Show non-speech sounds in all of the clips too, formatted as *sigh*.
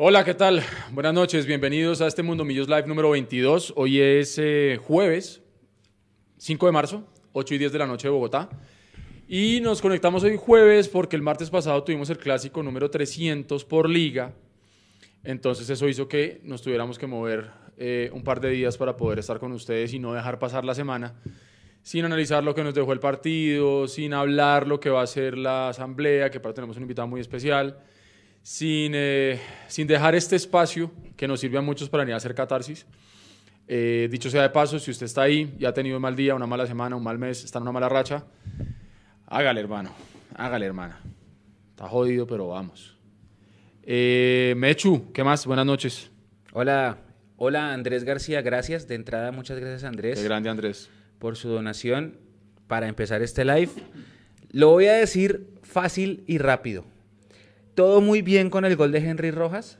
Hola, ¿qué tal? Buenas noches, bienvenidos a este Mundo Millos Live número 22. Hoy es eh, jueves 5 de marzo, 8 y 10 de la noche de Bogotá. Y nos conectamos hoy jueves porque el martes pasado tuvimos el clásico número 300 por liga. Entonces eso hizo que nos tuviéramos que mover eh, un par de días para poder estar con ustedes y no dejar pasar la semana sin analizar lo que nos dejó el partido, sin hablar lo que va a ser la asamblea, que para tenemos un invitado muy especial sin, eh, sin dejar este espacio que nos sirve a muchos para venir a hacer catarsis. Eh, dicho sea de paso, si usted está ahí y ha tenido un mal día, una mala semana, un mal mes, está en una mala racha, hágale, hermano, hágale, hermana. Está jodido, pero vamos. Eh, Mechu, ¿qué más? Buenas noches. Hola, hola Andrés García, gracias. De entrada, muchas gracias Andrés. Qué grande Andrés. Por su donación para empezar este live. Lo voy a decir fácil y rápido. Todo muy bien con el gol de Henry Rojas.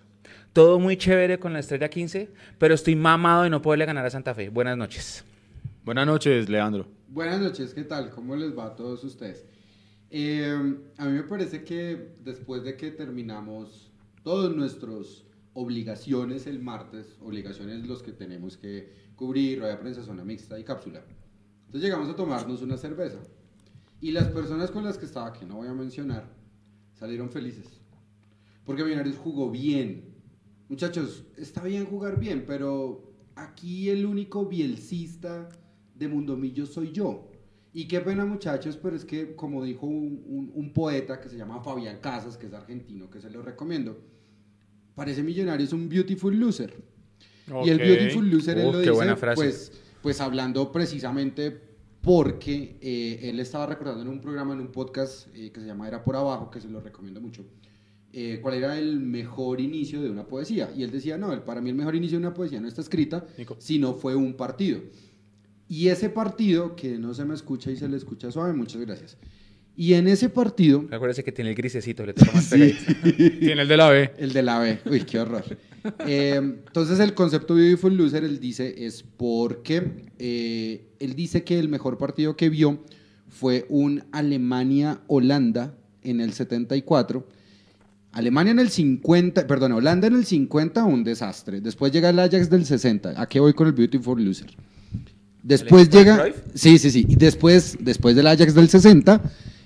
Todo muy chévere con la estrella 15, pero estoy mamado de no poderle ganar a Santa Fe. Buenas noches. Buenas noches, Leandro. Buenas noches, ¿qué tal? ¿Cómo les va a todos ustedes? Eh, a mí me parece que después de que terminamos todas nuestras obligaciones el martes, obligaciones los que tenemos que cubrir, rueda prensa, zona mixta y cápsula, entonces llegamos a tomarnos una cerveza. Y las personas con las que estaba, que no voy a mencionar, salieron felices. Porque Millonarios jugó bien. Muchachos, está bien jugar bien, pero aquí el único bielcista de Mundomillo soy yo. Y qué pena muchachos, pero es que como dijo un, poeta que se llama Fabián Casas, que es argentino, que se lo recomiendo, parece Millonarios un beautiful loser. Y el beautiful loser él lo dice, Pues, pues hablando precisamente porque eh, él estaba recordando en un programa, en un podcast eh, que se llama Era por Abajo, que se lo recomiendo mucho eh, cuál era el mejor inicio de una poesía. Y él decía, no, para mí el mejor inicio de una poesía no está escrita, sino fue un partido. Y ese partido, que no se me escucha y se le escucha suave, muchas gracias. Y en ese partido... Acuérdese que tiene el grisecito, le toca más *laughs* *laughs* Tiene el de la B. El de la B. Uy, qué horror. Eh, entonces el concepto Beautiful Loser, él dice, es porque eh, él dice que el mejor partido que vio fue un Alemania-Holanda en el 74 Alemania en el 50, perdón, Holanda en el 50, un desastre. Después llega el Ajax del 60. ¿A qué voy con el Beautiful Loser? Después llega. Sí, sí, sí. Y después, después del Ajax del 60,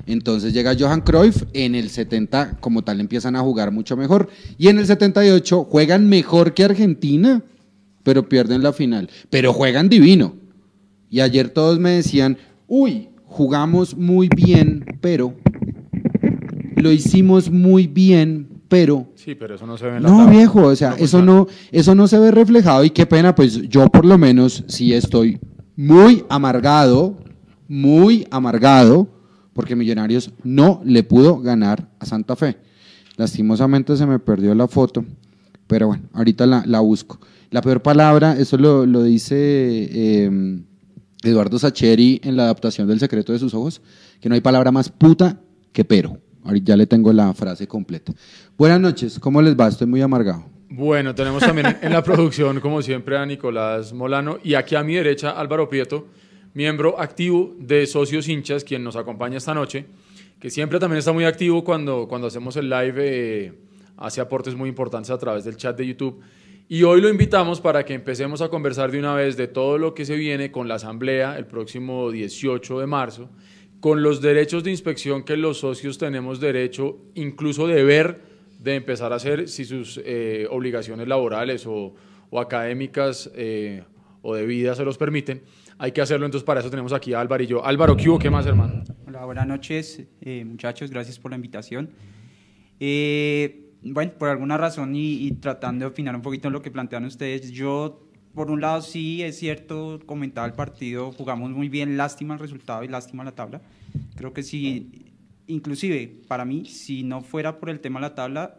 entonces llega Johan Cruyff. En el 70, como tal, empiezan a jugar mucho mejor. Y en el 78 juegan mejor que Argentina, pero pierden la final. Pero juegan divino. Y ayer todos me decían, uy, jugamos muy bien, pero lo hicimos muy bien, pero... Sí, pero eso no se ve en la No, viejo, o sea, eso, no, eso no se ve reflejado y qué pena, pues yo por lo menos sí estoy muy amargado, muy amargado, porque Millonarios no le pudo ganar a Santa Fe. Lastimosamente se me perdió la foto, pero bueno, ahorita la, busco. La peor palabra, eso lo, dice em, Eduardo Sacheri en la adaptación del Secreto de sus Ojos, que no hay palabra más puta que pero. Ahorita ya le tengo la frase completa. Buenas noches, ¿cómo les va? Estoy muy amargado. Bueno, tenemos también en la producción, como siempre, a Nicolás Molano y aquí a mi derecha Álvaro Prieto, miembro activo de Socios Hinchas, quien nos acompaña esta noche, que siempre también está muy activo cuando, cuando hacemos el live, eh, hace aportes muy importantes a través del chat de YouTube. Y hoy lo invitamos para que empecemos a conversar de una vez de todo lo que se viene con la Asamblea el próximo 18 de marzo con los derechos de inspección que los socios tenemos derecho, incluso deber de empezar a hacer si sus eh, obligaciones laborales o, académicas eh, o de vida se los permiten. Hay que hacerlo, entonces para eso tenemos aquí a Álvaro y yo. Álvaro, ¿qué? ¿Qué más, hermano? Hola, buenas noches, eh, muchachos, gracias por la invitación. bueno, por alguna razón y, y, tratando de opinar un poquito en lo que plantean ustedes, yo por un lado sí es cierto, comentaba el partido, jugamos muy bien, lástima el resultado y lástima la tabla. Creo que sí, inclusive para mí, si no fuera por el tema de la tabla,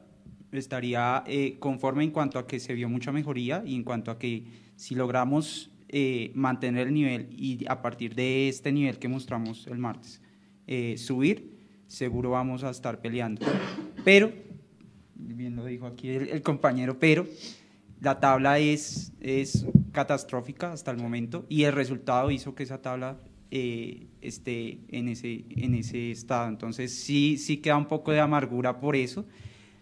estaría eh, conforme en cuanto a que se vio mucha mejoría y en cuanto a que si logramos eh, mantener el nivel y a partir de este nivel que mostramos el martes, eh, subir, seguro vamos a estar peleando. Pero, bien lo dijo aquí el compañero, pero la tabla es, es catastrófica hasta el momento y el resultado hizo que esa tabla eh, esté en ese, en ese estado. Entonces sí, sí queda un poco de amargura por eso,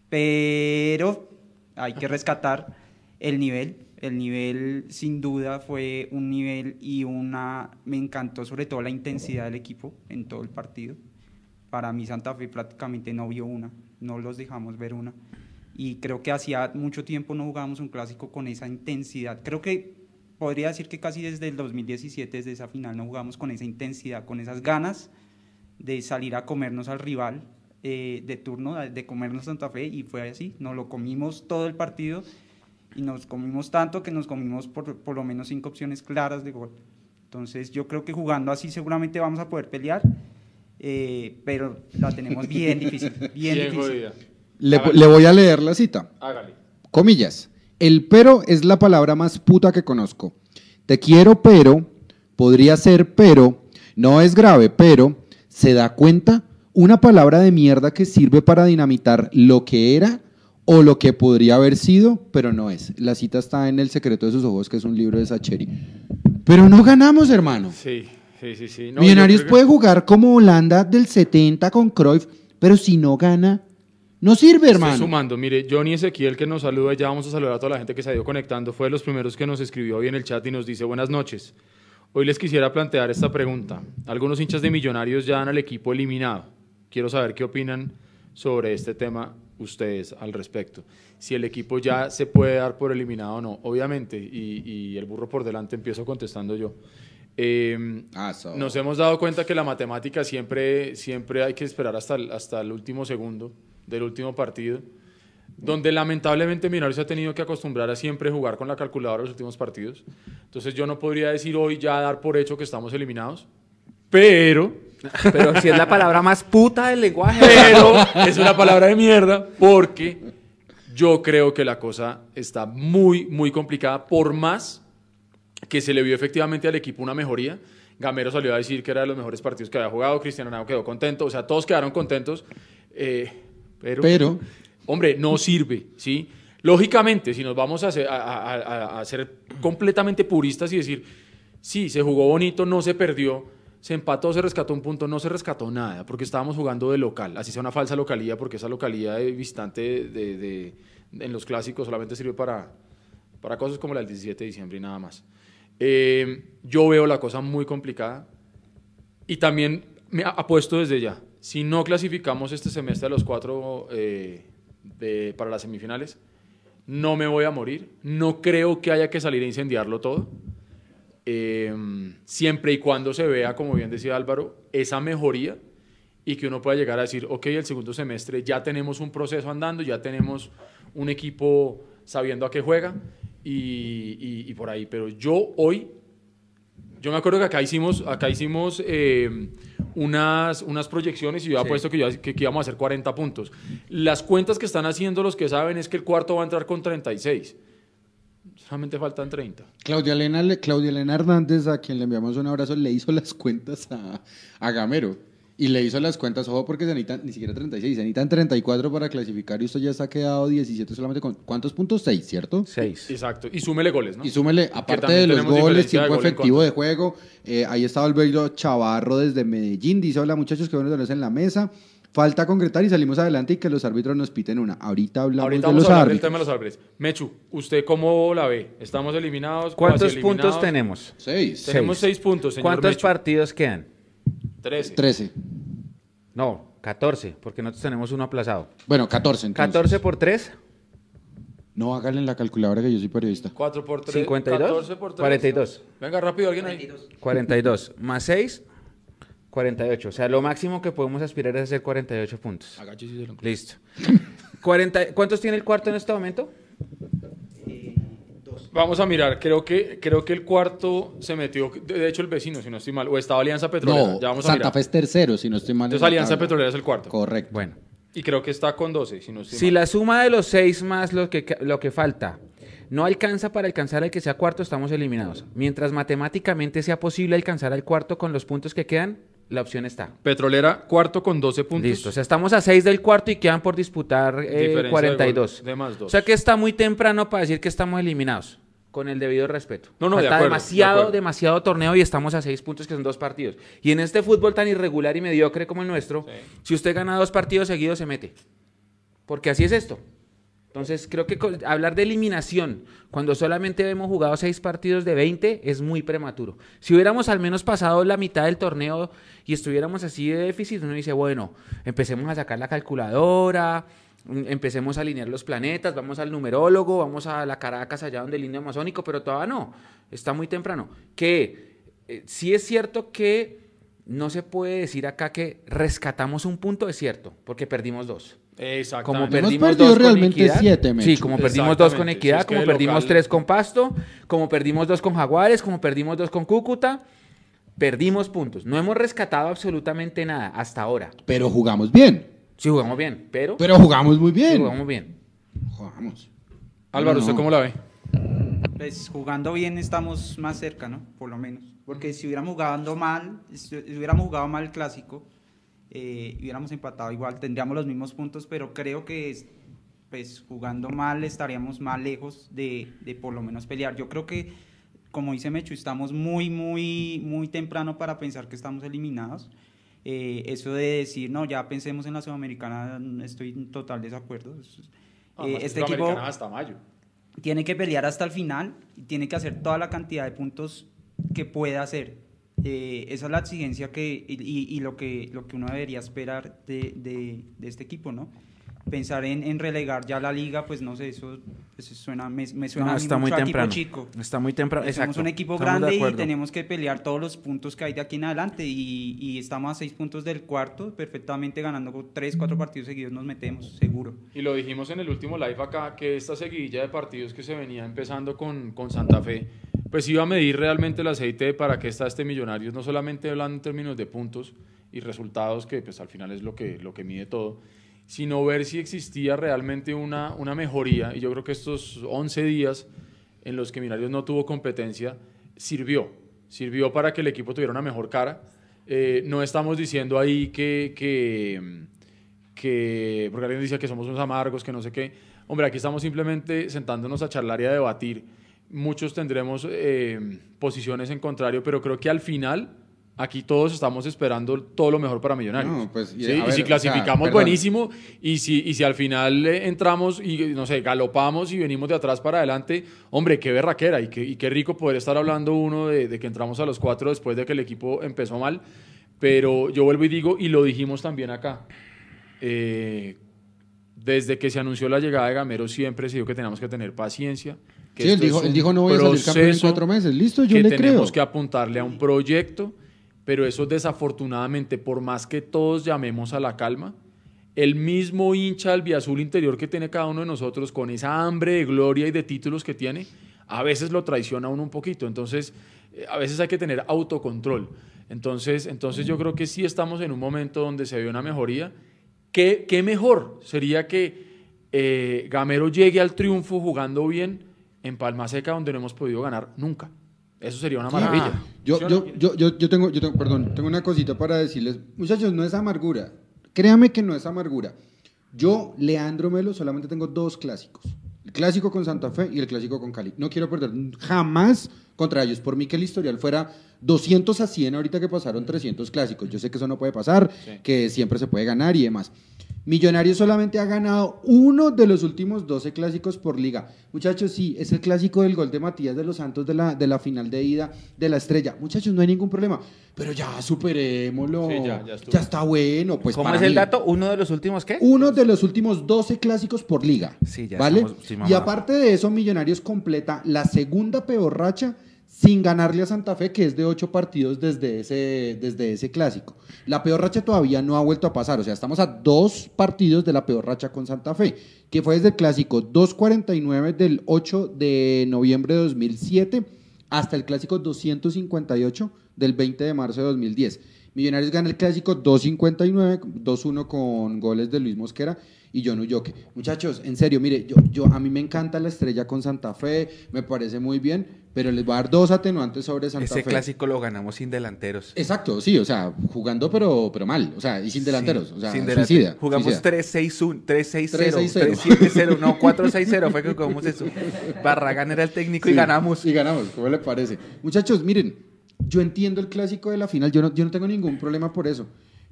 pero hay que rescatar el nivel. El nivel sin duda fue un nivel y una... Me encantó sobre todo la intensidad del equipo en todo el partido. Para mí Santa Fe prácticamente no vio una, no los dejamos ver una. Y creo que hacía mucho tiempo no jugábamos un clásico con esa intensidad. Creo que podría decir que casi desde el 2017, desde esa final, no jugamos con esa intensidad, con esas ganas de salir a comernos al rival eh, de turno, de comernos Santa Fe, y fue así. Nos lo comimos todo el partido y nos comimos tanto que nos comimos por, por lo menos cinco opciones claras de gol. Entonces yo creo que jugando así seguramente vamos a poder pelear, eh, pero la tenemos bien difícil, bien, difícil. Le, voy a leer la cita. Hágale. Comillas. El pero es la palabra más puta que conozco. Te quiero, pero, podría ser, pero, no es grave, pero, ¿se da cuenta? Una palabra de mierda que sirve para dinamitar lo que era o lo que podría haber sido, pero no es. La cita está en El secreto de sus ojos, que es un libro de Sacheri. Pero no ganamos, hermano. Sí, sí, sí. sí. No, Millonarios que- puede jugar como Holanda del 70 con Cruyff, pero si no gana, no sirve, hermano. Estoy sumando, mire, Johnny Ezequiel que nos saluda, ya vamos a saludar a toda la gente que se ha ido conectando, fue de los primeros que nos escribió hoy en el chat y nos dice buenas noches. Hoy les quisiera plantear esta pregunta. Algunos hinchas de Millonarios ya dan al equipo eliminado. Quiero saber qué opinan sobre este tema ustedes al respecto. Si el equipo ya se puede dar por eliminado o no, obviamente, y, y el burro por delante empiezo contestando yo. Eh, Ah, so. nos hemos dado cuenta que la matemática siempre, siempre hay que esperar hasta el, hasta el último segundo del último partido, donde lamentablemente Millonarios se ha tenido que acostumbrar a siempre jugar con la calculadora en los últimos partidos. Entonces yo no podría decir hoy ya dar por hecho que estamos eliminados, pero, Pero si es la palabra más puta del lenguaje. pero es una palabra de mierda porque yo creo que la cosa está muy, muy complicada, por más que se le vio efectivamente al equipo una mejoría. Gamero salió a decir que era de los mejores partidos que había jugado, Cristiano Ronaldo quedó contento, o sea, todos quedaron contentos, eh, pero, Pero- hombre, no sirve, ¿sí? Lógicamente, si nos vamos a hacer, a- a- ser completamente puristas y decir, sí, se jugó bonito, no se perdió, se empató, se rescató un punto, no se rescató nada, porque estábamos jugando de local, así sea una falsa localía, porque esa localía de visitante de, de- en los clásicos solamente sirve para, para cosas como la del 17 de diciembre y nada más. Eh, yo veo la cosa muy complicada y también me apuesto desde ya, si no clasificamos este semestre a los cuatro eh, de- para las semifinales, no me voy a morir, no creo que haya que salir a incendiarlo todo, eh, siempre y cuando se vea, como bien decía Álvaro, esa mejoría y que uno pueda llegar a decir, ok, el segundo semestre ya tenemos un proceso andando, ya tenemos un equipo sabiendo a qué juega y, y- y por ahí. Pero yo hoy, yo me acuerdo que acá hicimos, acá hicimos eh, unas, unas proyecciones y yo Sí. puesto que, yo- que- que íbamos a hacer 40 puntos. Las cuentas que están haciendo los que saben es que el cuarto va a entrar con 36. Solamente faltan 30. Claudia Elena, le- Claudia Elena Hernández, a quien le enviamos un abrazo, le hizo las cuentas a, a Gamero. Y le hizo las cuentas, ojo, porque se necesitan ni siquiera 36, se necesitan 34 para clasificar y usted ya se ha quedado 17 solamente con... ¿Cuántos puntos? 6, ¿cierto? Seis. Exacto. Y súmele goles, ¿no? Y súmele, aparte de los goles, diferencia de tiempo gol efectivo de juego, eh, ahí estaba el bello Chavarro desde Medellín, dice, hola muchachos, que bueno tenerlos en la mesa. Falta concretar y salimos adelante y que los árbitros nos piten una. Ahorita hablamos Ahorita de vamos los a hablar del árbitros. tema de los árbitros. Mechu, ¿usted cómo la ve? ¿Estamos eliminados? ¿Cuántos eliminados? puntos tenemos? Seis. Tenemos Seis. seis puntos, señor ¿Cuántos Mechu. partidos quedan? Trece. 13. No, 14, porque nosotros tenemos uno aplazado. Bueno, 14 entonces. 14 por 3, No, háganle en la calculadora que yo soy periodista. 4 por 3. 52, 14 por 3. 42. Venga, rápido, alguien ahí. 42. Más 6, 48. O sea, lo máximo que podemos aspirar es hacer 48 puntos. Agache si se lo. Listo. 40, ¿Cuántos tiene el cuarto en este momento? Vamos a mirar, creo que, creo que el cuarto se metió, de de hecho el vecino, si no estoy mal, o estaba Alianza Petrolera, No, ya vamos a Santa mirar. Fe es tercero, si no estoy mal. en Entonces Alianza tabla. Petrolera es el cuarto. Correcto. Bueno. Y creo que está con 12, si no estoy Si mal. la suma de los 6 más lo que, lo que falta no alcanza para alcanzar al que sea cuarto, estamos eliminados. Mientras matemáticamente sea posible alcanzar al cuarto con los puntos que quedan, la opción está. Petrolera, cuarto con 12 puntos. Listo. O sea, estamos a 6 del cuarto y quedan por disputar eh, Diferencia de 42. gol de más dos. O sea que está muy temprano para decir que estamos eliminados. Con el debido respeto. No, no, de Falta de demasiado, acuerdo. demasiado torneo y estamos a 6 puntos que son dos partidos. Y en este fútbol tan irregular y mediocre como el nuestro, Sí. si usted gana dos partidos seguidos se mete. Porque así es esto. Entonces, creo que hablar de eliminación cuando solamente hemos jugado seis partidos de 20 es muy prematuro. Si hubiéramos al menos pasado la mitad del torneo y estuviéramos así de déficit, uno dice, bueno, empecemos a sacar la calculadora, empecemos a alinear los planetas, vamos al numerólogo, vamos a la Caracas allá donde el indio amazónico, pero todavía no, está muy temprano. Que eh, sí es cierto que no se puede decir acá que rescatamos un punto, es cierto, porque perdimos dos. Como Exactamente. Hemos perdimos dos con realmente Equidad. siete. Sí, como perdimos dos con. Equidad, Si es que como perdimos local- tres con Pasto, como perdimos dos con Jaguares, como perdimos dos con Cúcuta. Perdimos puntos. No hemos rescatado absolutamente nada hasta ahora. Pero jugamos bien. Sí jugamos bien, pero, Pero jugamos muy sí bien. jugamos bien. Jugamos. Álvaro, No, ¿usted cómo la ve? Pues jugando bien estamos más cerca, ¿no? Por lo menos. Porque si hubiéramos jugado mal, si hubiéramos jugado mal el clásico, eh, y hubiéramos empatado igual, tendríamos los mismos puntos, pero creo que es- pues jugando mal estaríamos más lejos de, de por lo menos pelear. Yo creo que, como dice Mechu, estamos muy, muy, muy temprano para pensar que estamos eliminados. Eh, eso de decir, no, ya pensemos en la Sudamericana, estoy en total desacuerdo. Es- eh, este equipo hasta mayo. tiene que pelear hasta el final y tiene que hacer toda la cantidad de puntos que pueda hacer. Eh, esa es la exigencia que, y, y- y lo, que, lo que uno debería esperar de, de- de este equipo, ¿no? Pensar en, en relegar ya la liga, pues no sé, eso, eso suena, me, me suena No, a mí está muy a equipo temprano. chico. Está muy temprano. Somos Exacto. un equipo Estamos de grande y tenemos que pelear todos los puntos que hay de aquí en adelante y, y estamos a seis puntos del cuarto, perfectamente ganando tres, cuatro partidos seguidos nos metemos, seguro. Y lo dijimos en el último live acá, que esta seguidilla de partidos que se venía empezando con, con Santa Fe, pues iba a medir realmente el aceite de para qué está este Millonarios, no solamente hablando en términos de puntos y resultados, que pues al final es lo que, lo que mide todo, sino ver si existía realmente una, una mejoría. Y yo creo que estos 11 días en los que Millonarios no tuvo competencia, sirvió. Sirvió para que el equipo tuviera una mejor cara. Eh, no estamos diciendo ahí que, que, que, porque alguien dice que somos unos amargos, que no sé qué. Hombre, aquí estamos simplemente sentándonos a charlar y a debatir. Muchos tendremos eh, posiciones en contrario, pero creo que al final aquí todos estamos esperando todo lo mejor para Millonarios. No, pues, y ¿sí? Y, si o clasificamos, sea, buenísimo. Y si, y si al final eh, entramos y, no sé, galopamos y venimos de atrás para adelante, hombre, qué berraquera y qué, y qué rico poder estar hablando uno de, de que entramos a los cuatro después de que el equipo empezó mal. Pero yo vuelvo y digo, y lo dijimos también acá, eh, desde que se anunció la llegada de Gamero siempre se dijo que teníamos que tener paciencia. Que Sí, él dijo, él dijo no voy a salir campeón en cuatro meses. Listo, yo que le tenemos creo. que apuntarle a un proyecto, pero eso desafortunadamente, por más que todos llamemos a la calma, el mismo hincha albiazul interior que tiene cada uno de nosotros, con esa hambre de gloria y de títulos que tiene, a veces lo traiciona a uno un poquito. Entonces, eh, a veces hay que tener autocontrol. Entonces, entonces yo creo que sí estamos en un momento donde se ve una mejoría. ¿Qué, qué mejor sería que eh, Gamero llegue al triunfo jugando bien en Palma Seca, donde no hemos podido ganar nunca? Eso sería una maravilla. Yo, ¿Sí o yo, no? yo, yo, yo tengo, yo tengo, perdón, tengo una cosita para decirles. Muchachos, no es amargura. Créame que no es amargura. Yo, Leandro Melo, solamente tengo dos clásicos. El clásico con Santa Fe y el clásico con Cali. No quiero perder jamás contra ellos. Por mí que el historial fuera 200 a 100 ahorita que pasaron 300 clásicos. Yo sé que eso no puede pasar, Sí. que siempre se puede ganar y demás. Millonarios solamente ha ganado uno de los últimos 12 clásicos por liga. Muchachos, sí, es el clásico del gol de Matías de los Santos de la, de la final de ida de la estrella. Muchachos, no hay ningún problema. Pero ya superémoslo. Sí, ya, ya, ya está bueno. Pues ¿Cómo para es el mí. dato? ¿Uno de los últimos qué? Uno de los últimos 12 clásicos por liga. Sí, ya ¿Vale? estamos- sí, y aparte de eso, Millonarios completa la segunda peor racha sin ganarle a Santa Fe, que es de ocho partidos desde ese, desde ese clásico. La peor racha todavía no ha vuelto a pasar, o sea, estamos a dos partidos de la peor racha con Santa Fe, que fue desde el clásico 249 del 8 de noviembre de 2007 hasta el clásico 258 del 20 de marzo de 2010. Millonarios gana el clásico 259, 2-1 con goles de Luis Mosquera y John Uyoque. Muchachos, en serio, mire, yo, yo, a mí me encanta la estrella con Santa Fe, me parece muy bien, pero les voy a dar dos atenuantes sobre Santa Ese Fe. clásico lo ganamos sin delanteros. Exacto, sí, o sea, jugando pero, pero mal, o sea, y sin delanteros, Sí, o sea, sin delanteros. Jugamos suicida. 3-6-1, 3-6-0, 3-6-0. 3-7-0, no, 4-6-0 fue que jugamos eso. Barragán era el técnico y Sí, ganamos. Y ganamos, ¿cómo le parece? Muchachos, miren, yo entiendo el clásico de la final, yo no, yo no tengo ningún problema por eso.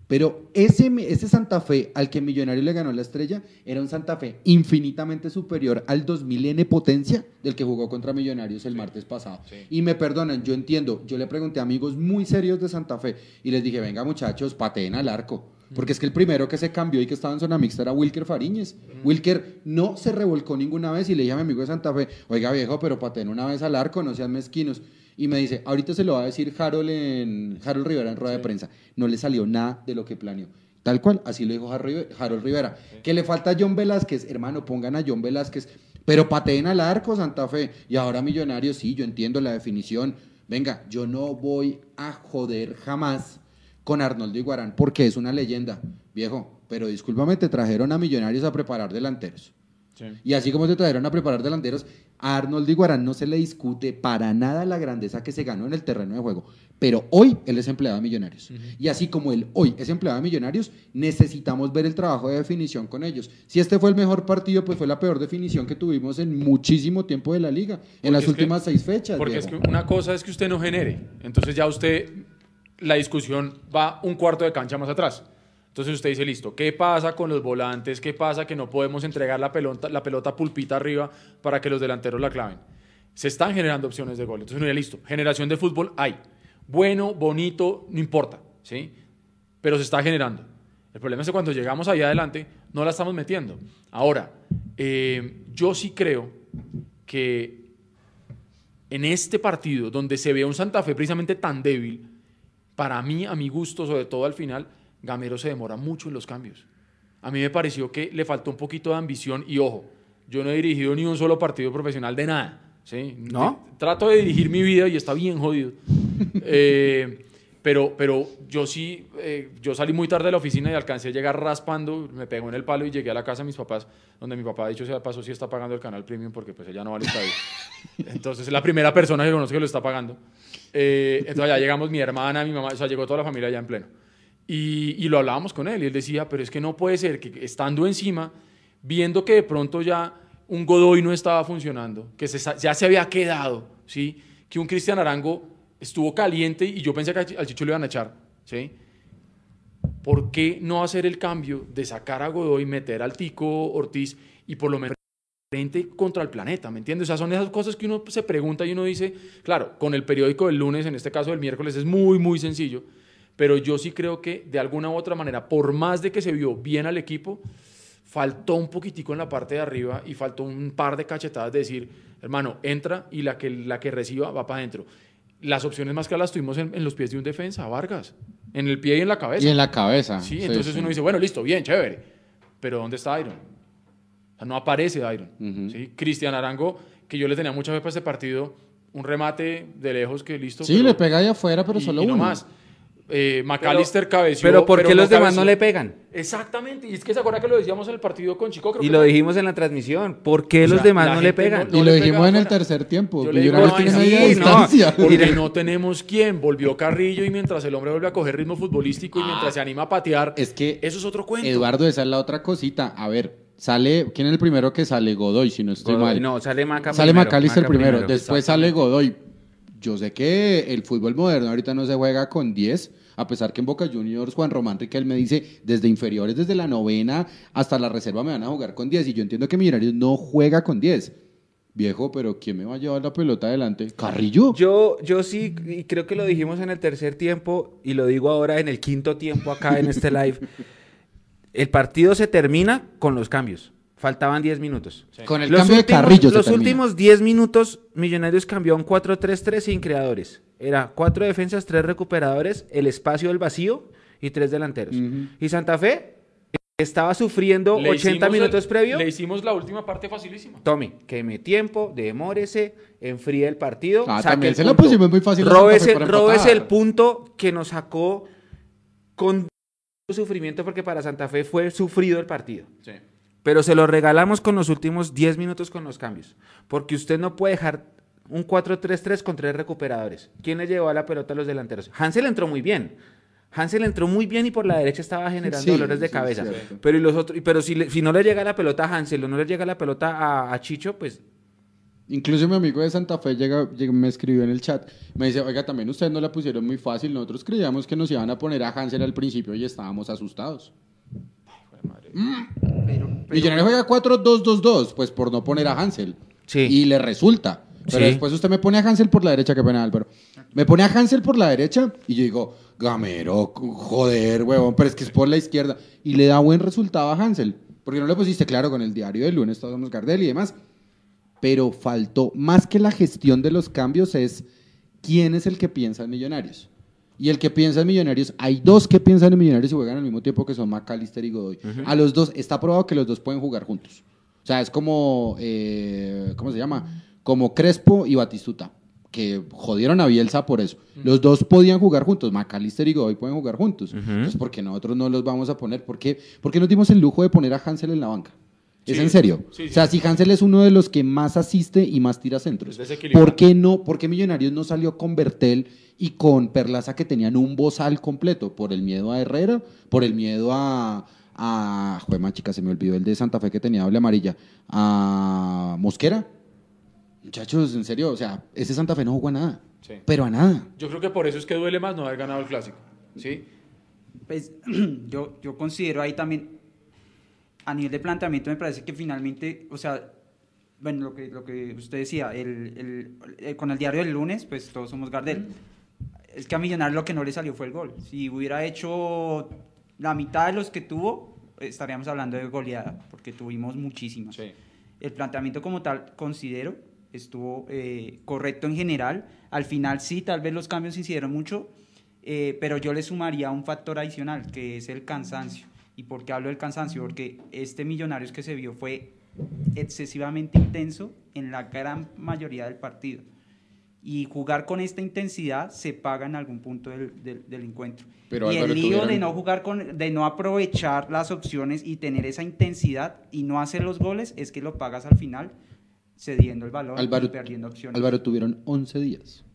Pero ese, ese Santa Fe al que Millonario le ganó la estrella era un Santa Fe infinitamente superior al 2000 N potencia del que jugó contra Millonarios el martes pasado. Y me perdonan, yo entiendo, yo le pregunté a amigos muy serios de Santa Fe y les dije, venga muchachos, pateen al arco. Porque es que el primero que se cambió y que estaba en zona mixta era Wilker Fariñez. Wilker no se revolcó ninguna vez y le dije a mi amigo de Santa Fe, oiga viejo, pero pateen una vez al arco, no sean mezquinos. Y me dice, ahorita se lo va a decir Harold, en, Harold Rivera en rueda de prensa. No le salió nada de lo que planeó. Tal cual, así lo dijo Harold Rivera. Que le falta a John Velázquez, hermano, pongan a John Velázquez, pero pateen al arco Santa Fe. Y ahora Millonarios, sí, yo entiendo la definición. Venga, yo no voy a joder jamás con Arnoldo Iguarán porque es una leyenda, viejo. Pero discúlpame, te trajeron a Millonarios a preparar delanteros. Y así como te trajeron a preparar delanteros, a Arnold Iguarán no se le discute para nada la grandeza que se ganó en el terreno de juego. Pero hoy él es empleado de Millonarios. Y así como él hoy es empleado de Millonarios, necesitamos ver el trabajo de definición con ellos. Si este fue el mejor partido, pues fue la peor definición que tuvimos en muchísimo tiempo de la liga, en las últimas seis fechas. Porque es que una cosa es que usted no genere. Entonces ya usted, la discusión va un cuarto de cancha más atrás. Entonces usted dice, listo, ¿qué pasa con los volantes? ¿Qué pasa que no podemos entregar la pelota, la pelota pulpita arriba para que los delanteros la claven? Se están generando opciones de gol. Entonces uno dice, listo, generación de fútbol hay. Bueno, bonito, no importa, ¿sí? Pero se está generando. El problema es que cuando llegamos ahí adelante no la estamos metiendo. Ahora, eh, yo sí creo que en este partido, donde se ve un Santa Fe precisamente tan débil, para mí, a mi gusto, sobre todo al final, Gamero se demora mucho en los cambios. A mí me pareció que le faltó un poquito de ambición y ojo, yo no he dirigido ni un solo partido profesional de nada. ¿sí? ¿No? Trato de dirigir mi vida y está bien jodido. *laughs* Eh, pero, pero yo sí, eh, yo salí muy tarde de la oficina y alcancé a llegar raspando, me pegó en el palo y llegué a la casa de mis papás, donde mi papá, de hecho, se pasó, sí está pagando el canal premium porque pues ella no vale estadio. Entonces es la primera persona que conozco que lo está pagando. Eh, entonces ya llegamos mi hermana, mi mamá, o sea, llegó toda la familia ya en pleno. Y, lo hablábamos con él y él decía, pero es que no puede ser que estando encima, viendo que de pronto ya un Godoy no estaba funcionando, que ya se había quedado, ¿sí? que un Cristian Arango estuvo caliente y yo pensé que al Chicho le iban a echar. ¿sí? ¿Por qué no hacer el cambio de sacar a Godoy, meter al Tico Ortiz y por lo menos frente contra el planeta, ¿me entiendes? O son esas cosas que uno se pregunta y uno dice, claro, con el periódico del lunes, en este caso del miércoles, es muy, muy sencillo, pero yo sí creo que de alguna u otra manera, por más de que se vio bien al equipo, faltó un poquitico en la parte de arriba y faltó un par de cachetadas de decir, hermano, entra y la que, la que reciba va para adentro. Las opciones más claras las tuvimos en, los pies de un defensa, Vargas, en el pie y en la cabeza. Y en la cabeza. Sí, entonces uno dice, bueno, listo, bien, chévere, pero ¿dónde está Iron? no aparece Iron. ¿sí? Cristian Arango, que yo le tenía mucha fe para este partido, un remate de lejos que listo. Sí, le pega ahí afuera, pero solo uno. más eh, McAllister cabeció. Pero ¿por qué los demás no le pegan? Exactamente, y es que se acuerda que lo decíamos en el partido con Chico. y lo dijimos en la transmisión. ¿Por qué los demás no le pegan? y lo dijimos en el tercer tiempo. *laughs* porque no tenemos quién. Volvió Carrillo y mientras el hombre vuelve a coger ritmo futbolístico y mientras se anima a patear. Es que eso es otro cuento. Eduardo, esa es la otra cosita. A ver, sale. ¿Quién es el primero que sale? Godoy, si no estoy mal. No, sale Maca Sale McAllister primero. Después sale Godoy. Yo sé que el fútbol moderno ahorita no se juega con 10 a pesar que en Boca Juniors Juan Román Riquel me dice, desde inferiores, desde la novena hasta la reserva me van a jugar con 10 y yo entiendo que Millonarios no juega con 10. Viejo, pero ¿quién me va a llevar la pelota adelante? ¿Carrillo? Yo, yo sí, y creo que lo dijimos en el tercer tiempo y lo digo ahora en el quinto tiempo acá en este live. El partido se termina con los cambios. Faltaban 10 minutos. Con el cambio de Carrillo. Los últimos 10 minutos, Millonarios cambió a un 4-3-3 sin creadores. Era cuatro defensas, tres recuperadores, el espacio del vacío y tres delanteros. Y Santa Fe estaba sufriendo 80 minutos previo. Le hicimos la última parte facilísima. Tome, queme tiempo, demórese, enfríe el partido. Ah, también se lo pusimos muy fácil. Róbese el punto que nos sacó con sufrimiento porque para Santa Fe fue sufrido el partido. Sí. Pero se lo regalamos con los últimos 10 minutos con los cambios. Porque usted no puede dejar un 4-3-3 con tres recuperadores. ¿Quién le llevó a la pelota a los delanteros? Hansel entró muy bien. Hansel entró muy bien y por la derecha estaba generando dolores de cabeza. pero y los otros, pero si, si, no le llega la pelota a Hansel o no le llega la pelota a, Chicho, pues Incluso mi amigo de Santa Fe llega, llega- me escribió en el chat. Me dice, oiga, también ustedes no la pusieron muy fácil. Nosotros creíamos que nos iban a poner a Hansel al principio y estábamos asustados. Pero, Millonario juega 4-2-2-2, pues por no poner a Hansel. Sí. Y le resulta. Pero Sí. después usted me pone a Hansel por la derecha, qué pena, Álvaro. Me pone a Hansel por la derecha y yo digo, Gamero, joder, huevón, pero es que es por la izquierda. Y le da buen resultado a Hansel. Porque no le pusiste claro con el diario del lunes, todos somos Gardel y demás. Pero faltó, más que la gestión de los cambios, es quién es el que piensa en Millonarios. Y el que piensa en Millonarios, hay dos que piensan en Millonarios y juegan al mismo tiempo que son McAllister y Godoy. A los dos, está probado que los dos pueden jugar juntos. O sea, es como, eh, ¿cómo se llama? Como Crespo y Batistuta, que jodieron a Bielsa por eso. Los dos podían jugar juntos, McAllister y Godoy pueden jugar juntos. Entonces, ¿por qué nosotros no los vamos a poner? ¿Por qué, ¿Por qué nos dimos el lujo de poner a Hansel en la banca? ¿Es Sí, en serio? sí, sí. O sea, si Hansel es uno de los que más asiste y más tira centros. ¿por qué no? ¿Por qué Millonarios no salió con Bertel y con Perlaza que tenían un bozal completo? ¿Por el miedo a Herrera? ¿Por el miedo a... a juema chica, se me olvidó el de Santa Fe que tenía doble amarilla. ¿A Mosquera? Muchachos, en serio, o sea, ese Santa Fe no jugó a nada. Sí. Pero a nada. Yo creo que por eso es que duele más no haber ganado el clásico. ¿Sí? Pues *clears throat* yo, yo considero ahí también, a nivel de planteamiento, me parece que finalmente, o sea, bueno, lo que, lo que usted decía, el, el- el- con el diario del lunes, pues todos somos Gardel. Es que a Millonarios lo que no le salió fue el gol. Si hubiera hecho la mitad de los que tuvo, estaríamos hablando de goleada, porque tuvimos muchísimas. Sí. El planteamiento como tal, considero, estuvo eh, correcto en general. Al final sí, tal vez los cambios se hicieron mucho, eh, pero yo le sumaría un factor adicional, que es el cansancio. ¿Y por qué hablo del cansancio? Porque este Millonarios que se vio fue excesivamente intenso en la gran mayoría del partido. Y jugar con esta intensidad se paga en algún punto del, del- del encuentro. Pero, y Álvaro, el lío de tuvieron- no jugar con, de no aprovechar las opciones y tener esa intensidad y no hacer los goles es que lo pagas al final cediendo el balón Álvaro, y perdiendo opciones. Álvaro tuvieron 11 días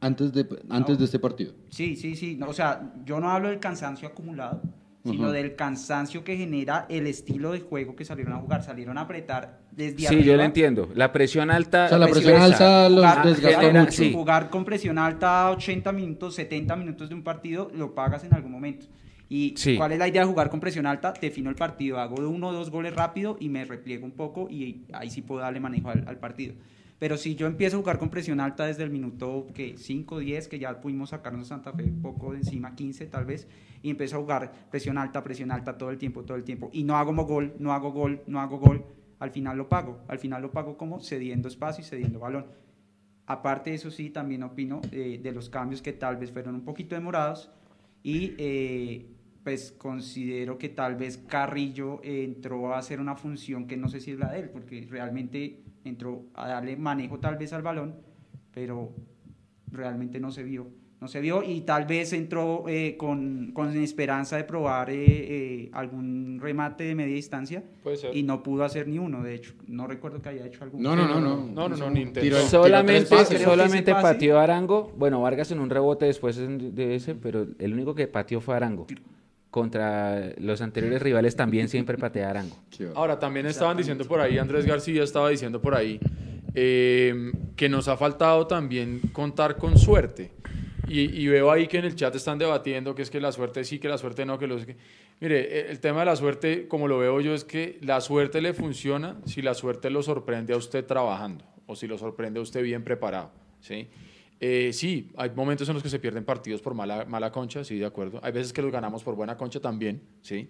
antes de, antes No. de este partido. Sí, sí, sí. no, o sea, yo no hablo del cansancio acumulado, sino del cansancio que genera el estilo de juego que salieron a jugar. Salieron a apretar desde Sí, arriba. yo lo entiendo. La presión alta. O sea, la presión alta los Jugar, desgastó genera- mucho. sí. jugar con presión alta 80 minutos, 70 minutos de un partido, lo pagas en algún momento. ¿Y Sí. cuál es la idea de jugar con presión alta? Defino el partido, hago uno o dos goles rápido y me repliego un poco y ahí sí puedo darle manejo al, al partido. Pero si yo empiezo a jugar con presión alta desde el minuto que 5, 10, que ya pudimos sacarnos Santa Fe poco de encima, 15 tal vez, y empiezo a jugar presión alta, presión alta todo el tiempo, todo el tiempo, y no hago gol, no hago gol, no hago gol, al final lo pago. Al final lo pago como cediendo espacio y cediendo balón. Aparte de eso sí, también opino eh, de los cambios que tal vez fueron un poquito demorados y eh, pues considero que tal vez Carrillo eh, entró a hacer una función que no sé si es la de él, porque realmente entró a darle manejo tal vez al balón, pero realmente no se vio. No se vio y tal vez entró eh, con, con esperanza de probar eh, eh, algún remate de media distancia Puede ser. y no pudo hacer ni uno, de hecho. No recuerdo que haya hecho alguno. No, no, no, no. No, no, no, ni intentó. Tiró- tiró Solamente, pases. Solamente pateó Arango. Bueno, Vargas en un rebote después de ese, pero el único que pateó fue Arango. Contra los anteriores rivales también siempre patea Arango. Ahora, también estaban diciendo por ahí, Andrés García estaba diciendo por ahí, eh, que nos ha faltado también contar con suerte. Y, y veo ahí que en el chat están debatiendo que es que la suerte sí, que la suerte no, que los... que- Mire, eh, el tema de la suerte, como lo veo yo, es que la suerte le funciona si la suerte lo sorprende a usted trabajando o si lo sorprende a usted bien preparado, ¿sí? Eh, sí, hay momentos en los que se pierden partidos por mala, mala concha, sí, de acuerdo. Hay veces que los ganamos por buena concha también, ¿sí?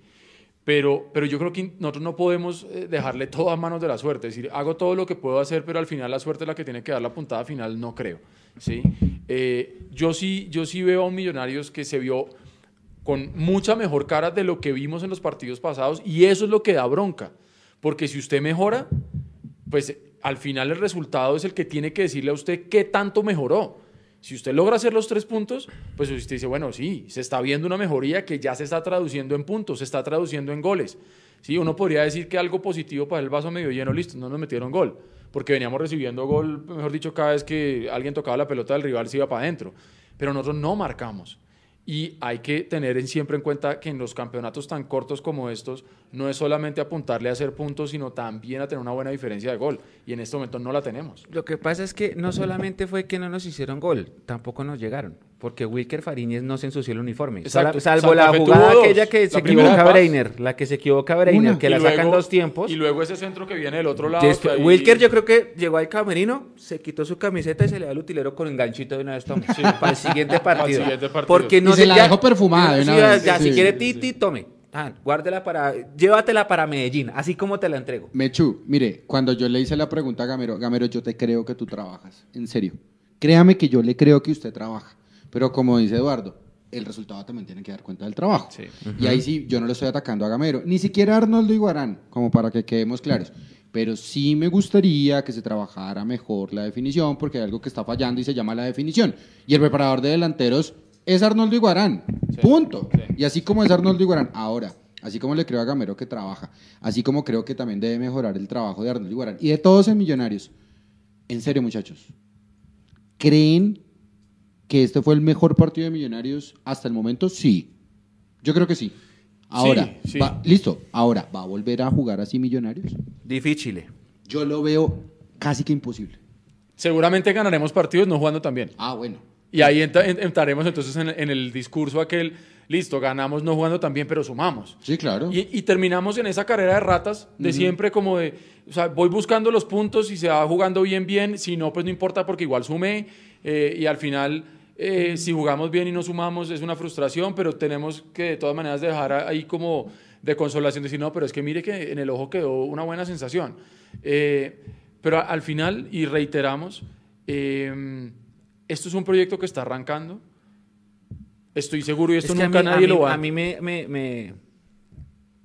Pero, pero yo creo que nosotros no podemos eh, dejarle todo a manos de la suerte. Es decir, hago todo lo que puedo hacer, pero al final la suerte es la que tiene que dar la puntada final, no creo. ¿sí? Eh, yo, sí, yo sí veo a un Millonarios que se vio con mucha mejor cara de lo que vimos en los partidos pasados y eso es lo que da bronca. Porque si usted mejora, pues al final el resultado es el que tiene que decirle a usted qué tanto mejoró. Si usted logra hacer los tres puntos, pues usted dice, bueno, sí, se está viendo una mejoría que ya se está traduciendo en puntos, se está traduciendo en goles. Sí, uno podría decir que algo positivo para el vaso medio lleno, listo, no nos metieron gol, porque veníamos recibiendo gol, mejor dicho, cada vez que alguien tocaba la pelota del rival se iba para adentro. Pero nosotros no marcamos. Y hay que tener en- siempre en cuenta que en los campeonatos tan cortos como estos, no es solamente apuntarle a hacer puntos, sino también a tener una buena diferencia de gol. Y en este momento no la tenemos. Lo que pasa es que no solamente fue que no nos hicieron gol, tampoco nos llegaron. Porque Wilker Fariñez no se ensució el uniforme. Exacto. Salvo Santa la Fe jugada aquella que La se equivoca. Breiner. La que se equivoca Breiner, Una. que Y la sacan luego- dos tiempos. Y luego ese centro que viene del otro lado. Después- que ahí- Wilker yo creo que llegó al camerino, se quitó su camiseta y se le da el utilero con enganchito de una vez, tome, para el siguiente partido. siguiente partido. Porque no Y se la ya- dejó perfumada de una ya, vez. ya, si Sí, quiere sí, Titi, tome. Ah, guárdela para, llévatela para Medellín, así como te la entrego. Mechu, mire, cuando yo le hice la pregunta a Gamero, Gamero, yo te creo que tú trabajas, en serio. Créame que yo le creo que usted trabaja, pero como dice Eduardo, el resultado también tiene que dar cuenta del trabajo. Sí. Y ahí sí, yo no le estoy atacando a Gamero, ni siquiera a Arnoldo Iguarán, como para que quedemos claros. Pero sí me gustaría que se trabajara mejor la definición, porque hay algo que está fallando y se llama la definición. Y el preparador de delanteros es Arnoldo Iguarán. Punto. sí. Y así como es Arnoldo Iguarán, ahora, así como le creo a Gamero que trabaja, así como creo que también debe mejorar el trabajo de Arnoldo Iguarán y de todos en Millonarios. En serio, muchachos, ¿creen que este fue el mejor partido de Millonarios hasta el momento? Sí. Yo creo que sí. Ahora, Sí, sí. va- listo. Ahora, ¿va a volver a jugar así Millonarios? Difícil. Yo lo veo casi que imposible. Seguramente ganaremos partidos no jugando tan bien. Ah, bueno. Y ahí entra- en- entraremos entonces en, en el discurso aquel, listo, ganamos no jugando tan bien, pero sumamos. Sí, claro. Y, y terminamos en esa carrera de ratas, de siempre como de, o sea, voy buscando los puntos y se va jugando bien, bien, si no, pues no importa porque igual sumé eh, y al final, eh, si jugamos bien y no sumamos es una frustración, pero tenemos que de todas maneras dejar ahí como de consolación, decir, no, pero es que mire que en el ojo quedó una buena sensación. Eh, pero al final, y reiteramos, eh, esto es un proyecto que está arrancando. Estoy seguro y esto Es que a nunca mí- a nadie mí- lo va A mí me, me, me,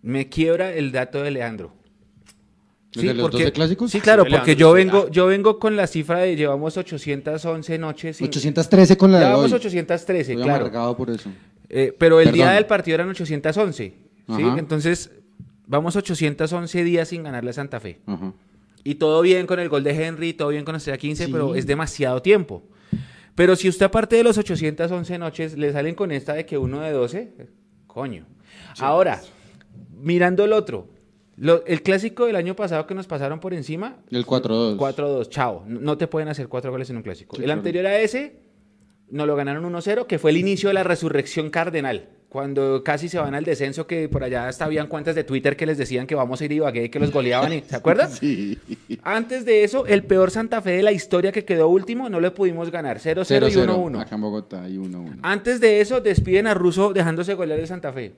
me quiebra el dato de Leandro. ¿Desde los 12 clásicos? Sí, claro, Sí, porque yo sí. vengo, yo vengo con la cifra de llevamos 811 noches. sin- 813 con la de Llevamos hoy. 813, Estoy claro. amargado por eso. Eh, pero el Perdón. día del partido eran 811. ¿sí? Ajá. Entonces, vamos 811 días sin ganarle a Santa Fe. Ajá. Y todo bien con el gol de Henry, todo bien con la estrella 15, Sí. pero es demasiado tiempo. Pero si usted aparte de los 811 noches le salen con esta de que uno de 12, eh, coño. Ahora, mirando el otro, lo- el clásico del año pasado que nos pasaron por encima, El 4-2. 4-2, chao. No no te pueden hacer cuatro goles en un clásico. Sí, el claro. anterior a ese, nos lo ganaron 1-0, que fue el inicio de la resurrección cardenal. Cuando casi se van al descenso, que por allá hasta habían cuentas de Twitter que les decían que vamos a ir a Ibagué y que los goleaban. y- ¿Se acuerdan? *laughs* Sí. Antes de eso, el peor Santa Fe de la historia que quedó último, no le pudimos ganar. 0-0 y 1-1. Acá en Bogotá y 1-1. Antes de eso, despiden a Russo dejándose golear de Santa Fe.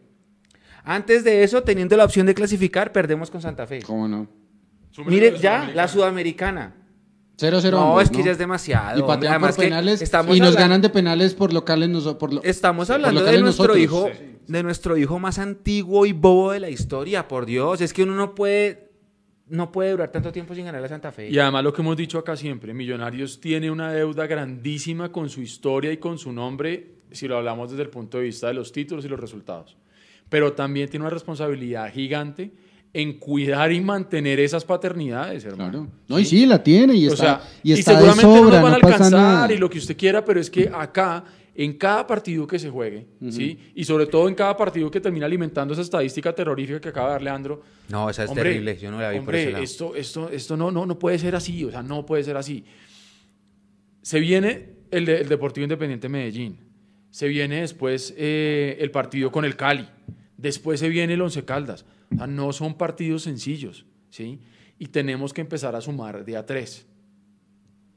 Antes de eso, teniendo la opción de clasificar, perdemos con Santa Fe. ¿Cómo no? Mire, ya, la Sudamericana. 0-0 No, ambos, es que ya es demasiado. Y patean Además por que penales estamos y nos hablando- ganan de penales por locales. noso- por lo- Estamos por hablando de nuestro nosotros. hijo, de nuestro hijo más antiguo y bobo de la historia, por Dios. Es que uno no puede, no puede durar tanto tiempo sin ganar a Santa Fe. Y además lo que hemos dicho acá siempre, Millonarios tiene una deuda grandísima con su historia y con su nombre, si lo hablamos desde el punto de vista de los títulos y los resultados. Pero también tiene una responsabilidad gigante en cuidar y mantener esas paternidades, hermano. Claro. No, y sí, la tiene y O está, sea, y está de seguramente no sobra, nos van a no pasa alcanzar nada. y lo que usted quiera, pero es que acá, en cada partido que se juegue, ¿sí? Y sobre todo en cada partido que termina alimentando esa estadística terrorífica que acaba de dar Leandro, No, esa es Hombre, terrible. Yo no la vi por hombre, ese lado. Esto, esto, esto no, no, no puede ser así, o sea, no puede ser así. Se viene el, de- el Deportivo Independiente Medellín, se viene después eh, el partido con el Cali, después se viene el Once Caldas. O sea, no son partidos sencillos, ¿sí? Y tenemos que empezar a sumar de a tres.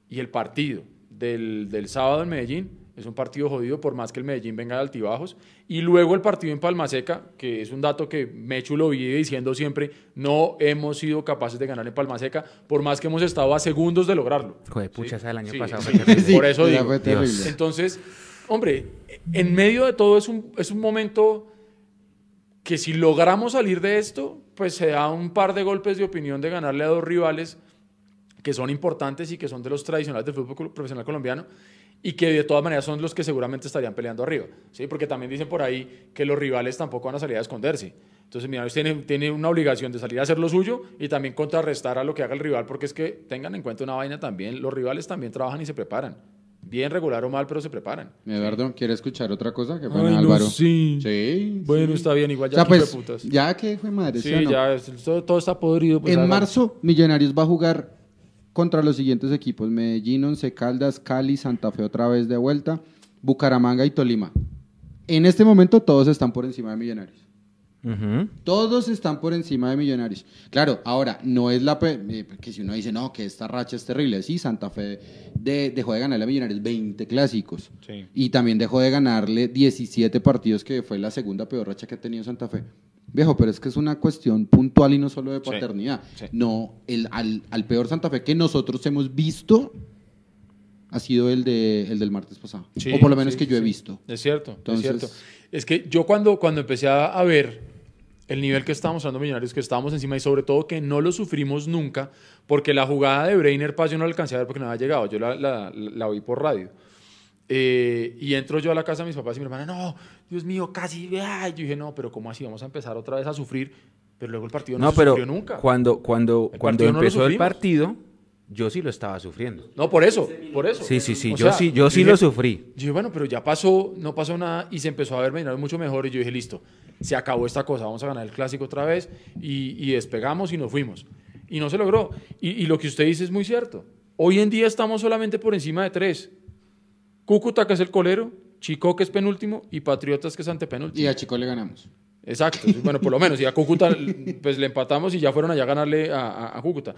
Y el partido del, del sábado en Medellín es un partido jodido, por más que el Medellín venga de altibajos. Y luego el partido en Palmaseca, que es un dato que Mechu lo vive diciendo siempre, no hemos sido capaces de ganar en Palmaseca, por más que hemos estado a segundos de lograrlo. Joder, pucha, esa del año Sí, pasado sí. Sí, por eso digo. Entonces, hombre, en medio de todo es un, es un momento que si logramos salir de esto, pues se da un par de golpes de opinión de ganarle a dos rivales que son importantes y que son de los tradicionales del fútbol profesional colombiano y que de todas maneras son los que seguramente estarían peleando arriba, ¿sí? Porque también dicen por ahí que los rivales tampoco van a salir a esconderse. Entonces, mira, tiene, tiene una obligación de salir a hacer lo suyo y también contrarrestar a lo que haga el rival, porque es que tengan en cuenta una vaina también, los rivales también trabajan y se preparan. Bien regular o mal, pero se preparan. Eduardo, ¿quiere escuchar otra cosa? Que Ay, no, Álvaro. sí. Sí. Bueno, sí. está bien, igual O ya sea, qué pues, hijueputas. ya que fue madre. Sí, ¿sí o no? ya, es- todo, todo está podrido. pues, en marzo, Millonarios va a jugar contra los siguientes equipos: Medellín, Once Caldas, Cali, Santa Fe otra vez de vuelta, Bucaramanga y Tolima. En este momento todos están por encima de Millonarios. Todos están por encima de Millonarios. Claro, ahora, no es la... eh, Que si uno dice, no, que esta racha es terrible. Sí, Santa Fe de- dejó de ganarle a Millonarios 20 clásicos. Sí. Y también dejó de ganarle 17 partidos, que fue la segunda peor racha que ha tenido Santa Fe. Viejo, pero es que es una cuestión puntual y no solo de paternidad. sí. No, el, al, al peor Santa Fe que nosotros hemos visto ha sido el, de, el del martes pasado. Sí, o por lo menos sí, que yo he visto. Es cierto, Entonces- es cierto. Es que yo cuando, cuando empecé a ver el nivel que está mostrando Millonarios, que estábamos encima y sobre todo que no lo sufrimos nunca, porque la jugada de Breiner Paz yo no la alcancé a ver porque no había llegado, yo la, la, la oí por radio. Eh, y entro yo a la casa de mis papás y mi hermana, no, Dios mío, casi, ay. yo dije, no, pero ¿cómo así? Vamos a empezar otra vez a sufrir, pero luego el partido no, No, se pero sufrió nunca. cuando, cuando, El cuando no empezó el partido, yo sí lo estaba sufriendo. No, por eso, por eso. Sí, sí, sí, O yo sea, sí, yo sí dije, lo sufrí. Yo dije, bueno, pero ya pasó, no pasó nada y se empezó a ver Millonarios mucho mejor y yo dije, listo, se acabó esta cosa, vamos a ganar el clásico otra vez y, y despegamos y nos fuimos. Y no se logró. Y, y lo que usted dice es muy cierto. Hoy en día estamos solamente por encima de tres. Cúcuta, que es el colero, Chico, que es penúltimo, y Patriotas, que es antepenúltimo. Y a Chico le ganamos. Exacto. Bueno, por lo menos. Y a Cúcuta, *laughs* pues le empatamos y ya fueron allá a ganarle a, a- a Cúcuta.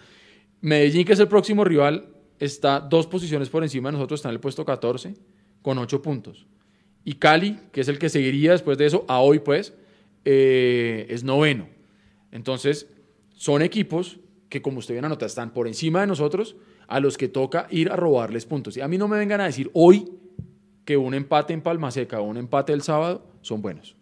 Medellín, que es el próximo rival, está dos posiciones por encima de nosotros, está en el puesto 14, con 8 puntos. Y Cali, que es el que seguiría después de eso, a hoy pues, eh, es noveno. Entonces, son equipos que, como usted bien anota, están por encima de nosotros, a los que toca ir a robarles puntos. Y a mí no me vengan a decir hoy que un empate en Palmaseca o un empate el sábado son buenos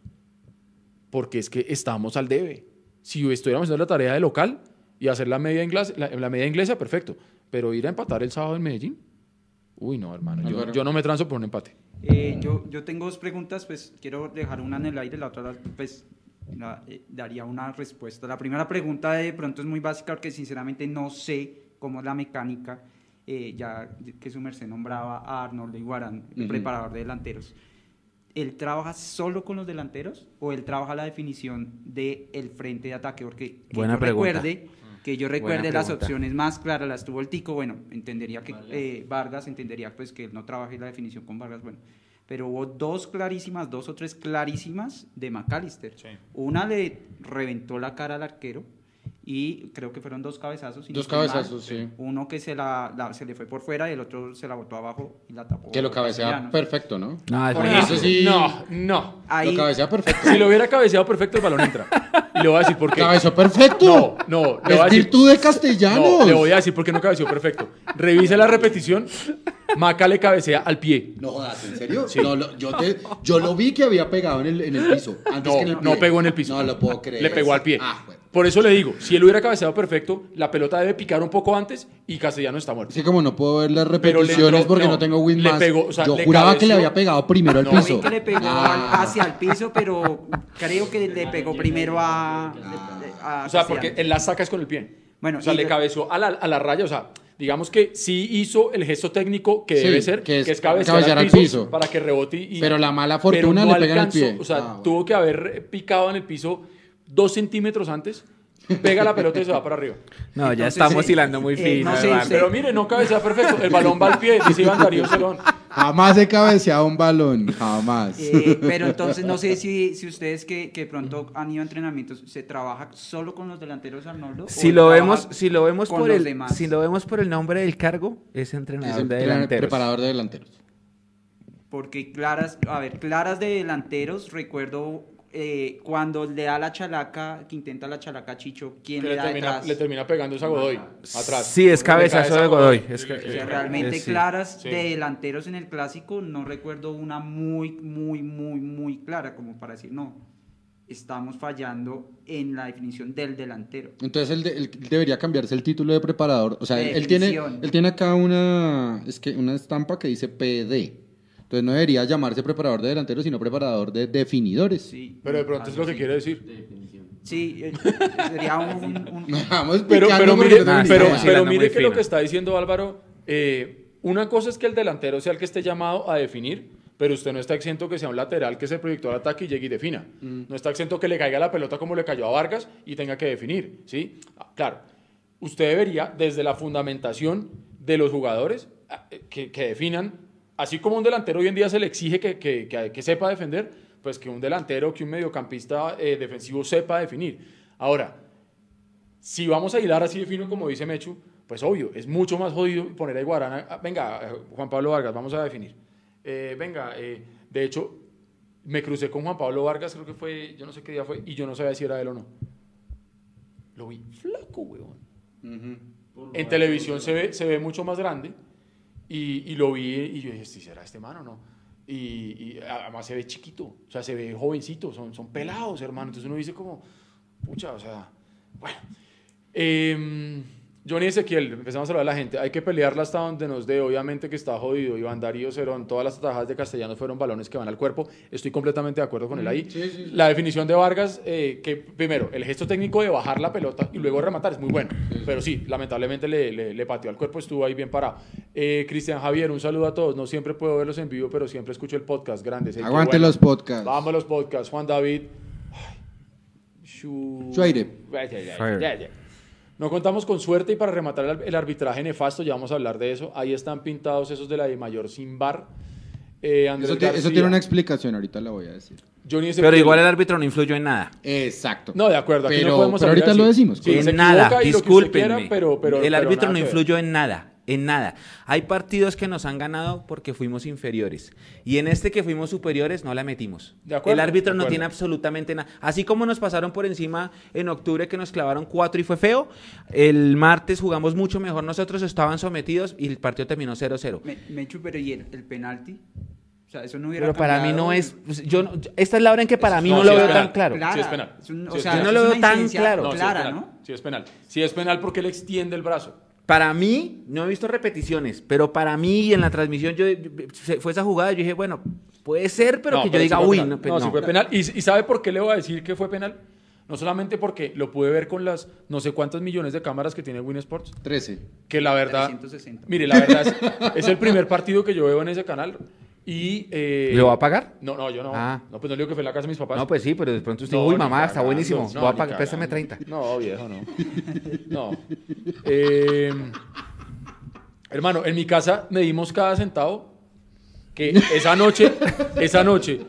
porque es que estamos al debe. Si estuviéramos haciendo la tarea de local y hacer la media inglesa, la, la media inglesa, perfecto. Pero ir a empatar el sábado en Medellín, uy, no, hermano. Yo, yo no me transo por un empate. Eh, yo, yo tengo dos preguntas, pues quiero dejar una en el aire, la otra pues la- eh, daría una respuesta. La primera pregunta de pronto es muy básica porque sinceramente no sé cómo es la mecánica, eh, ya que su merced nombraba a Arnold Iguarán, el Ujú. preparador de delanteros. ¿Él trabaja solo con los delanteros o él trabaja la definición del el frente de ataque? Porque que Buena yo pregunta. recuerde, que yo recuerde las opciones más claras las tuvo el Tico, bueno, entendería que eh, Vargas, entendería pues que él no trabaje la definición con Vargas, bueno, pero hubo dos clarísimas, dos o tres clarísimas de McAllister. Sí. Una le reventó la cara al arquero y creo que fueron dos cabezazos. no Dos mal. cabezazos, sí. Uno que se, la, la- se le fue por fuera y el otro se la botó abajo y la tapó. Que lo cabecea perfecto, ¿no? No, es. Eso sí. No, no. Ahí, Lo cabecea perfecto. Si lo hubiera cabeceado perfecto, el balón entra. Y le voy a decir por qué. ¿Cabeceó perfecto? No, no. Le voy a Es decir, virtud de castellanos. no, le voy a decir por qué no cabeció perfecto. Revise la repetición. Maca le cabecea al pie. No jodas, ¿en serio? Sí. No, lo- yo, te- yo lo vi que había pegado en el, en el piso. Antes No, que en el no pie. pegó en el piso. No lo puedo creer. Le pegó al pie. Ah, bueno. Por eso le digo, si él hubiera cabeceado perfecto, la pelota debe picar un poco antes y Castellano está muerto. Es que como no puedo ver las repeticiones entró- porque no, no, tengo Win le más, pegó, o sea, yo le juraba que le cabeció- había pegado primero al No, Yo piso. vi que le pegó Ah. hacia el piso, pero creo que le pegó primero a, a O sea, porque él la saca es con el pie. Bueno, o sea, le cabeció a la, a la raya. O sea, digamos que sí hizo el gesto técnico que Sí, debe ser, que que es es, cabecear, cabecear al al piso, piso. para que rebote. Y, Pero la mala fortuna no le pega en el pie. O sea, Ah, bueno. tuvo que haber picado en el piso dos centímetros antes, pega la pelota y se va para arriba. No, ya Entonces, estamos hilando muy eh, fino. no Pero mire, no cabecea perfecto. El balón va al pie, dice Iván Darío Cerón. Jamás he cabeceado un balón. Jamás. Eh, pero entonces no sé si, si ustedes que, que pronto han ido a entrenamientos, ¿se trabaja solo con los delanteros Arnoldo? Si lo vemos, si lo vemos por el, demás? si lo vemos por el nombre del cargo, es Es entrenador el de delanteros. preparador de delanteros. Porque claras, a ver, claras de delanteros, recuerdo eh, cuando le da la chalaca, que intenta la chalaca a Chicho, ¿quién Que le le da termina, detrás? le termina pegando esa Godoy atrás. Sí, es cabezazo de Godoy. Es que- O Sí, sea, sí. realmente Eh, sí. claras Sí. de delanteros en el clásico, no recuerdo una muy, muy, muy, muy clara, como para decir, no, estamos fallando en la definición del delantero. Entonces él, de- él debería cambiarse el título de preparador. O sea, él, él tiene, él tiene acá una, es que una estampa que dice PD. Entonces no debería llamarse preparador de delanteros, sino preparador de definidores. Sí, Pero de pronto es lo que quiere decir. sí eh, sería un... un- *laughs* Vamos Pero, pero mire, no pero, mire que lo que está diciendo Álvaro, eh, Una cosa es que el delantero sea el que esté llamado a definir, pero usted no está exento que sea un lateral que se proyectó al ataque y llegue y defina. No está exento que le caiga la pelota como le cayó a Vargas y tenga que definir, ¿sí? Ah, Claro, usted debería, desde la fundamentación de los jugadores, ah, eh, que, que definan, así como un delantero hoy en día se le exige que, que- que- que sepa defender, pues que un delantero, que un mediocampista eh, defensivo sepa definir. Ahora, si vamos a hilar así de fino como dice Mechu, pues obvio, es mucho más jodido poner a Iguarana. ah, Venga, eh, Juan Pablo Vargas, vamos a definir. Eh, venga, eh, de hecho, me crucé con Juan Pablo Vargas, creo que fue, yo no sé qué día fue, y yo no sabía si era él o no. Lo vi flaco, weón. En televisión se ve, se ve mucho más grande y, lo vi y yo dije, ¿sí será este mano no? Y, y además se ve chiquito, o sea, se ve jovencito, son, son pelados, hermano. Entonces uno dice como, pucha, o sea, bueno. Eh, Johnny Ezequiel, empezamos a hablar de la gente. Hay que pelearla hasta donde nos dé. Obviamente que está jodido. Iván Darío Cerón, todas las atajadas de Castellanos fueron balones que van al cuerpo. Estoy completamente de acuerdo con él ahí. sí, sí, sí. La definición de Vargas, eh, que primero, el gesto técnico de bajar la pelota y luego rematar es muy bueno. Pero sí, lamentablemente le, le, le pateó al cuerpo, estuvo ahí bien parado. Eh, Cristian Javier, un saludo a todos. No siempre puedo verlos en vivo, pero siempre escucho el podcast. Grandes. eh, Aguante bueno. los podcasts. Vamos a los podcasts. Juan David. Ay, Shu- Shuaire. Shuaire. No contamos con suerte y para rematar el, arbitraje nefasto, ya vamos a hablar de eso. Ahí están pintados esos de la de mayor sin bar. Eh, Andrés Eso, eso tiene una explicación, ahorita la voy a decir. Johnny Pero igual el árbitro no influyó en nada. Exacto. No, de acuerdo. Aquí Pero- no podemos pero ahorita así. lo decimos. Sí, en nada, discúlpenme. quiera, pero, pero- el pero árbitro nada no influyó en nada, en nada. Hay partidos que nos han ganado porque fuimos inferiores. Y en este que fuimos superiores no la metimos. De acuerdo, el árbitro de no tiene absolutamente nada. Así como nos pasaron por encima en octubre que nos clavaron cuatro y fue feo, el martes jugamos mucho mejor nosotros, estaban sometidos y el partido terminó 0-0. Me, Mechu, pero ¿y el, el penalti? O sea, eso no hubiera Pero para mí no es... pues, Yo, no- esta es la hora en que para mí No, lo es veo penal. tan claro. Clara. Sí es penal. Es un- o Sí es sea, penal. Yo no es lo veo tan claro. No, sí es clara, penal. ¿no? Sí es penal. Sí es penal porque él extiende el brazo. Para mí, no he visto repeticiones, pero para mí en la transmisión yo, yo- fue esa jugada, yo dije, bueno, puede ser, pero No, que yo diga, uy, penal. no, pe- No, sí no". fue penal. ¿Y, y sabe por qué le voy a decir que fue penal? No solamente porque lo pude ver con las no sé cuántas millones de cámaras que tiene Win Sports, 13. que la verdad... 360. Mire, la verdad es, es el primer partido que yo veo en ese canal y... eh, ¿Lo va a pagar? No, no, yo no. Ah. No, pues no le digo que fue en la casa de mis papás. No, pues sí, pero de pronto usted, No, uy, mamá, está buenísimo, No, voy a pagar, préstame cagando. 30. No, viejo, no. No. Eh, hermano, en mi casa medimos cada centavo que esa noche, esa noche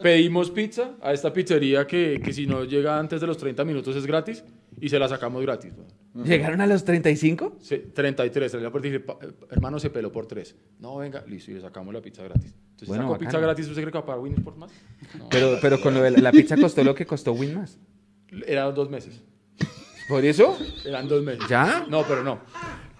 pedimos pizza a esta pizzería que, que si no llega antes de los 30 minutos es gratis y se la sacamos gratis. ¿Llegaron a los 35? Se- 33, le dije, "Pa- eh, hermano, se peló por 3. No, venga, listo, y le sacamos la pizza gratis. Entonces, Bueno, sacó pizza gratis, ¿usted cree que va a pagar Winnie por más? No. Pero, pero con lo de la, la pizza costó lo que costó Winmas. Eran dos meses. ¿Por eso? Eran dos meses. ¿Ya? No, pero no.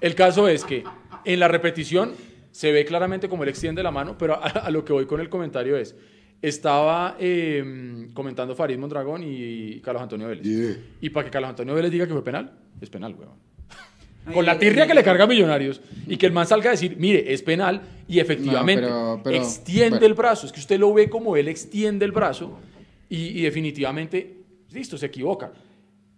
El caso es que en la repetición se ve claramente como él extiende la mano, pero a, a lo que voy con el comentario es, estaba eh, comentando Farid Mondragón y Carlos Antonio Vélez. Yeah. Y para que Carlos Antonio Vélez diga que fue penal, es penal, weón. Ay, Con la tirria que le carga a Millonarios y que el man salga a decir, mire, es penal y efectivamente pero- pero- extiende el brazo. Es que usted lo ve como él extiende el brazo y, y definitivamente, listo, se equivoca.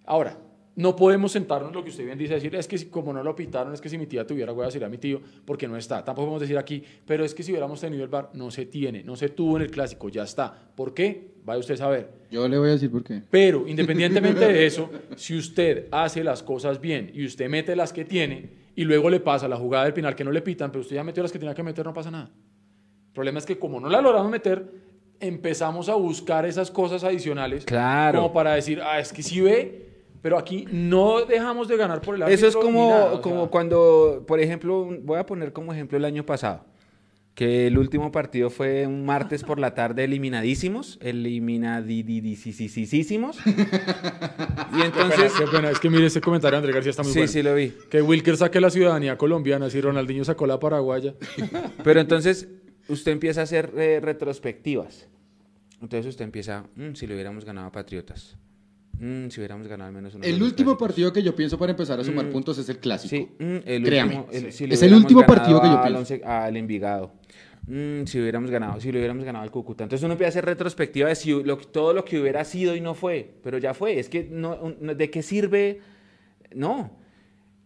Ahora, no podemos sentarnos, lo que usted bien dice, decir, es que si- como no lo pitaron, es que si mi tía tuviera, voy a decir a mi tío, porque no está. Tampoco podemos decir aquí, pero es que si hubiéramos tenido el bar, no se tiene, no se tuvo en el clásico, ya está. ¿Por qué? Vaya usted a saber. Yo le voy a decir por qué. Pero independientemente de *laughs* eso, si usted hace las cosas bien y usted mete las que tiene y luego le pasa la jugada del penal que no le pitan, pero usted ya metió las que tenía que meter, no pasa nada. El problema es que como no la logramos meter, empezamos a buscar esas cosas adicionales Claro. como para decir, ah, es que sí ve, pero aquí no dejamos de ganar por el árbitro. Eso es como, nada, o como sea, cuando, por ejemplo, voy a poner como ejemplo el año pasado, que el último partido fue un martes por la tarde eliminadísimos, eliminadísimos. y Qué pena, entonces, qué pena, es que mire ese comentario, Andrés García está muy sí, bueno. sí lo vi. Que Wilker saque la ciudadanía colombiana, si Ronaldinho sacó la paraguaya. Pero entonces usted empieza a hacer eh, retrospectivas. Entonces usted empieza, "Mm, si le hubiéramos ganado a Patriotas. Mm, si hubiéramos ganado al menos uno El último clásicos". partido que yo pienso para empezar a sumar Mm. puntos es el clásico. Sí, mm, el Créame, último, el- sí. si le Es el último partido que yo al pienso. Once- al Envigado. Mm, si hubiéramos ganado, si le hubiéramos ganado al Cúcuta. Entonces uno empieza a hacer retrospectiva de si lo- todo lo que hubiera sido y no fue, pero ya fue. Es que no, un- no- ¿de qué sirve? No.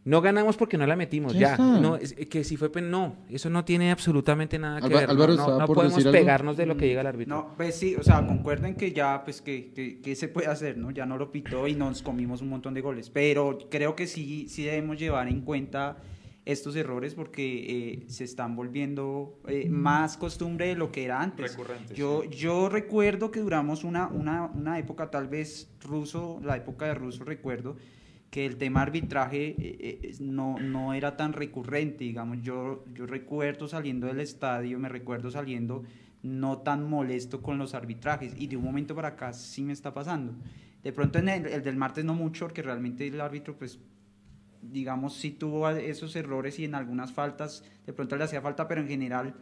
No ganamos porque no la metimos, Ya. No, es- que si fue pen- no, eso no tiene absolutamente nada que Alba- ver. Álvaro no, no por podemos decir algo. pegarnos de lo que diga el árbitro. No, pues sí, o sea, concuerden que ya, pues, que, que, que se puede hacer, ¿no? Ya no lo pitó y nos comimos un montón de goles. Pero creo que sí, sí debemos llevar en cuenta estos errores porque eh, se están volviendo eh, más costumbre de lo que era antes. Recurrentes, Yo, yo recuerdo que duramos una, una, una época, tal vez ruso, la época de ruso, recuerdo que el tema arbitraje eh, eh, no, no era tan recurrente, digamos, yo, yo recuerdo saliendo del estadio, me recuerdo saliendo no tan molesto con los arbitrajes y de un momento para acá sí me está pasando. De pronto en el, el del martes no mucho, porque realmente el árbitro pues digamos sí tuvo esos errores y en algunas faltas de pronto le hacía falta, pero en general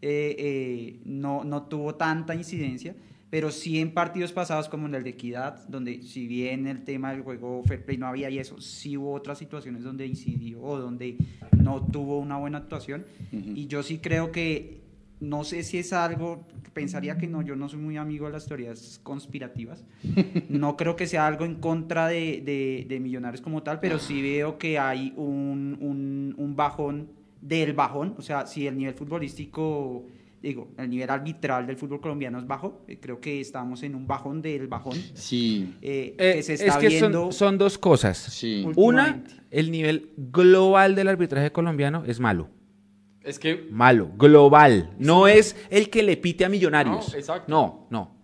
eh, eh, no, no tuvo tanta incidencia, pero sí en partidos pasados como en el de Equidad, donde si bien el tema del juego fair play no había y eso, sí hubo otras situaciones donde incidió o donde no tuvo una buena actuación. Y yo sí creo que, no sé si es algo, pensaría que no, yo no soy muy amigo de las teorías conspirativas, *laughs* no creo que sea algo en contra de, de- de Millonarios como tal, pero sí veo que hay un, un, un bajón del bajón, o sea, si el nivel futbolístico, digo, el nivel arbitral del fútbol colombiano es bajo, eh, creo que estamos en un bajón del bajón. Sí, eh, Eh, que se es que viendo son, son dos cosas. sí. Una, el nivel global del arbitraje colombiano es malo. Es que Malo, global. No es el que le pite a millonarios. No, exacto. No, no.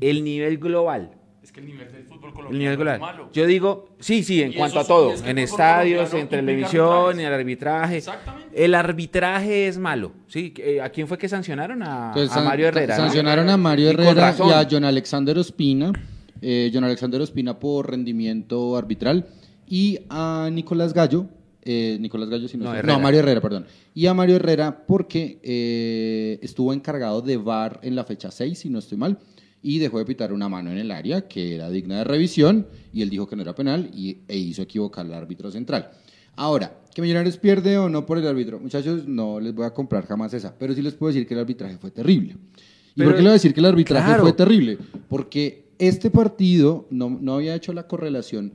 El nivel global. Es que el nivel del fútbol El colombiano nivel es global. malo. Yo digo, sí, sí, en Y cuanto a todo. y es que en estadios, en televisión, en el arbitraje. Exactamente. El arbitraje es malo. ¿sí? ¿A quién fue que sancionaron? A, Entonces, a san- Mario Herrera. ¿no? Sancionaron a Mario Herrera y, a John Alexander Ospina. eh, John Alexander Ospina por rendimiento arbitral. Y a Nicolás Gallo. eh, Nicolás Gallo, si no, No, no, Mario Herrera, perdón. Y a Mario Herrera porque eh, estuvo encargado de VAR en la fecha 6, si no estoy mal. Y dejó de pitar una mano en el área que era digna de revisión. Y él dijo que no era penal y, e hizo equivocar al árbitro central. Ahora, ¿que Millonarios pierde o no por el árbitro? Muchachos, no les voy a comprar jamás esa, pero sí les puedo decir que el arbitraje fue terrible. ¿Y Pero- por qué le voy a decir que el arbitraje Claro. fue terrible? Porque este partido no, no había hecho la correlación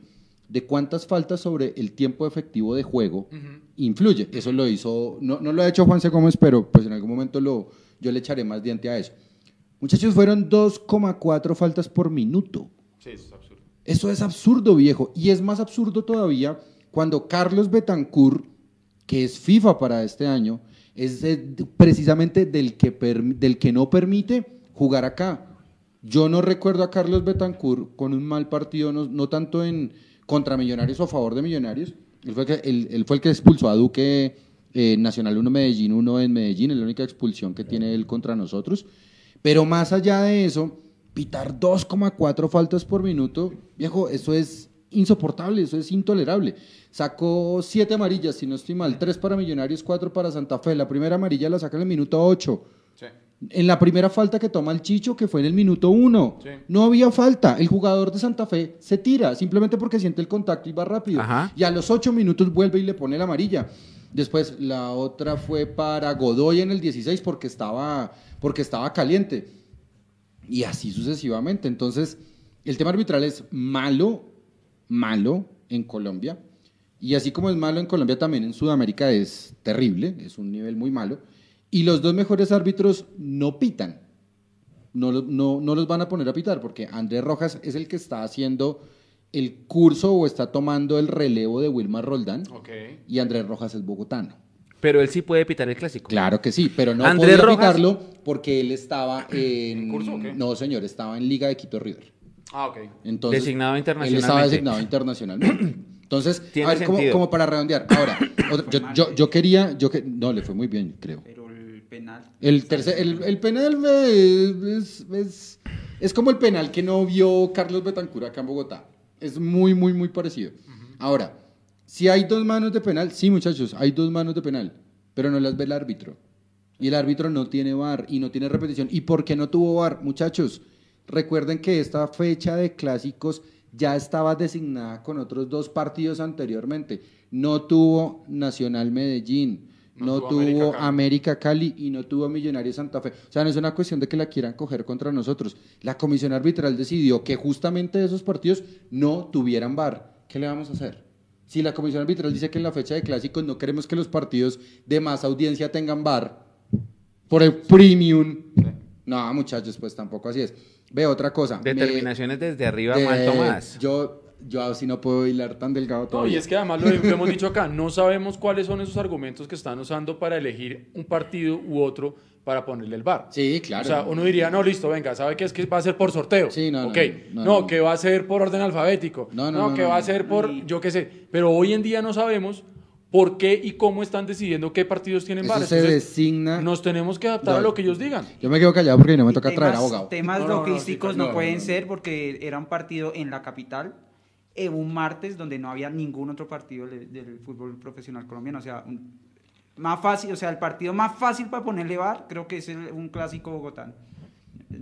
de cuántas faltas sobre el tiempo efectivo de juego influye. Eso lo hizo, no, no lo ha hecho Juanse Gómez, pero pues en algún momento lo, yo le echaré más diente a eso. Muchachos, fueron 2,4 faltas por minuto. Sí, eso es absurdo. Eso es absurdo, viejo. Y es más absurdo todavía cuando Carlos Betancourt, que es FIFA para este año, es precisamente del que, del que no permite jugar acá. Yo no recuerdo a Carlos Betancourt con un mal partido, no, no tanto en contra Millonarios o a favor de Millonarios. Él fue, el que, él- él fue el que expulsó a Duque eh, Nacional 1 Medellín 1 en Medellín, es la única expulsión que tiene él contra nosotros. Pero más allá de eso, pitar 2,4 faltas por minuto, viejo, eso es insoportable, eso es intolerable. Sacó siete amarillas, si no estoy mal, tres para Millonarios, cuatro para Santa Fe. La primera amarilla la saca en el minuto 8. Sí. En la primera falta que toma el Chicho, que fue en el minuto 1, Sí. no había falta. El jugador de Santa Fe se tira, simplemente porque siente el contacto y va rápido. Ajá. Y a los 8 minutos vuelve y le pone la amarilla. Después la otra fue para Godoy en el 16 porque estaba, porque estaba caliente. Y así sucesivamente. Entonces, el tema arbitral es malo, malo en Colombia. Y así como es malo en Colombia, también en Sudamérica es terrible, es un nivel muy malo. Y los dos mejores árbitros no pitan. No, no, no los van a poner a pitar porque Andrés Rojas es el que está haciendo el curso o está tomando el relevo de Wilmar Roldán. Ok. Y Andrés Rojas es bogotano. Pero él sí puede pitar el clásico. Claro que sí, pero no Andrés podía Rojas- pitarlo porque él estaba en... ¿En curso o qué? No, señor, estaba en Liga de Quito River. Ah, ok. Entonces, Designado Él estaba internacionalmente. designado internacionalmente. Entonces, Tiene a ver, como, sentido. como para redondear. Ahora, *coughs* otra- yo, yo, yo quería, yo que, no, le fue muy bien, creo. Pero el penal. El, tercer, el, el penal eh, es, es, es como el penal que no vio Carlos Betancur acá en Bogotá. Es muy, muy, muy parecido. Ahora, si hay dos manos de penal, sí, muchachos, hay dos manos de penal, pero no las ve el árbitro. Y el árbitro no tiene VAR y no tiene repetición. ¿Y por qué no tuvo VAR? Muchachos, recuerden que esta fecha de clásicos ya estaba designada con otros dos partidos anteriormente. No tuvo Nacional Medellín, No no, tuvo tuvo América Cali. América Cali y no tuvo Millonarios Santa Fe. O sea, no es una cuestión de que la quieran coger contra nosotros. La comisión arbitral decidió que justamente esos partidos no tuvieran VAR. ¿Qué le vamos a hacer? Si la comisión arbitral dice que en la fecha de clásicos no queremos que los partidos de más audiencia tengan bar por el premium. No, muchachos, pues tampoco así es. Ve otra cosa. me- Determinaciones desde arriba, de- ¿cuánto más? Yo, yo así no puedo hilar tan delgado No, todavía. y es que además lo, lo hemos dicho acá, no sabemos cuáles son esos argumentos que están usando para elegir un partido u otro para ponerle el bar. Sí, claro. O sea, uno diría, no, listo, venga, ¿sabe qué es que va a ser por sorteo? Sí, no, no, Ok. no, No, no, no. que va a ser por orden alfabético. No, no, no, que no, va a no. ser por, yo qué sé. Pero hoy en día no sabemos por qué y cómo están decidiendo qué partidos tienen Eso bar. se Entonces, designa. nos tenemos que adaptar a lo que ellos digan. Yo me quedo callado porque no me Y toca traer abogado. Temas No, no, no, logísticos no, no, pueden no, no. ser porque era un partido en la capital, en un martes donde no había ningún otro partido de- del fútbol profesional colombiano. O sea, un- más fácil, o sea, el partido más fácil para ponerle bar creo que es el- un clásico bogotano.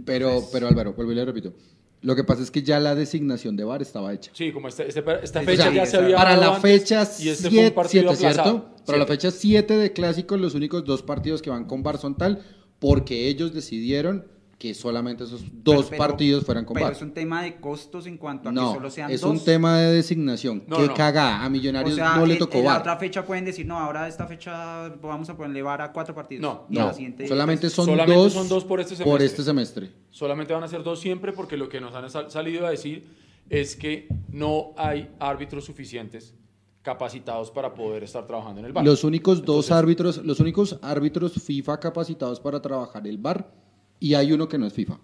Pero, Entonces, pero Álvaro, vuelvo y le repito. Lo que pasa es que ya la designación de bar estaba hecha. Sí, como este- este- esta O fecha sea, ya se había para la antes fecha y este fue un 7, partido aplazado. ¿cierto? Para la fecha 7 de clásicos, los únicos dos partidos que van con bar son tal, porque ellos decidieron que solamente esos dos pero- partidos fueran con Pero bar. es un tema de costos en cuanto a que No, solo sean es dos. un tema de designación. No, Qué no. cagada. A O Millonarios sea, no le en- tocó en la bar. otra fecha pueden decir, no, ahora esta fecha vamos a ponerle bar a cuatro partidos. No, Y a No, la siguiente- solamente son Solamente dos son dos por este por semestre. este semestre. Solamente van a ser dos siempre porque lo que nos han sal- salido a decir es que no hay árbitros suficientes capacitados para poder estar trabajando en el bar. Los únicos dos Entonces- árbitros, los únicos árbitros FIFA capacitados para trabajar el bar y hay uno que no es FIFA.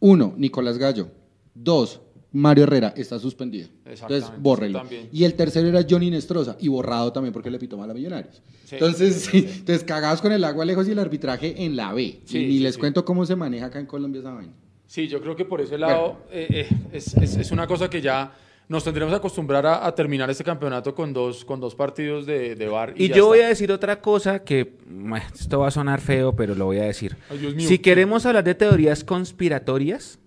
Uno, Nicolás Gallo. Dos, Mario Herrera está suspendido. Entonces, bórrelo. sí. Y el tercero era Johnny Nestroza y borrado también porque le pitó mal a Millonarios. Sí. Entonces, sí, entonces cagados con el agua lejos y el arbitraje en la B. Y ni les cuento cómo se maneja acá en Colombia esa vaina. Sí, yo creo que por ese lado eh, eh, es, es- es una cosa que ya nos tendremos que acostumbrar a, a terminar este campeonato con dos, con dos partidos de, de bar. Y yo voy a decir otra cosa que esto va a sonar feo, pero lo voy a decir. Ay. Si queremos hablar de teorías conspiratorias,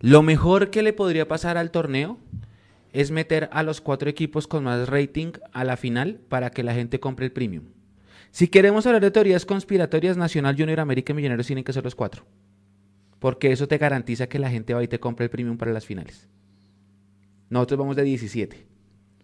lo mejor que le podría pasar al torneo es meter a los cuatro equipos con más rating a la final para que la gente compre el premium. Si queremos hablar de teorías conspiratorias, Nacional, Junior, América y Millonarios tienen que ser los cuatro. Porque eso te garantiza que la gente va y te compre el premium para las finales. Nosotros vamos de 17.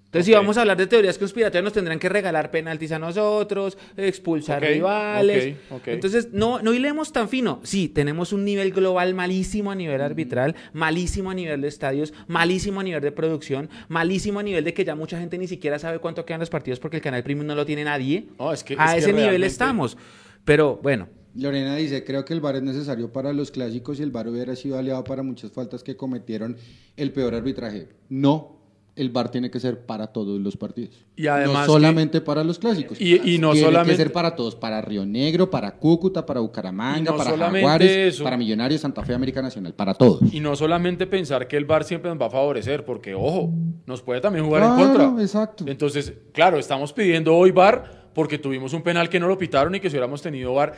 Entonces, si vamos a hablar de teorías conspiratorias, nos tendrán que regalar penaltis a nosotros, expulsar Ok, rivales. ok, ok. Entonces, no, no hilemos tan fino. Sí, tenemos un nivel global malísimo a nivel arbitral, malísimo a nivel de estadios, malísimo a nivel de producción, malísimo a nivel de que ya mucha gente ni siquiera sabe cuánto quedan los partidos porque el canal premium no lo tiene nadie. No, es que- a es que ese nivel realmente- estamos. Pero bueno, Lorena dice, creo que el VAR es necesario para los clásicos y el VAR hubiera sido aliado para muchas faltas que cometieron el peor arbitraje. No, el VAR tiene que ser para todos los partidos. Y además no solamente para los clásicos. Y- y no tiene solamente- que ser para todos, para Río Negro, para Cúcuta, para Bucaramanga, no para Jaguares, eso. para Millonarios, Santa Fe, América Nacional, para todos. Y no solamente pensar que el VAR siempre nos va a favorecer, porque, ojo, nos puede también jugar Claro, en contra. exacto. Entonces, claro, estamos pidiendo hoy VAR porque tuvimos un penal que no lo pitaron y que si hubiéramos tenido VAR,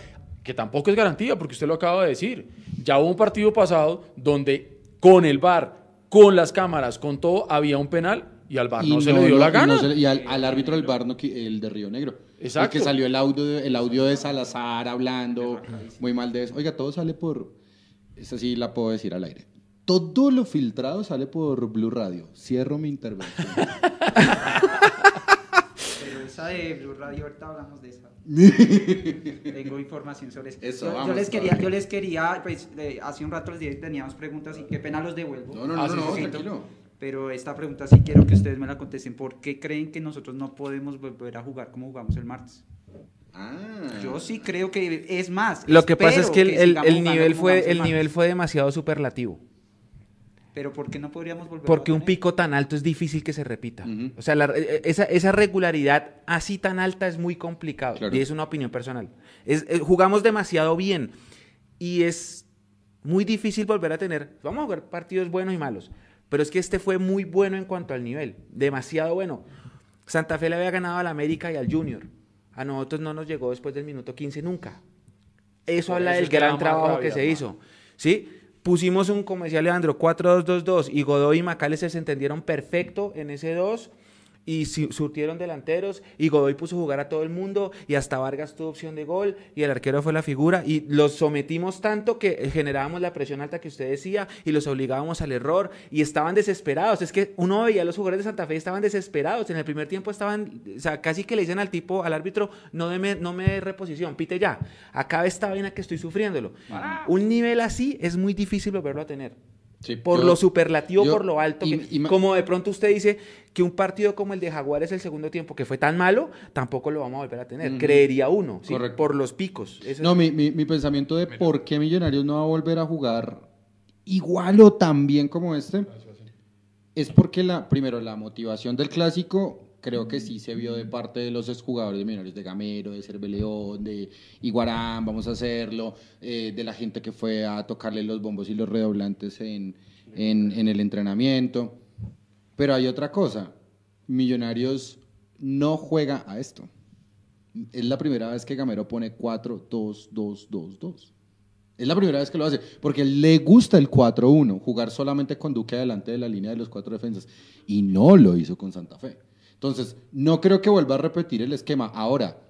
que tampoco es garantía, porque usted lo acaba de decir. Ya hubo un partido pasado donde con el VAR, con las cámaras, con todo, había un penal y al VAR Y no, se le dio la y gana. no se le- Y, al, al árbitro del VAR, no el de Río Negro. Exacto. El que salió el audio, el audio de Salazar hablando muy mal de eso. Oiga, todo sale por... Esa sí la puedo decir al aire. Todo lo filtrado sale por Blue Radio. Cierro mi intervención. *laughs* Esa de Blue Radio, ahorita hablamos de esa. *laughs* Tengo información sobre eso. Eso, yo, les quería, yo les quería, pues eh, hace un rato les dije que teníamos preguntas y qué pena los devuelvo. No, no, no, no, tranquilo. Pero esta pregunta sí quiero que ustedes me la contesten. ¿Por qué creen que nosotros no podemos volver a jugar como jugamos el martes? Ah. Yo sí creo que es más. lo que pasa es que el, espero el- el nivel fue el nivel fue demasiado superlativo. Pero ¿por qué no podríamos volver Porque a un pico tan alto es difícil que se repita. Ujú. O sea, la- eh, esa, esa regularidad así tan alta es muy complicado. Claro. Y es una opinión personal. Es, eh, jugamos demasiado bien. Y es muy difícil volver a tener. Vamos a jugar partidos buenos y malos. Pero es que este fue muy bueno en cuanto al nivel. Demasiado bueno. Santa Fe le había ganado al América y al Junior. A nosotros no nos llegó después del minuto 15 nunca. Eso Por habla eso del es gran trabajo rabia, que se ma. hizo. ¿Sí? Pusimos un, decía Leandro, 4-2-2-2 y Godoy y Macales se entendieron perfecto en ese 2. Y surtieron delanteros y Godoy puso a jugar a todo el mundo y hasta Vargas tuvo opción de gol y el arquero fue la figura y los sometimos tanto que eh, generábamos la presión alta que usted decía y los obligábamos al error y estaban desesperados. Es que uno veía a los jugadores de Santa Fe estaban desesperados. En el primer tiempo estaban, o sea, casi que le dicen al tipo, al árbitro, no, deme, no me dé reposición, pite ya. Acabe esta vaina que estoy sufriéndolo. Un nivel así es muy difícil volverlo a tener. Sí, Por yo- lo superlativo, yo- por lo alto. y- que- y ma- como de pronto usted dice que un partido como el de Jaguares el segundo tiempo, que fue tan malo, tampoco lo vamos a volver a tener. Creería uno, por los picos. Eso No, es- mi, mi, mi pensamiento de por qué Millonarios no va a volver a jugar igual o tan bien como este es porque la primero la motivación del clásico creo que sí se vio de parte de los exjugadores de Millonarios de Gamero, de Cerveleón, de Iguarán, vamos a hacerlo, eh, de la gente que fue a tocarle los bombos y los redoblantes en, en, en el entrenamiento. Pero hay otra cosa, Millonarios no juega a esto. Es la primera vez que Gamero pone 4, 2, 2, 2, 2. Es la primera vez que lo hace, porque le gusta el 4-1, jugar solamente con Duque adelante de la línea de los cuatro defensas, y no lo hizo con Santa Fe. Entonces, no creo que vuelva a repetir el esquema. Ahora,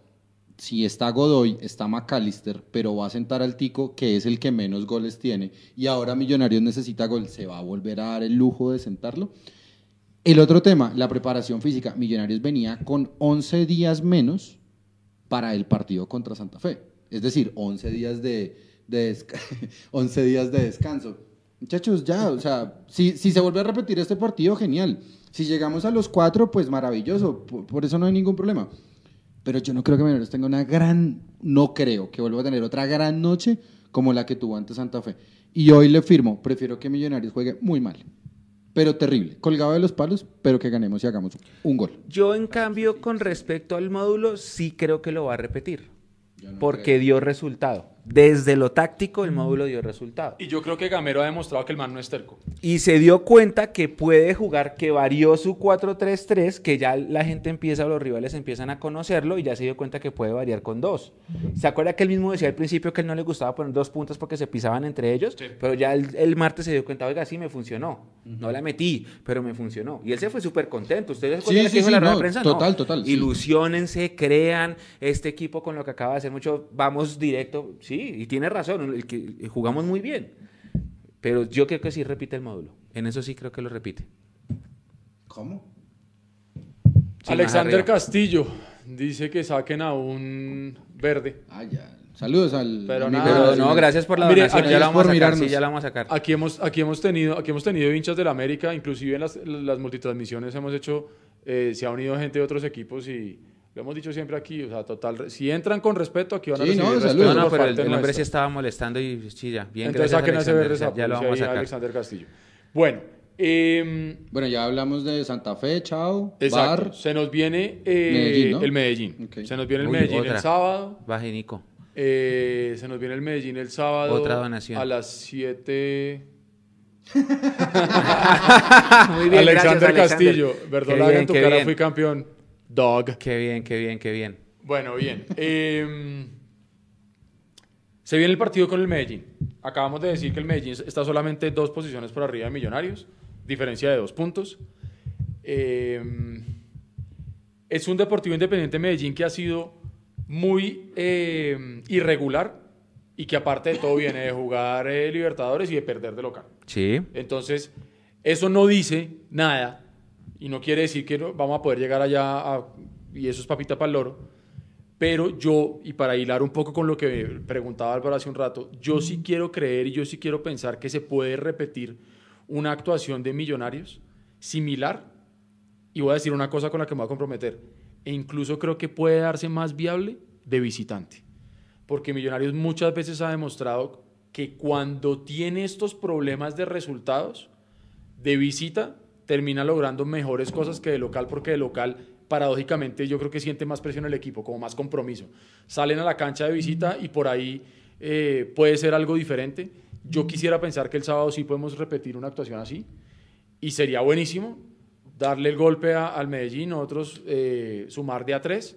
si está Godoy, está McAllister, pero va a sentar al Tico, que es el que menos goles tiene, y ahora Millonarios necesita gol, ¿se va a volver a dar el lujo de sentarlo? El otro tema, la preparación física. Millonarios venía con 11 días menos para el partido contra Santa Fe. Es decir, 11 días de, de desca- *laughs* 11 días de descanso. Muchachos, ya, o sea, si, si se vuelve a repetir este partido, genial. Si llegamos a los cuatro, pues maravilloso. Por, por eso no hay ningún problema. Pero yo no creo que Millonarios tenga una gran, no creo que vuelva a tener otra gran noche como la que tuvo ante Santa Fe. Y hoy le firmo, prefiero que Millonarios juegue muy mal, pero terrible, colgado de los palos, pero que ganemos y hagamos un gol. Yo, en cambio, con respecto al módulo, sí creo que lo va a repetir. No porque creo. dio resultado. Desde lo táctico, el módulo dio resultado. Y yo creo que Gamero ha demostrado que el man no es terco. Y se dio cuenta que puede jugar, que varió su 4-3-3, que ya la gente empieza, los rivales empiezan a conocerlo y ya se dio cuenta que puede variar con dos. ¿Se acuerda que él mismo decía al principio que él no le gustaba poner dos puntos porque se pisaban entre ellos? Sí. Pero ya el, el martes se dio cuenta, oiga, sí me funcionó. No la metí, pero me funcionó. Y él se fue súper contento. ¿Ustedes Sí, sí, que dijo sí, la rueda no, de prensa? total, total, sí. Ilusionense, crean este equipo con lo que acaba de hacer mucho. Vamos directo. Sí, y tiene razón. el que, jugamos muy bien. Pero yo creo que sí repite el módulo. En eso sí creo que lo repite. ¿Cómo? Sí, Alexander. Castillo dice que saquen a un verde. Ah, ya. Saludos al. Pero nada, Pero de- no, gracias por la Mire, donación. aquí Ya la vamos por a sacar. mirarnos. Sí, ya la vamos a sacar. Aquí hemos, aquí hemos tenido, aquí hemos tenido hinchas del América, inclusive en las, las multitransmisiones hemos hecho, eh, se ha unido gente de otros equipos y lo hemos dicho siempre aquí, o sea, total, si entran con respeto, aquí van a Sí, recibir no, respeto. No, no, pero el, hombre sí estaba molestando y sí, ya. Bien, Entonces gracias, saquen a ese ya- lo vamos a sacar. Alexander Castillo. Bueno, eh, Bueno, ya hablamos de Santa Fe, chao. exacto, Bar. se nos viene eh, Medellín, ¿no? el Medellín, se nos viene el Uy, Medellín otra. el sábado, Baje, Nico. eh, se nos viene el Medellín el sábado Otra donación. a las 7... *laughs* Muy bien, Alexander gracias, Castillo, Verdolaga en tu cara bien. fui campeón. Dog. Qué bien, qué bien, qué bien. Bueno, bien. *laughs* Eh, se viene el partido con el Medellín. Acabamos de decir que el Medellín está solamente dos posiciones por arriba de Millonarios, diferencia de dos puntos. Eh, es un Deportivo Independiente Medellín que ha sido muy eh, irregular y que aparte de todo viene de jugar eh, Libertadores y de perder de local. Sí. Entonces, eso no dice nada y no quiere decir que no- vamos a poder llegar allá a- y eso es papita para el loro. Pero yo, y para hilar un poco con lo que preguntaba Álvaro hace un rato, yo sí quiero creer y yo sí quiero pensar que se puede repetir una actuación de millonarios similar. Y voy a decir una cosa con la que me voy a comprometer. E incluso creo que puede darse más viable de visitante. Porque Millonarios muchas veces ha demostrado que cuando tiene estos problemas de resultados, de visita, termina logrando mejores cosas que de local, porque de local, paradójicamente, yo creo que siente más presión el equipo, como más compromiso. Salen a la cancha de visita y por ahí eh, puede ser algo diferente. Yo quisiera pensar que el sábado sí podemos repetir una actuación así y sería buenísimo darle el golpe a- al Medellín, nosotros eh, sumar de a tres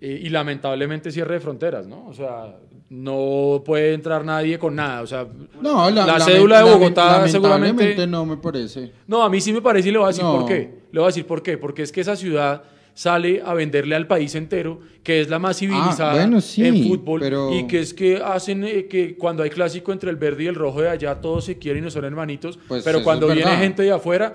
eh, y lamentablemente cierre de fronteras, ¿no? O sea, no puede entrar nadie con nada. O sea, No, la, cédula de Bogotá seguramente... no me parece. No, a mí sí me parece y le voy a decir No. por qué. Le voy a decir por qué. Porque es que esa ciudad sale a venderle al país entero que es la más civilizada Ah, bueno, sí, en fútbol pero- y que es que hacen eh, que cuando hay clásico entre el verde y el rojo de allá todos se quieren y no son hermanitos, Pues pero cuando viene gente de afuera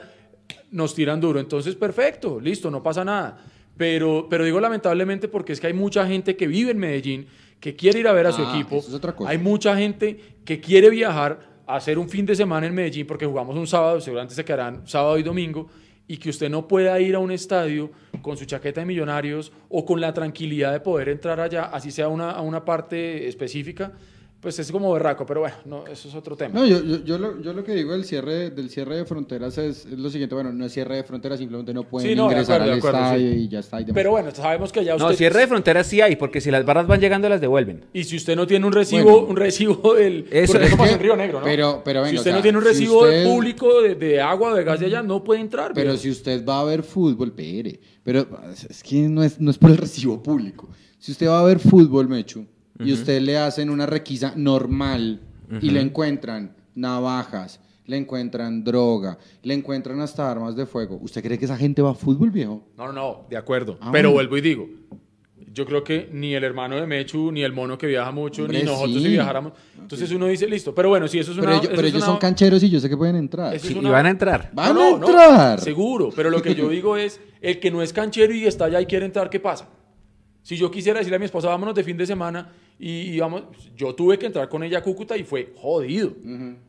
nos tiran duro. Entonces, perfecto, listo, no pasa nada. Pero, pero digo lamentablemente porque es que hay mucha gente que vive en Medellín, que quiere ir a ver a su Ah, equipo. eso es otra cosa. Hay mucha gente que quiere viajar a hacer un fin de semana en Medellín porque jugamos un sábado, seguramente se quedarán sábado y domingo, y que usted no pueda ir a un estadio con su chaqueta de millonarios o con la tranquilidad de poder entrar allá, así sea una, a una parte específica, pues es como berraco, pero bueno, no, eso es otro tema. No, yo, yo, yo, lo, yo lo que digo del cierre, del cierre de fronteras es, es lo siguiente, bueno, no es cierre de fronteras, simplemente no pueden Sí, no, ingresar acuerdo, al acuerdo, estadio sí. y ya está. y demás. Pero bueno, sabemos que ya usted... No, cierre de fronteras sí hay, porque si las barras van llegando las devuelven. Y si usted no tiene un recibo, Bueno. un recibo del... Eso porque es eso pasa que- en Río Negro, ¿no? pero- pero venga, si o usted sea, no tiene un recibo usted- público de, de agua o de gas de allá, no puede entrar. Pero si usted va a ver fútbol, pere. Pero es que no es, no es por el recibo público. Si usted va a ver fútbol, Mechu, y usted le hacen una requisa normal y le encuentran navajas, le encuentran droga, le encuentran hasta armas de fuego, ¿usted cree que esa gente va a fútbol, viejo? No, no, no, de acuerdo. Ah, Pero bueno. vuelvo y digo, yo creo que ni el hermano de Mechu, ni el mono que viaja mucho, Hombre, ni nosotros sí. si viajáramos. Entonces uno dice, listo. Pero bueno, si eso es Pero, una... ellos, eso pero ellos una- son cancheros y yo sé que pueden entrar. Sí, es y una- van a entrar. ¡Van No, a no, entrar! seguro, pero lo que yo *laughs* digo es, el que no es canchero y está allá y quiere entrar, ¿qué pasa? Si yo quisiera decirle a mi esposa, vámonos de fin de semana, y, y vamos, yo tuve que entrar con ella a Cúcuta y fue jodido,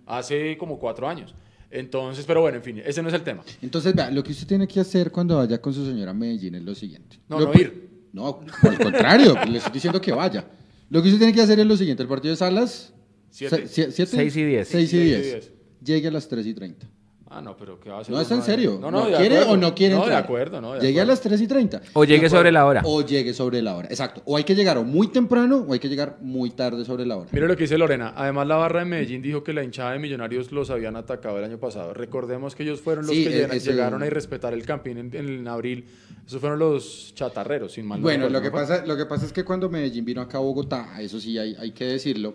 hace como cuatro años. Entonces, pero bueno, en fin, ese no es el tema. Entonces, vea, lo que usted tiene que hacer cuando vaya con su señora a Medellín es lo siguiente. No, Lo no ir. No, por el contrario, *laughs* le estoy diciendo que vaya. Lo que usted tiene que hacer es lo siguiente. El partido de Salas... Siete. se- sie- siete, Seis y diez. seis y Seis y diez. diez. Llegue a las 3 y 30. Ah, no, pero ¿qué va a hacer? No, es en serio. No, no, ¿Quiere acuerdo. o no quiere No, entrar? de acuerdo, no, de Llegue a las 3 y 30. O llegue sobre la hora. O llegue sobre la hora. Exacto. O hay que llegar o muy temprano o hay que llegar muy tarde sobre la hora. Mire lo que dice Lorena. Además, la barra de Medellín dijo que la hinchada de Millonarios los habían atacado el año pasado. Recordemos que ellos fueron los Sí, que e- ese- llegaron a irrespetar el campín en, en abril. Esos fueron los chatarreros, sin mal no Bueno, lo que, ¿no pasa, lo que pasa es que cuando Medellín vino acá a Bogotá, eso sí hay, hay que decirlo,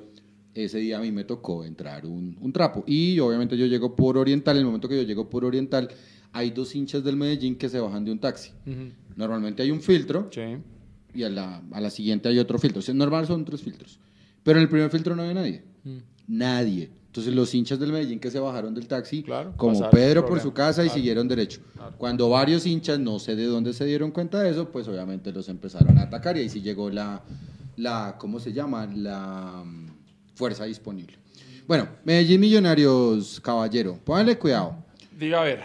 ese día a mí me tocó entrar un, un trapo. Y obviamente yo llego por Oriental, en el momento que yo llego por Oriental, hay dos hinchas del Medellín que se bajan de un taxi. Normalmente hay un filtro Sí. y a la, a la siguiente hay otro filtro. O sea, normal son tres filtros. Pero en el primer filtro no había nadie. Mm. Nadie. Entonces los hinchas del Medellín que se bajaron del taxi, Claro, como Pedro por su casa y siguieron derecho. Claro. Cuando varios hinchas, no sé de dónde se dieron cuenta de eso, pues obviamente los empezaron a atacar y ahí sí llegó la, la ¿cómo se llama? La fuerza disponible. Bueno, Medellín Millonarios, caballero, pónganle cuidado. Diga a ver.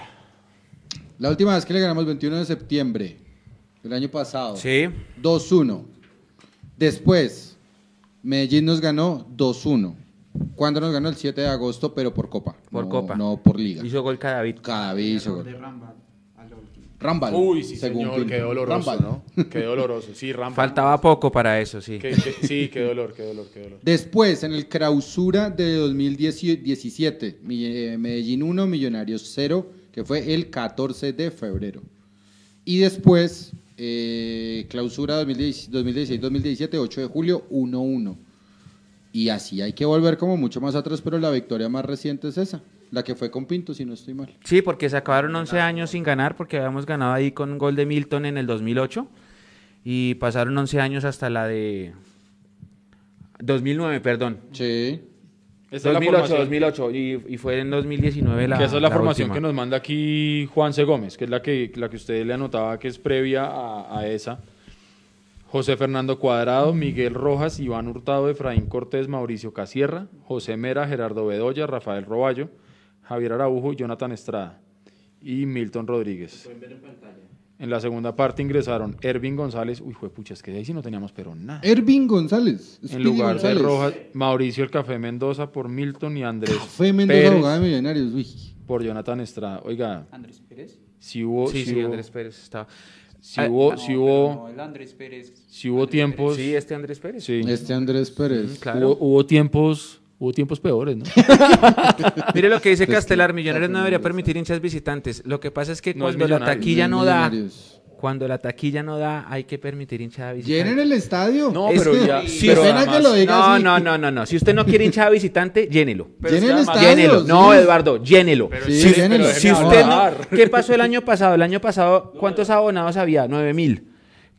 La última vez que le ganamos 21 de septiembre del año pasado. Sí. 2-1. Después, Medellín nos ganó 2-1. ¿Cuándo nos ganó? El 7 de agosto, pero por Copa. Por no, Copa. No por Liga. Hizo gol Cadavid. Cada vez hizo gol. de. Rambal. Uy, sí, según señor, Pinto. qué doloroso, Rambal. ¿no? Qué doloroso. Sí, Rampa. Faltaba poco para eso, sí. Qué- qué- sí, qué dolor, qué dolor, qué dolor. Después, en el clausura de 2017, Mi- eh, Medellín 1, Millonarios 0, que fue el 14 de febrero. Y después, eh, clausura 2016-2017, 8 de julio, 1-1. Y así hay que volver como mucho más atrás, pero la victoria más reciente es esa, la que fue con Pinto, si no estoy mal. Sí, porque se acabaron 11 años sin ganar, porque habíamos ganado ahí con un gol de Milton en el 2008. Y pasaron 11 años hasta la de... 2009, perdón. Sí. Esta es la 2008, formación. 2008. Y, y fue en 2019 la que esa es la, formación última. que nos manda aquí Juan C. Gómez, que es la que, la que usted le anotaba que es previa a, a esa. José Fernando Cuadrado, Miguel Rojas, Iván Hurtado, Efraín Cortés, Mauricio Casierra, José Mera, Gerardo Bedoya, Rafael Roballo, Javier Araujo, Jonathan Estrada y Milton Rodríguez. En la segunda parte ingresaron Ervin González, uy, fue pucha, es que de ahí sí no teníamos pero nada. Ervin González. En Speedy lugar González. de Rojas, Mauricio el Café Mendoza por Milton y Andrés Fue Mendoza, Pérez abogado de Millonarios. Uy. por Jonathan Estrada. Oiga, Andrés Pérez. si hubo, Sí, si sí, hubo- Andrés Pérez estaba. si Ah, hubo, No, si hubo, no, el Andrés Pérez. si hubo Andrés tiempos, Sí, este Andrés Pérez. sí, Este Andrés Pérez. Mm, claro. hubo, hubo tiempos, hubo tiempos peores, ¿no? *laughs* Mire lo que dice Es que Castelar, Millonarios no debería permitir hinchas visitantes. Lo que pasa es que No es cuando la taquilla no da, Millonarios. Cuando la taquilla no da, hay que permitir hinchada visitante. Llenen el estadio. No, Es pero que- ya. si pero pena además- que lo diga No, así. no, no, no, no. Si usted no quiere hinchada visitante, llénelo. pero es Llenen que el además- estadio. Llénelo. sí. No, Eduardo, llénelo. Pero Sí, sí, llénelo. pero Si déjeme usted no, hablar. ¿qué pasó el año pasado? El año pasado, ¿cuántos abonados había? 9 mil.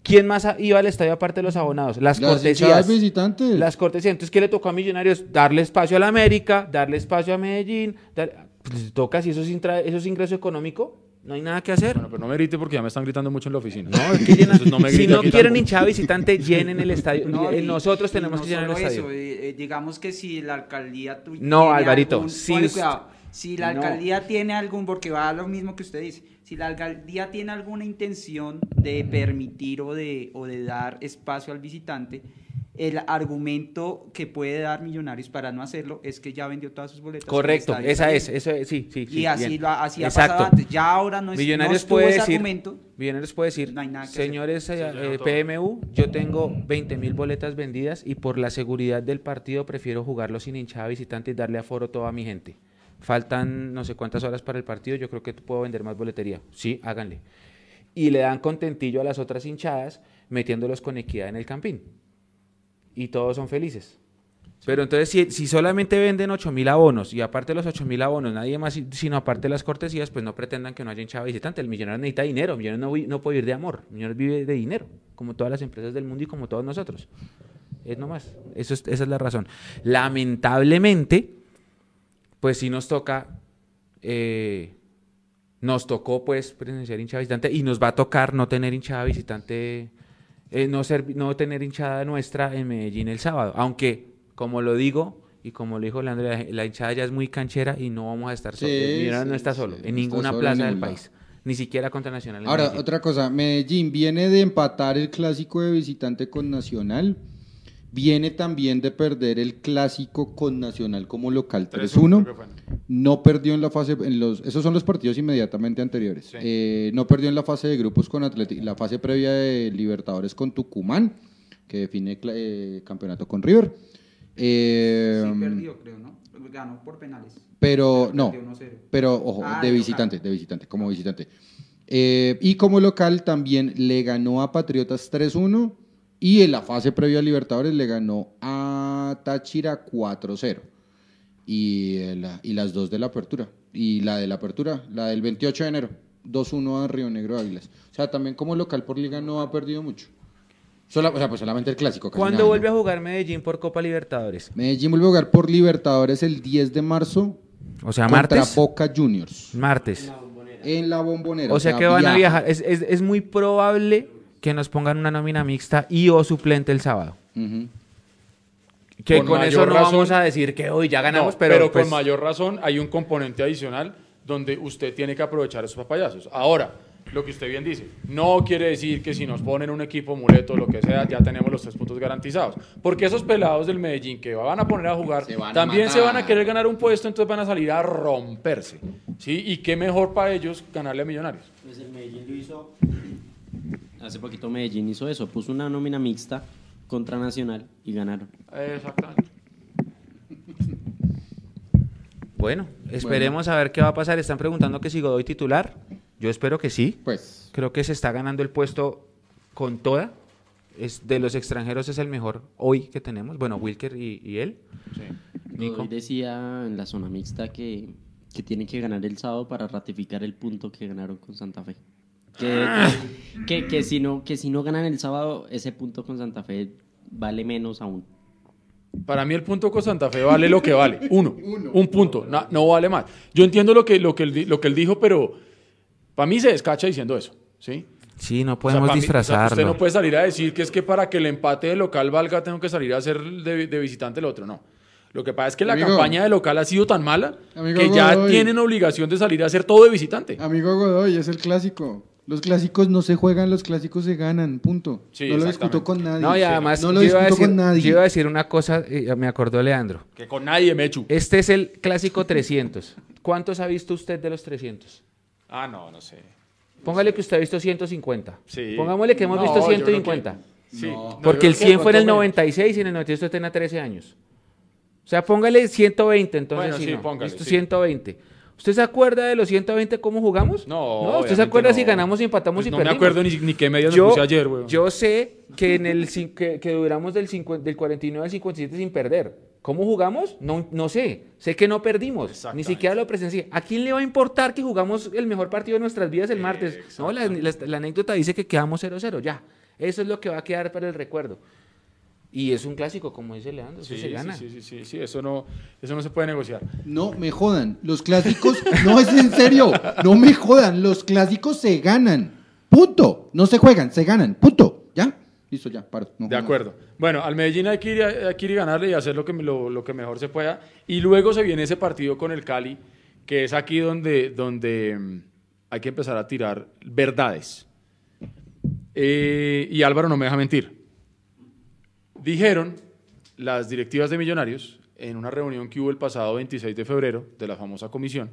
¿Quién más iba al estadio aparte de los abonados? Las, Las cortesías. visitantes. Las cortesías. Entonces, ¿qué le tocó a Millonarios? Darle espacio a la América, darle espacio a Medellín. dar- Pues, les toca, si eso es, intra- eso es ingreso económico, no hay nada que hacer. Bueno, pero no me grite porque ya me están gritando mucho en la oficina. No, es que llenan- Entonces no me si no quieren hinchada visitante, llenen el estadio. No, y- Nosotros y tenemos no que llenar el estadio. eso, eh, eh, digamos que si la alcaldía No, Alvarito, algún- cuidado, si la No. alcaldía tiene algún, porque va a lo mismo que usted dice, si la alcaldía tiene alguna intención de permitir o de, o de dar espacio al visitante, el argumento que puede dar Millonarios para no hacerlo es que ya vendió todas sus boletas. Correcto, esa es, eso es, sí, sí. sí, Y así, lo, ha- así ha pasado antes. Ya ahora no es no Millonarios estuvo puede ese decir, argumento. Millonarios puede decir, No señores eh, eh. PMU, yo tengo 20 mil boletas vendidas y por la seguridad del partido prefiero jugarlo sin hinchada visitante y darle aforo a toda mi gente. Faltan no sé cuántas horas para el partido, yo creo que puedo vender más boletería. Sí, háganle. Y le dan contentillo a las otras hinchadas metiéndolos con equidad en el campín. Y todos son felices. Pero entonces, si, si solamente venden 8 mil abonos y aparte de los 8 mil abonos, nadie más, si- sino aparte las cortesías, pues no pretendan que no haya hinchada visitante. El millonario necesita dinero. El millonario no, no puede vivir de amor. El millonario vive de dinero, como todas las empresas del mundo y como todos nosotros. Es nomás. Eso es- esa es la razón. Lamentablemente, pues sí nos toca, eh, nos tocó pues presenciar hinchada visitante y nos va a tocar no tener hinchada visitante, eh, no, ser, no tener hinchada nuestra en Medellín el sábado. Aunque, como lo digo y como lo dijo Leandro, la, la hinchada ya es muy canchera y no vamos a estar solos. Sí, no sí, está sí, solo no en está ninguna solo en plaza del país, ni siquiera contra Nacional. en Ahora, Medellín. otra cosa, Medellín viene de empatar el clásico de visitante con Nacional. Viene también de perder el clásico con Nacional como local 3-1. creo que fue. No perdió en la fase, en los, esos son los partidos inmediatamente anteriores. Sí. Eh, no perdió en la fase de grupos con Atlético, la fase previa de Libertadores con Tucumán, que define eh, campeonato con River. Eh, Sí, perdió, creo, ¿no? Ganó por penales. pero no, Perdió 1-0. pero ojo, Ah, de de visitante, de visitante, como visitante. Eh, y como local también le ganó a Patriotas 3-1 y en la fase previa a Libertadores le ganó a Táchira 4-0. Y, eh, la- y las dos de la apertura. Y la de la apertura, la del 28 de enero, 2-1 a Río Negro Águilas. O sea, también como local por liga no ha perdido mucho. Sola- o sea, pues solamente el clásico. ¿Cuándo nada, vuelve ¿no? a jugar Medellín por Copa Libertadores? Medellín vuelve a jugar por Libertadores el 10 de marzo O sea, contra martes. Boca Juniors. Martes. En la bombonera. O sea que van a viaja. viajar. Es, es- es muy probable que nos pongan una nómina mixta y o suplente el sábado. Que Con con, eso no razón- vamos a decir que hoy ya ganamos, No, pero, pues, con mayor razón hay un componente adicional donde usted tiene que aprovechar esos papayazos. Ahora, lo que usted bien dice, no quiere decir que si nos ponen un equipo muleto o lo que sea, ya tenemos los tres puntos garantizados. Porque esos pelados del Medellín que van a poner a jugar, Se van a también se van a querer ganar un puesto, entonces van a salir a romperse. ¿sí? Y qué mejor para ellos ganarle a Millonarios. Pues el Medellín lo hizo. Hace poquito Medellín hizo eso, puso una nómina mixta contra Nacional y ganaron. Exactamente. bueno, esperemos a ver qué va a pasar. Están preguntando que si Godoy titular. Yo espero que sí. Pues, Creo que se está ganando el puesto con toda. Es, de los extranjeros es el mejor hoy que tenemos. Bueno, Wilker y, y él. Nico. Godoy decía en la zona mixta que, que tienen que ganar el sábado para ratificar el punto que ganaron con Santa Fe. Que, que, que si no, que si no ganan el sábado, ese punto con Santa Fe vale menos aún. Para mí el punto con Santa Fe vale lo que vale. *laughs* Uno. Un punto. Na- no vale más. Yo entiendo lo que, lo, que él, lo que él dijo, pero para mí se descacha diciendo eso. ¿sí? Sí, no O sea, podemos mí- o sea, disfrazarlo. usted no puede salir a decir que es que para que el empate de local valga tengo que salir a hacer de, de visitante el otro. No. Lo que pasa es que la Amigo. campaña de local ha sido tan mala Amigo que ya Godoy. tienen obligación de salir a hacer todo de visitante. amigo Godoy, es el clásico. Los clásicos no se juegan, los clásicos se ganan, punto. Sí, no lo discuto con nadie. No, y además, no lo yo, iba a discuto decir, con nadie. yo iba a decir una cosa, eh, me acordó Leandro. Que con nadie me echo. Este es el clásico 300. ¿Cuántos ha visto usted de los 300? Ah, no, no sé. Póngale que usted ha visto 150. Sí. Pongámosle que hemos No, visto yo creo 150. que- Sí. No. Porque el creo que 100 fue en el cuánto menos. 96 y en el 98 usted tenía 13 años. O sea, póngale 120 entonces. Bueno, sí, no. póngale, Listo, sí. 120. ¿Usted se acuerda de los 120 cómo jugamos? No, ¿Usted se acuerda no. si ganamos, si empatamos Pues y no perdimos? me acuerdo ni, ni qué medias yo, puse ayer, weón. yo sé que en el que, que duramos del, 50 del 49 al 57 sin perder. ¿Cómo jugamos? No, no sé. Sé que no perdimos. Ni siquiera lo presencié. ¿A quién le va a importar que jugamos el mejor partido de nuestras vidas el martes? No, la, la- la anécdota dice que quedamos 0-0. Ya. Eso es lo que va a quedar para el recuerdo. Y es un clásico, como dice Leandro. Eso Sí, se sí, gana. sí, sí, sí, sí, eso no, eso no se puede negociar. No me jodan, los clásicos, no es en serio, no me jodan, los clásicos se ganan, punto, no se juegan, se ganan, punto, ¿ya? Listo, ya, paro. no De acuerdo. Bueno, al Medellín hay que, ir, a- hay que ir y ganarle y hacer lo que, lo, lo que mejor se pueda. Y luego se viene ese partido con el Cali, que es aquí donde, donde mm, hay que empezar a tirar verdades. Eh, y Álvaro no me deja mentir. Dijeron las directivas de Millonarios en una reunión que hubo el pasado 26 de febrero de la famosa comisión,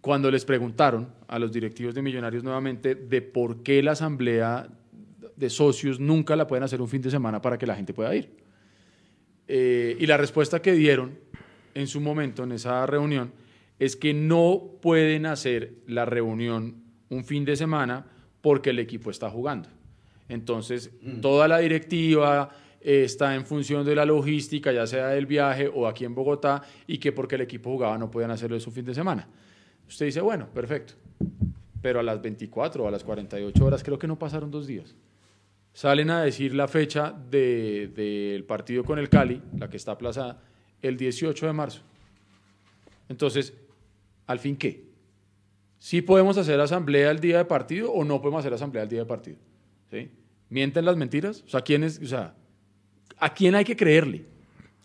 cuando les preguntaron a los directivos de Millonarios nuevamente de por qué la asamblea de socios nunca la pueden hacer un fin de semana para que la gente pueda ir. Eh, y la respuesta que dieron en su momento, en esa reunión, es que no pueden hacer la reunión un fin de semana porque el equipo está jugando. Entonces, toda la directiva eh, está en función de la logística, ya sea del viaje o aquí en Bogotá, y que porque el equipo jugaba no podían hacerlo un fin de semana. Usted dice, bueno, perfecto. Pero a las 24 o a las 48 horas, creo que no pasaron dos días salen a decir la fecha de- del partido con el Cali, la que está aplazada, el 18 de marzo. Entonces, ¿al fin qué? ¿Sí podemos hacer asamblea el día de partido o no podemos hacer asamblea el día de partido? ¿Sí? ¿Mienten las mentiras? O sea, ¿quién es, o sea, ¿a quién hay que creerle?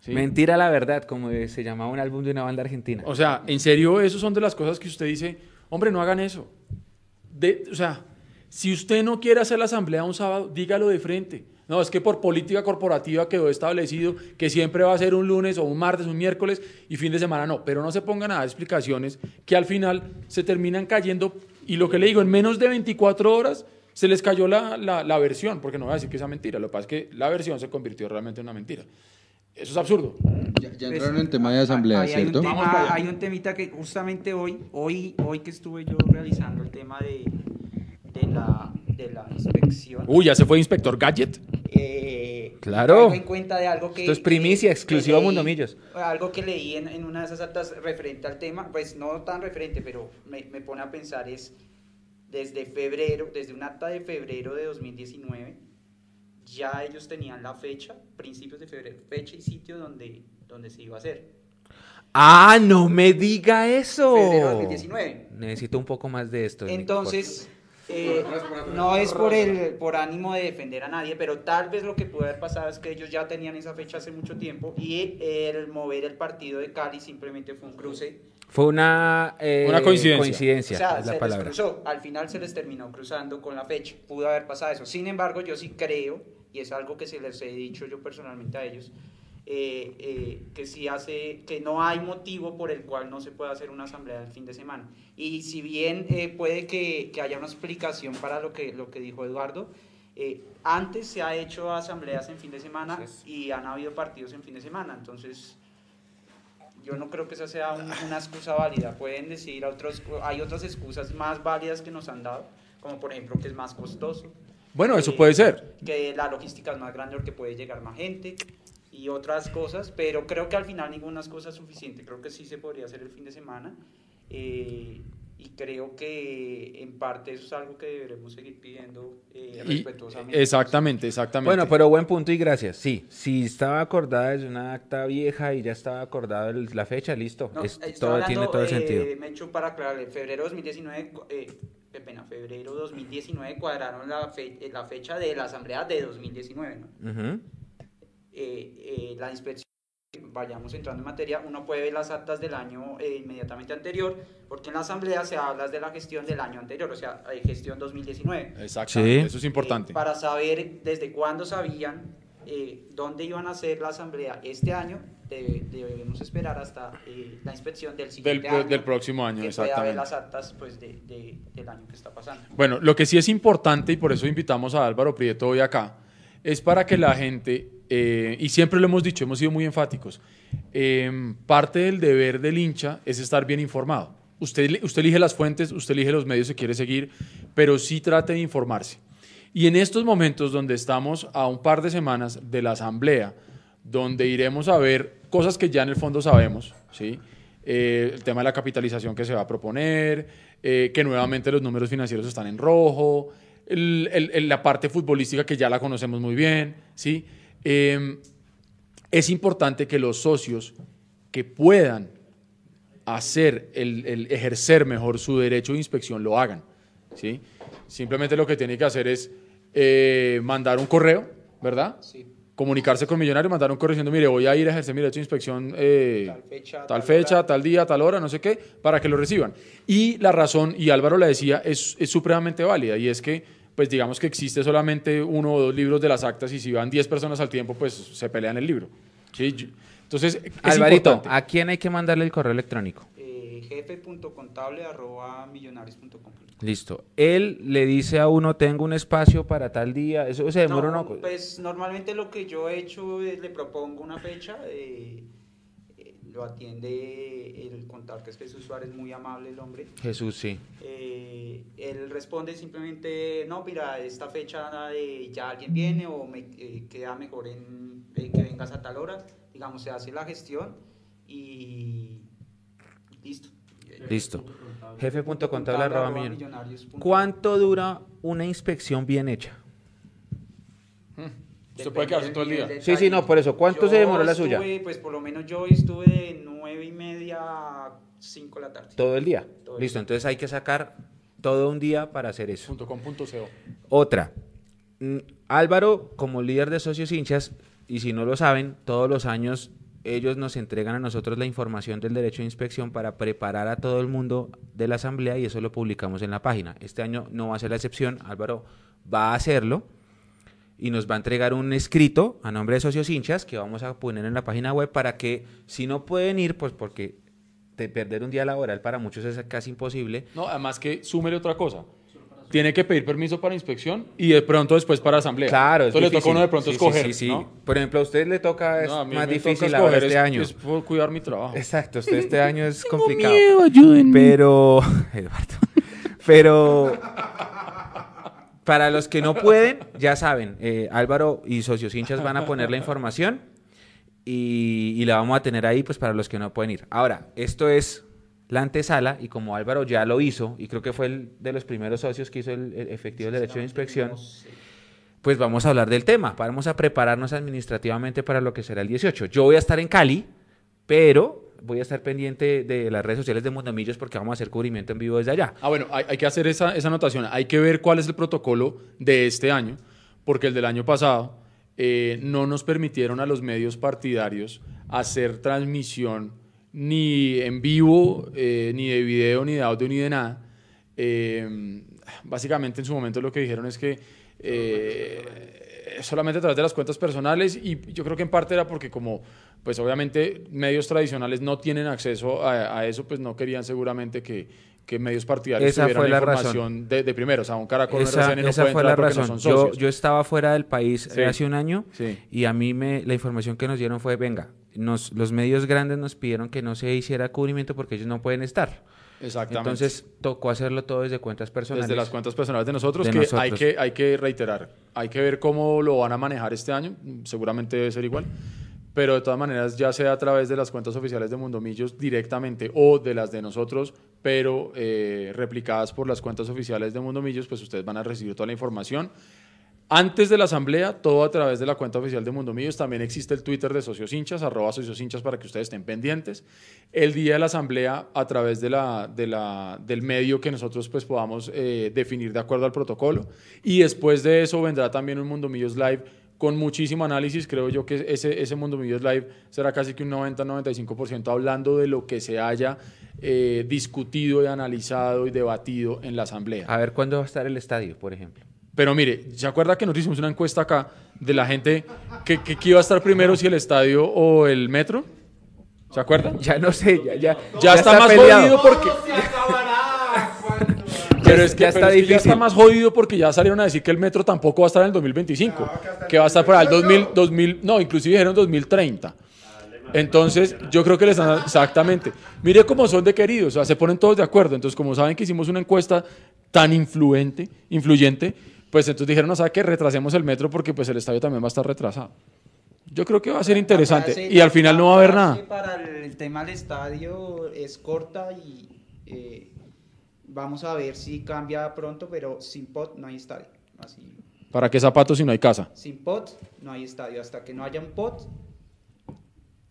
¿Sí? Mentira la verdad, como se llamaba un álbum de una banda argentina. O sea, en serio, eso son de las cosas que usted dice, hombre, no hagan eso. De- o sea, si usted no quiere hacer la asamblea un sábado, dígalo de frente. No, es que por política corporativa quedó establecido que siempre va a ser un lunes o un martes, un miércoles y fin de semana no. Pero no se pongan a dar explicaciones que al final se terminan cayendo. Y lo que le digo, en menos de 24 horas se les cayó la, la, la versión, porque no voy a decir que sea mentira. Lo que pasa es que la versión se convirtió realmente en una mentira. Eso es absurdo. Ya, ya entraron en tema de asamblea, hay un ¿cierto? tema- Vamos para allá. hay un temita que justamente hoy, hoy, hoy que estuve yo realizando el tema de, de, la, de la inspección. Uy, ya se fue Inspector Gadget. eh, Claro. en cuenta de algo que... Esto es primicia, que- exclusiva Mundo Millos. Algo que leí en, en una de esas actas referente al tema, pues no tan referente, pero me, me pone a pensar es desde febrero, desde un acta de febrero de 2019, ya ellos tenían la fecha, principios de febrero, fecha y sitio donde, donde se iba a hacer. Ah, no me diga eso. Febrero de 2019. Necesito un poco más de esto. Entonces, eh, no es por el por ánimo de defender a nadie, pero tal vez lo que puede haber pasado es que ellos ya tenían esa fecha hace mucho tiempo y el mover el partido de Cali simplemente fue un cruce. Fue una, eh, Una coincidencia. coincidencia, o sea, es se la les palabra. cruzó. Al final se les terminó cruzando con la fecha. Pudo haber pasado eso. Sin embargo, yo sí creo, y es algo que se les he dicho yo personalmente a ellos, eh, eh, que sí hace, que no hay motivo por el cual no se pueda hacer una asamblea el fin de semana. Y si bien eh, puede que, que haya una explicación para lo que, lo que dijo Eduardo, eh, antes se ha hecho asambleas en fin de semana y han habido partidos en fin de semana. Entonces, yo no creo que esa sea un- una excusa válida. Pueden decir otros, hay otras excusas más válidas que nos han dado, como por ejemplo que es más costoso. Bueno, eso eh, puede ser. Que la logística es más grande porque puede llegar más gente y otras cosas, pero creo que al final ninguna excusa es suficiente. Creo que sí se podría hacer el fin de semana eh, y creo que en parte eso es algo que deberemos seguir pidiendo eh, Y- respetuosamente. exactamente, exactamente. Bueno, pero buen punto y gracias. Sí, si estaba acordada desde una acta vieja y ya estaba acordada el- la fecha, listo. No, Es- todo hablando, tiene todo el eh, sentido. Me echo para aclararle, febrero 2019, cu- eh, qué pena, febrero 2019 cuadraron la, fe- eh, la fecha de la asamblea de 2019, ¿no? Ujú. Eh, eh, la inspección, vayamos entrando en materia, uno puede ver las actas del año eh, inmediatamente anterior, porque en la asamblea se habla de la gestión del año anterior, o sea, gestión 2019. Exactamente, Sí. eso es importante. Eh, para saber desde cuándo sabían eh, dónde iban a hacer la asamblea este año, debe- debemos esperar hasta eh, la inspección del del, siguiente año. del próximo año, que pueda ver exactamente. las actas pues, de, de- del año que está pasando. Bueno, lo que sí es importante, y por eso invitamos a Álvaro Prieto hoy acá, es para que la gente eh, y siempre lo hemos dicho, hemos sido muy enfáticos, eh, parte del deber del hincha es estar bien informado. Usted, usted elige las fuentes, usted elige los medios que quiere seguir, pero sí trate de informarse. Y en estos momentos donde estamos a un par de semanas de la asamblea, donde iremos a ver cosas que ya en el fondo sabemos, ¿sí? Eh, el tema de la capitalización que se va a proponer, eh, que nuevamente los números financieros están en rojo, el- el- el- la parte futbolística que ya la conocemos muy bien, ¿sí? Eh, es importante que los socios que puedan hacer, el, el ejercer mejor su derecho de inspección lo hagan, ¿sí? Simplemente lo que tiene que hacer es eh, mandar un correo, ¿verdad? Sí. Comunicarse con Millonario, mandar un correo diciendo, mire, voy a ir a ejercer mi derecho de inspección eh, Tal fecha, tal, fecha, tal día, tal hora, no sé qué, para que lo reciban. Y la razón, y Álvaro la decía, es, es supremamente válida, y es que, pues digamos que existe solamente uno o dos libros de las actas, y si van 10 personas al tiempo, pues se pelean el libro. ¿sí? Entonces, es Alvarito, importante. ¿a quién hay que mandarle el correo electrónico? Eh, jefe.contable arroba millonarios.com. Listo. Él le dice a uno, tengo un espacio para tal día. Eso se demora No, uno. Pues normalmente lo que yo he hecho es le propongo una fecha, eh, lo atiende el contador, que es Jesús Suárez, muy amable el hombre. Jesús, sí. Eh, él responde simplemente, no, mira, esta fecha eh, ya alguien viene o me eh, queda mejor en, eh, que vengas a tal hora. Digamos, se hace la gestión y listo. Listo. Jefe.contable arroba arroba millon- millonarios punto com. ¿Cuánto dura una inspección bien hecha? Usted puede quedarse todo el día. Sí, sí, no, por eso. ¿Cuánto Yo se demoró la suya? estuve, Pues por lo menos yo estuve de nueve y media a 5 de la tarde. Todo el día. Todo el Listo, día. entonces hay que sacar todo un día para hacer eso. Punto com, punto co. Otra. Mm, Álvaro, como líder de socios hinchas, y si no lo saben, todos los años ellos nos entregan a nosotros la información del derecho de inspección para preparar a todo el mundo de la asamblea y eso lo publicamos en la página. Este año no va a ser la excepción, Álvaro va a hacerlo y nos va a entregar un escrito a nombre de socios hinchas que vamos a poner en la página web para que si no pueden ir, pues porque de perder un día laboral para muchos es casi imposible, No, además que súmele otra cosa. Tiene que pedir permiso para inspección y de pronto después para asamblea. Claro, es Entonces le toca a uno de difícil. pronto Sí, sí, escoger. sí, sí. ¿no? Por ejemplo, a usted le toca es No, a mí más difícil ahora escoger este es- año. Es por cuidar mi trabajo. Exacto, usted este *laughs* año es complicado. Pero, *laughs* Eduardo, pero para los que no pueden, ya saben, eh, Álvaro y socios hinchas van a poner la información y, la vamos a tener ahí pues para los que no pueden ir. Ahora, esto es la antesala y como Álvaro ya lo hizo y creo que fue el de los primeros socios que hizo el, el efectivo derecho de inspección, pues vamos a hablar del tema. Vamos a prepararnos administrativamente para lo que será el 18. Yo voy a estar en Cali, pero voy a estar pendiente de las redes sociales de Mundomillos porque vamos a hacer cubrimiento en vivo desde allá. Ah, bueno, hay, hay que hacer esa, esa anotación. Hay que ver cuál es el protocolo de este año, porque el del año pasado eh, no nos permitieron a los medios partidarios hacer transmisión ni en vivo, eh, ni de video, ni de audio, ni de nada. Eh, básicamente en su momento lo que dijeron es que eh, solamente a través de las cuentas personales y yo creo que en parte era porque como pues obviamente medios tradicionales no tienen acceso a, a eso, pues no querían seguramente que, que medios partidarios Esa tuvieran fue la información de, de primero, o sea, un Caracol Esa, RCN no esa puede fue la no razón. son yo, yo estaba fuera del país Sí. hace un año Sí. y a mí me, la información que nos dieron fue, venga, nos, los medios grandes nos pidieron que no se hiciera cubrimiento porque ellos no pueden estar. Exactamente. Entonces tocó hacerlo todo desde cuentas personales. Desde las cuentas personales de nosotros, De que, nosotros. Hay que hay que reiterar. Hay que ver cómo lo van a manejar este año. Seguramente debe ser igual. Pero de todas maneras, ya sea a través de las cuentas oficiales de Mundomillos directamente o de las de nosotros, pero eh, replicadas por las cuentas oficiales de Mundomillos, pues ustedes van a recibir toda la información. Antes de la asamblea, todo a través de la cuenta oficial de Mundomillos. También existe el Twitter de Socios Hinchas, arroba Socios Hinchas, para que ustedes estén pendientes. El día de la asamblea, a través de la, de la, del medio que nosotros pues, podamos eh, definir de acuerdo al protocolo. Y después de eso vendrá también un Mundomillos Live con muchísimo análisis. Creo yo que ese, ese Mundomillos Live será casi que un 90-95% hablando de lo que se haya eh, discutido y analizado y debatido en la asamblea. A ver cuándo va a estar el estadio, por ejemplo. Pero mire, ¿se acuerda que nosotros hicimos una encuesta acá de la gente que, que, que iba a estar primero si el estadio o el metro? ¿Se acuerda? Ya no sé, ya, ya, Ya, está, más peleado. jodido porque... Pero es que, ya pero está es que ya difícil. está más jodido porque ya salieron a decir que el metro tampoco va a estar en el 2025, que va a estar para el 2000, 2000, no, inclusive dijeron 2030. Entonces, yo creo que les están exactamente. Mire cómo son de queridos, o sea, se ponen todos de acuerdo. Entonces, como saben que hicimos una encuesta tan influente, influyente, pues entonces dijeron, no sabe que retrasemos el metro porque pues el estadio también va a estar retrasado. Yo creo que va a ser interesante frase- y al final no va a haber nada. Para el tema del estadio es corta y eh, vamos a ver si cambia pronto, pero sin pot no hay estadio. Así, ¿Para qué zapatos si no hay casa? sin pot no hay estadio. Hasta que no haya un pot,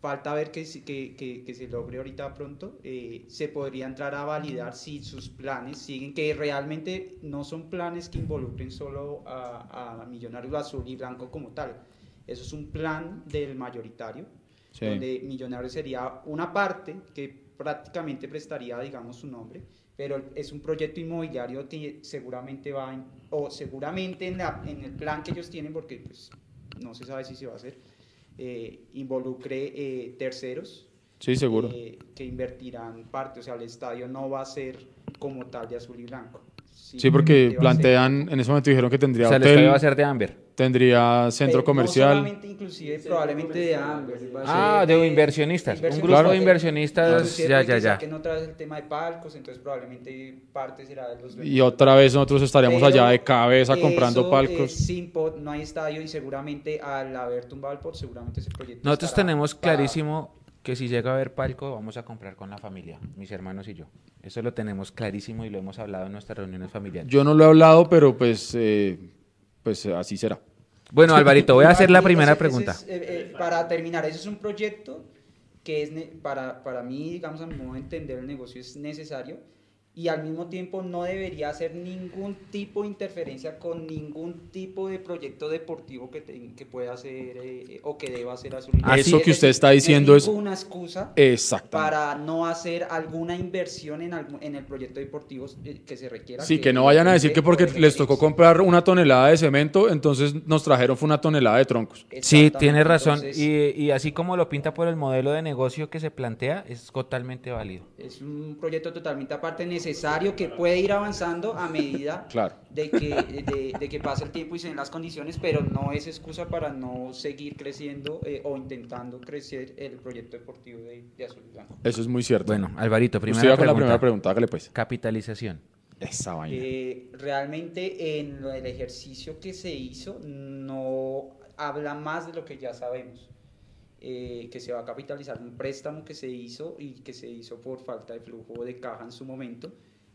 falta ver que, que, que- que se logre ahorita pronto. eh, se podría entrar a validar si sus planes siguen, que realmente no son planes que involucren solo a, a Millonarios Azul y Blanco como tal. Eso es un plan del mayoritario Sí. donde Millonarios sería una parte que prácticamente prestaría, digamos, su nombre, pero es un proyecto inmobiliario que seguramente va, en- o seguramente en, la- en el plan que ellos tienen, porque pues, no se sabe si se va a hacer, eh, involucre eh, terceros Sí, seguro. eh, que invertirán parte, o sea, el estadio no va a ser como tal de azul y blanco. Sí, porque plantean, en ese momento dijeron que O tendría sea, el hotel, estadio va a ser de Amber. Tendría centro Eh, comercial. No inclusive, probablemente de Amber. va a Ah, de inversionistas. Un grupo Claro. de inversionistas. Ya, ya, que ya. saquen otra vez el tema de palcos, entonces probablemente parte será de los Y otra vez nosotros estaríamos Pero allá de cabeza comprando eso, palcos. eh, sin pot no hay estadio y seguramente al haber tumbado el pot, seguramente ese proyecto. Nosotros tenemos parado. clarísimo que si llega a haber palco, vamos a comprar con la familia, mis hermanos y yo. Eso lo tenemos clarísimo y lo hemos hablado en nuestras reuniones familiares. Yo no lo he hablado, pero pues, eh, pues eh, así será. Bueno, Alvarito, voy a hacer la primera pregunta. es, eh, eh, para terminar, ese es un proyecto que es para, para mí, digamos, a mi modo de entender el negocio es necesario y al mismo tiempo no debería hacer ningún tipo de interferencia con ningún tipo de proyecto deportivo que, te- que pueda hacer eh, o que deba hacer Azul. Eso Es que usted está diciendo es- una excusa para no hacer alguna inversión en, algún- en el proyecto deportivo eh, que se requiera. Sí, que no vayan a decir que porque les tocó comprar una tonelada de cemento, entonces nos trajeron fue una tonelada de troncos. Sí, tiene razón. entonces- Y, y así como lo pinta por el modelo de negocio que se plantea, es totalmente válido. Es un proyecto totalmente aparte necesario que puede ir avanzando a medida *laughs* Claro. de, que, de, de que pase el tiempo y se den las condiciones, pero no es excusa para no seguir creciendo eh, o intentando crecer el proyecto deportivo de, de Azul y Blanco. Eso es muy cierto. Bueno, Alvarito, Usted iba con la primera pregunta, hágale pues. Capitalización. Esa vaina. Eh, realmente en lo del ejercicio que se hizo no habla más de lo que ya sabemos. Eh, que se va a capitalizar un préstamo que se hizo y que se hizo por falta de flujo de caja en su momento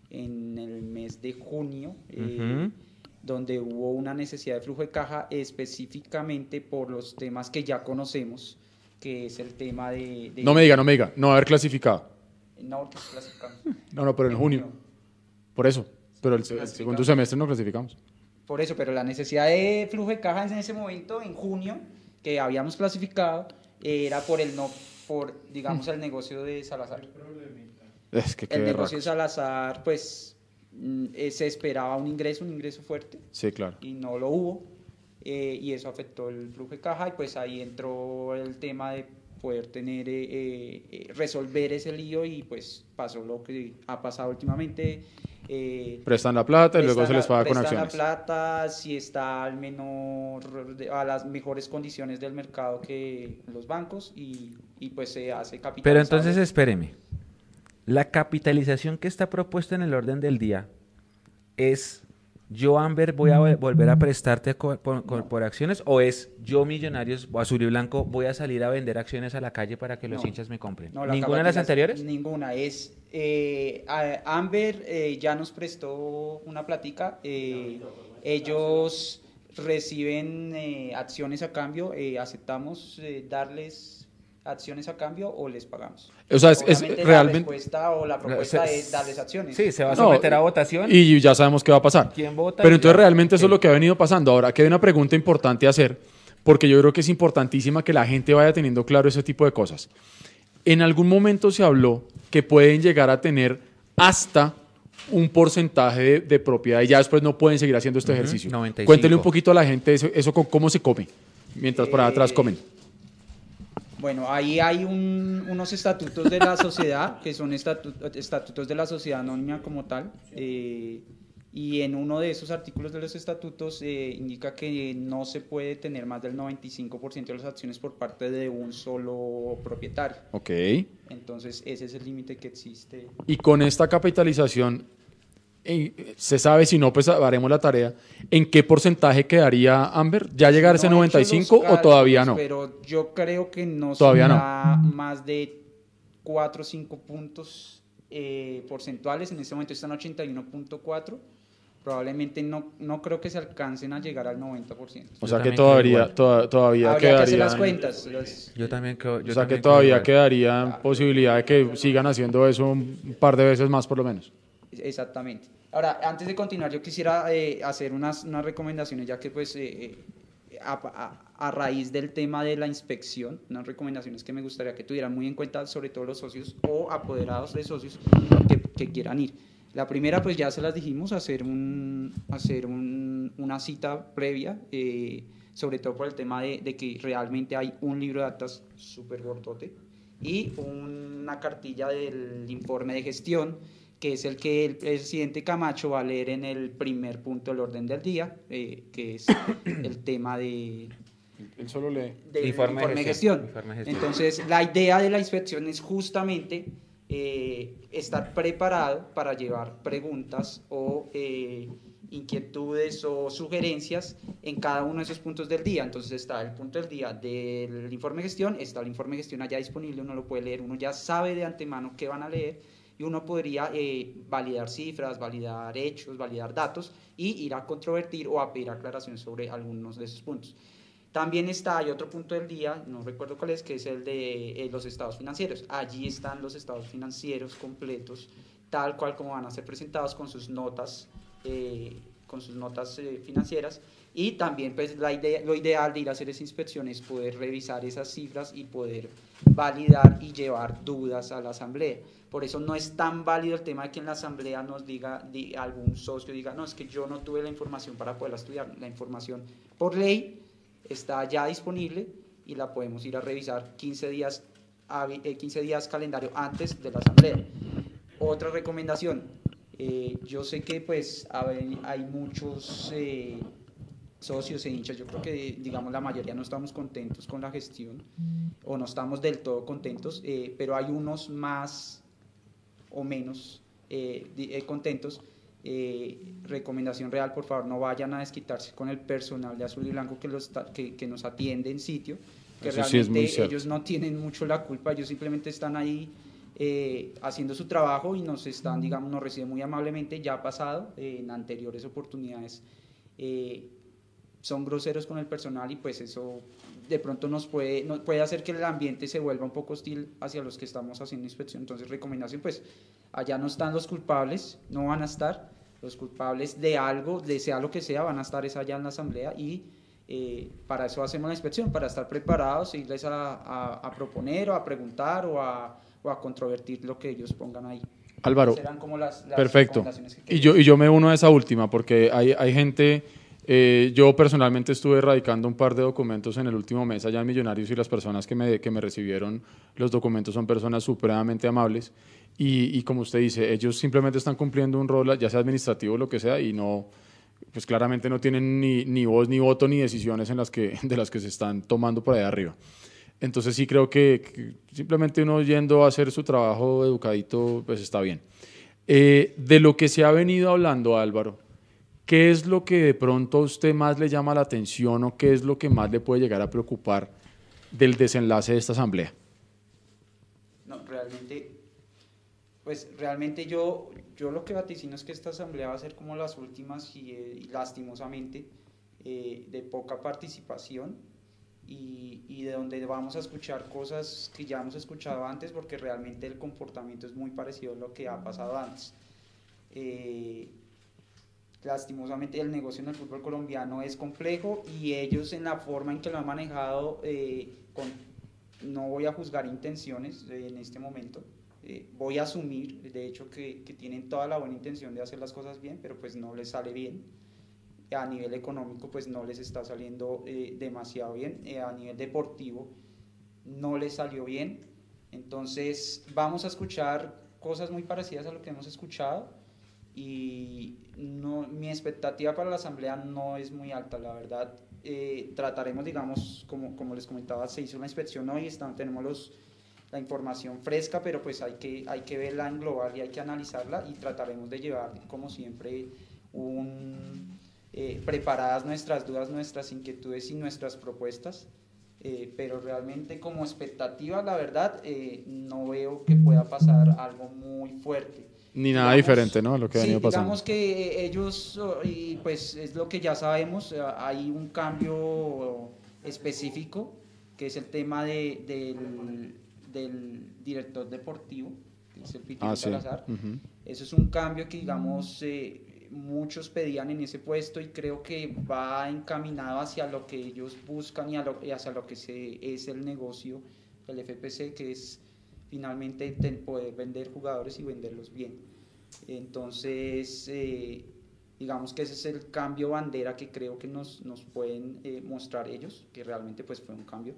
en el mes de junio, eh, Ujú. donde hubo una necesidad de flujo de caja específicamente por los temas que ya conocemos, que es el tema de... de- No me diga, no me diga. No haber clasificado. No, clasificamos. *laughs* No, no, pero en junio. Por eso. Pero el, el segundo semestre no clasificamos. Por eso, pero la necesidad de flujo de caja en ese momento, en junio, que habíamos clasificado, era por el no, por, digamos, el negocio de Salazar. Es que El negocio de. Salazar, pues, mm, eh, se esperaba un ingreso, un ingreso fuerte, Sí, claro. y no lo hubo, eh, y eso afectó el flujo de caja, y pues ahí entró el tema de poder tener, eh, eh, eh, resolver ese lío, y pues pasó lo que ha pasado últimamente. eh, Prestan la plata y luego prestan se les paga con prestan acciones. la plata si está al menor a las mejores condiciones del mercado que los bancos y, y pues se hace capital Pero entonces espéreme. La capitalización que está propuesta en el orden del día es yo Amber voy a vol- volver a prestarte co- por, acciones o es yo Millonarios o Azul y Blanco voy a salir a vender acciones a la calle para que los No. hinchas me compren. No, ¿Ninguna de las anteriores? Ninguna. Es, eh, a- Amber eh, ya nos prestó una platica. eh, ellos reciben eh, acciones a cambio. eh, ¿Aceptamos eh, darles acciones a cambio o les pagamos? O sea, es- es realmente- La respuesta o la propuesta Se- es darles acciones. Sí, se va a No, someter a votación. Y ya sabemos qué va a pasar. ¿Quién vota? Pero entonces ya. realmente eso es lo que ha venido pasando. Ahora, que hay una pregunta importante a hacer, porque yo creo que es importantísima que la gente vaya teniendo claro ese tipo de cosas. En algún momento se habló que pueden llegar a tener hasta un porcentaje de, de propiedad y ya después no pueden seguir haciendo este Ujú, ejercicio. 95. Cuéntele un poquito a la gente eso, eso con cómo se come, mientras por allá atrás Eh, comen. Bueno, ahí hay un- unos estatutos de la sociedad, que son estatu- estatutos de la sociedad anónima como tal, eh, y en uno de esos artículos de los estatutos eh, indica que no se puede tener más del 95% de las acciones por parte de un solo propietario. Ok. Entonces ese es el límite que existe. Y con esta capitalización, eh, se sabe, si no, pues haremos la tarea, ¿en qué porcentaje quedaría Amber? ¿Ya llegar a ese No he hecho 95 los o todavía no? Pero yo creo que no Todavía no. será más de 4 o 5 puntos eh, porcentuales. En este momento están 81.4. Probablemente no, no creo que se alcancen a llegar al 90%. O Yo sea que todavía, toda- todavía Habría que hacer las cuentas. Yo también creo. O sea que también todavía igual. quedaría posibilidad de que sigan haciendo eso un par de veces más por lo menos. Exactamente. Ahora, antes de continuar, yo quisiera eh, hacer unas, unas recomendaciones, ya que pues eh, eh, a, a- a raíz del tema de la inspección, unas recomendaciones que me gustaría que tuvieran muy en cuenta, sobre todo los socios o apoderados de socios que, que quieran ir. La primera, pues ya se las dijimos, hacer, un, hacer un- una cita previa, eh, sobre todo por el tema de, de que realmente hay un libro de actas súper gordote y una cartilla del informe de gestión, que es el que el presidente Camacho va a leer en el primer punto del orden del día, eh, que es *coughs* el tema de, Él solo lee. del Informe informe, de de gestión. gestión. Informe de gestión. Entonces, la idea de la inspección es justamente eh, estar preparado para llevar preguntas o eh, inquietudes o sugerencias en cada uno de esos puntos del día. Entonces está el punto del día del informe de gestión, está el informe de gestión allá disponible, uno lo puede leer, uno ya sabe de antemano qué van a leer y uno podría eh, validar cifras, validar hechos, validar datos y ir a controvertir o a pedir aclaraciones sobre algunos de esos puntos. También está, otro punto del día, no recuerdo cuál es, que es el de eh, los estados financieros. Allí están los estados financieros completos, tal cual como van a ser presentados con sus notas, eh, con sus notas eh, financieras. Y también, pues, la idea, lo ideal de ir a hacer esa inspección es poder revisar esas cifras y poder validar y llevar dudas a la asamblea. Por eso no es tan válido el tema de que en la asamblea nos diga, di- algún socio diga, no, es que yo no tuve la información para poderla estudiar. La información por ley está ya disponible y la podemos ir a revisar 15 días, hábi- eh, 15 días calendario antes de la asamblea. Otra recomendación, eh, yo sé que pues hay, hay muchos eh, socios e hinchas, yo creo que digamos la mayoría no estamos contentos con la gestión o no estamos del todo contentos, eh, pero hay unos más o menos eh, eh, contentos. Eh, recomendación real, por favor, no vayan a desquitarse con el personal de Azul y Blanco que, los que, que nos atiende en sitio, que Eso sí es muy realmente cierto. ellos no tienen mucho la culpa, ellos simplemente están ahí eh, haciendo su trabajo y nos están, digamos, nos reciben muy amablemente, ya ha pasado eh, en anteriores oportunidades. Son groseros con el personal y pues eso de pronto nos puede, nos puede hacer que el ambiente se vuelva un poco hostil hacia los que estamos haciendo inspección. Entonces, recomendación, pues allá no están los culpables, no van a estar. Los culpables de algo, de sea lo que sea, van a estar es allá en la asamblea y eh, para eso hacemos la inspección, para estar preparados, irles a, a- a proponer o a preguntar o a, o a controvertir lo que ellos pongan ahí. Álvaro, Serán como las, las Perfecto. Y yo, y yo me uno a esa última porque hay, hay gente, eh, yo personalmente estuve radicando un par de documentos en el último mes allá en Millonarios y las personas que me, que me recibieron los documentos son personas supremamente amables y, y como usted dice, ellos simplemente están cumpliendo un rol, ya sea administrativo o lo que sea, y no, pues claramente no tienen ni, ni voz, ni voto, ni decisiones en las que, *laughs* de las que se están tomando por ahí arriba. Entonces sí creo que, que simplemente uno yendo a hacer su trabajo educadito, pues está bien. Eh, de lo que se ha venido hablando, Álvaro, ¿qué es lo que de pronto a usted más le llama la atención o qué es lo que más le puede llegar a preocupar del desenlace de esta asamblea? No, realmente, pues realmente yo, yo lo que vaticino es que esta asamblea va a ser como las últimas y, eh, y lastimosamente eh, de poca participación y, y de donde vamos a escuchar cosas que ya hemos escuchado antes porque realmente el comportamiento es muy parecido a lo que ha pasado antes. Eh, lastimosamente el negocio en el fútbol colombiano es complejo y ellos en la forma en que lo han manejado, eh, no voy a juzgar intenciones en este momento, eh, voy a asumir de hecho que, que tienen toda la buena intención de hacer las cosas bien, pero pues no les sale bien. A nivel económico pues no les está saliendo eh, demasiado bien, a nivel deportivo no les salió bien. Entonces vamos a escuchar cosas muy parecidas a lo que hemos escuchado y no, expectativa para la asamblea no es muy alta, la verdad. Eh, trataremos, digamos, como, como les comentaba, se hizo una inspección hoy, están, tenemos los, la información fresca, pero pues hay que, hay que verla en global y hay que analizarla y trataremos de llevar, como siempre, un, eh, preparadas nuestras dudas, nuestras inquietudes y nuestras propuestas. Eh, pero realmente como expectativa, la verdad, eh, no veo que pueda pasar algo muy fuerte. Ni nada Digamos, diferente, ¿no? Lo que ha sí, venido pasando. digamos que ellos, oh, y pues es lo que ya sabemos, eh, hay un cambio específico, que es el tema de, del, del director deportivo, que es el Pitino Ah, sí. Salazar. Eso es un cambio que, digamos, eh, muchos pedían en ese puesto y creo que va encaminado hacia lo que ellos buscan y, a lo- y hacia lo que se, es el negocio del FPC, que es finalmente poder vender jugadores y venderlos bien. Entonces, eh, digamos que ese es el cambio bandera que creo que nos, nos pueden eh, mostrar ellos, que realmente pues fue un cambio.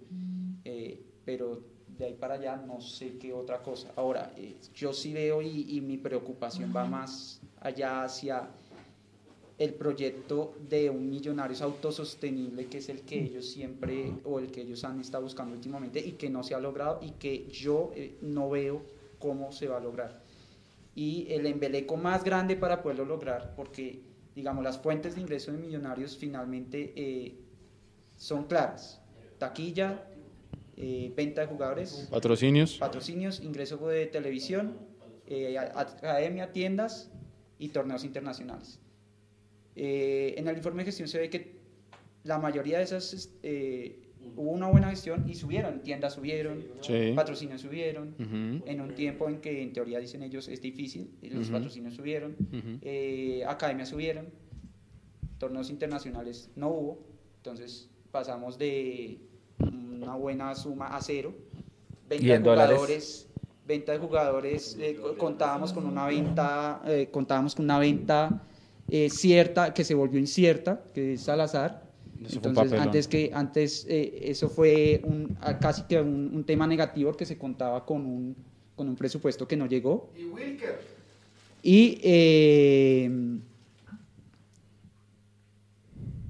Eh, pero de ahí para allá no sé qué otra cosa. Ahora, yo sí veo y, y mi preocupación va más allá hacia el proyecto de un Millonarios autosostenible, que es el que ellos siempre o el que ellos han estado buscando últimamente y que no se ha logrado y que yo eh, no veo cómo se va a lograr. Y el embeleco más grande para poderlo lograr, porque digamos las fuentes de ingreso de Millonarios finalmente eh, son claras. Taquilla, eh, venta de jugadores, Patrocinios. patrocinios, ingreso de televisión, eh, academia, tiendas y torneos internacionales. Eh, en el informe de gestión se ve que la mayoría de esas es- eh, hubo una buena gestión y subieron, tiendas subieron, Sí. patrocinios subieron. Ujú. En un tiempo en que en teoría dicen ellos es difícil, los Ujú. patrocinios subieron, Ujú. eh, academias subieron, torneos internacionales no hubo, entonces pasamos de una buena suma a cero. Venta ¿Y de jugadores, venta de jugadores, eh, co- contábamos con una venta, eh, contábamos con una venta eh, cierta que se volvió incierta, que es Salazar. Eso Entonces, antes que antes eh, eso fue un, a- casi que un, un tema negativo porque se contaba con un, con un presupuesto que no llegó. Y eh,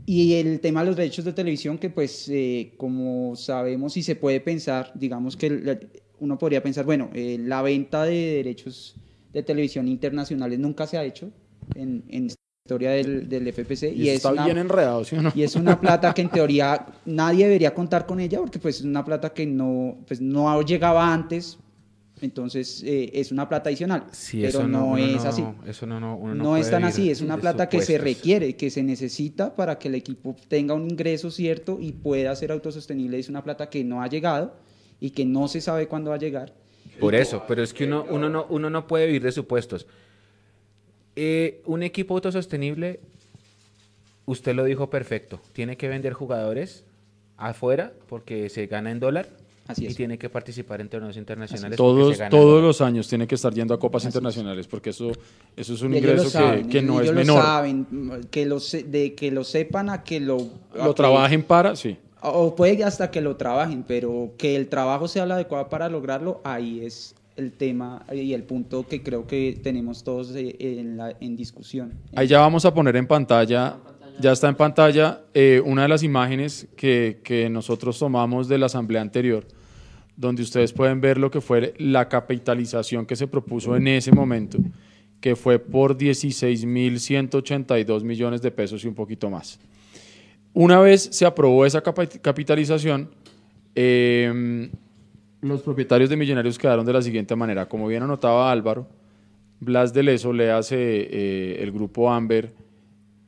y el tema de los derechos de televisión, que pues eh, como sabemos y se puede pensar, digamos que la- uno podría pensar, bueno, eh, la venta de derechos de televisión internacionales nunca se ha hecho en, en historia del, del FPC. Y, es está una- bien enredado, ¿sí o no? y es una plata que en teoría nadie debería contar con ella porque pues es una plata que no, pues, no llegaba antes, entonces eh, es una plata adicional, Sí, pero eso no, es así. Eso no, no, uno No, no es tan así, es una plata que se requiere, que se necesita para que el equipo tenga un ingreso cierto y pueda ser autosostenible. Es una plata que no ha llegado y que no se sabe cuándo va a llegar. Por eso, pero es que uno, uno, no, uno no puede vivir de supuestos. Eh, un equipo autosostenible, usted lo dijo perfecto, tiene que vender jugadores afuera porque se gana en dólar Así y es. tiene que participar en torneos internacionales. porque Todos, se gana en todos los años tiene que estar yendo a copas internacionales porque eso, eso es un ingreso lo saben, que, que no es lo menor. saben, que lo, se- de que lo sepan a que lo... a Lo que- trabajen para, sí. O puede hasta que lo trabajen, pero que el trabajo sea el adecuado para lograrlo, ahí es el tema y el punto que creo que tenemos todos eh, en, discusión. Ahí ya vamos a poner en pantalla, ya está en pantalla eh, una de las imágenes que, que nosotros tomamos de la asamblea anterior, donde ustedes pueden ver lo que fue la capitalización que se propuso en ese momento, que fue por 16.182 millones de pesos y un poquito más. Una vez se aprobó esa capitalización, eh, los propietarios de Millonarios quedaron de la siguiente manera. Como bien anotaba Álvaro, Blas de Leso le hace eh, el grupo Amber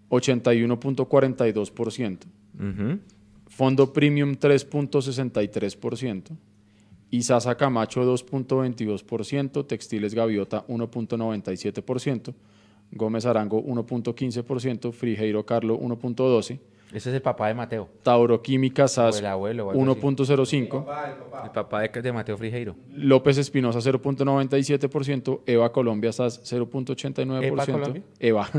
81.42%, Ujú. Fondo Premium 3.63%, Isasa Camacho 2.22%, Textiles Gaviota 1.97%, Gómez Arango 1.15%, Frigeiro Carlo 1.12%, Ese es el papá de Mateo, Tauro Química SAS O el abuelo o algo así. 1.05%, el papá de, de Mateo Frigeiro. López Espinosa 0.97%, Eva Colombia SAS 0.89%. ¿Eva Colombia? Eva. *laughs*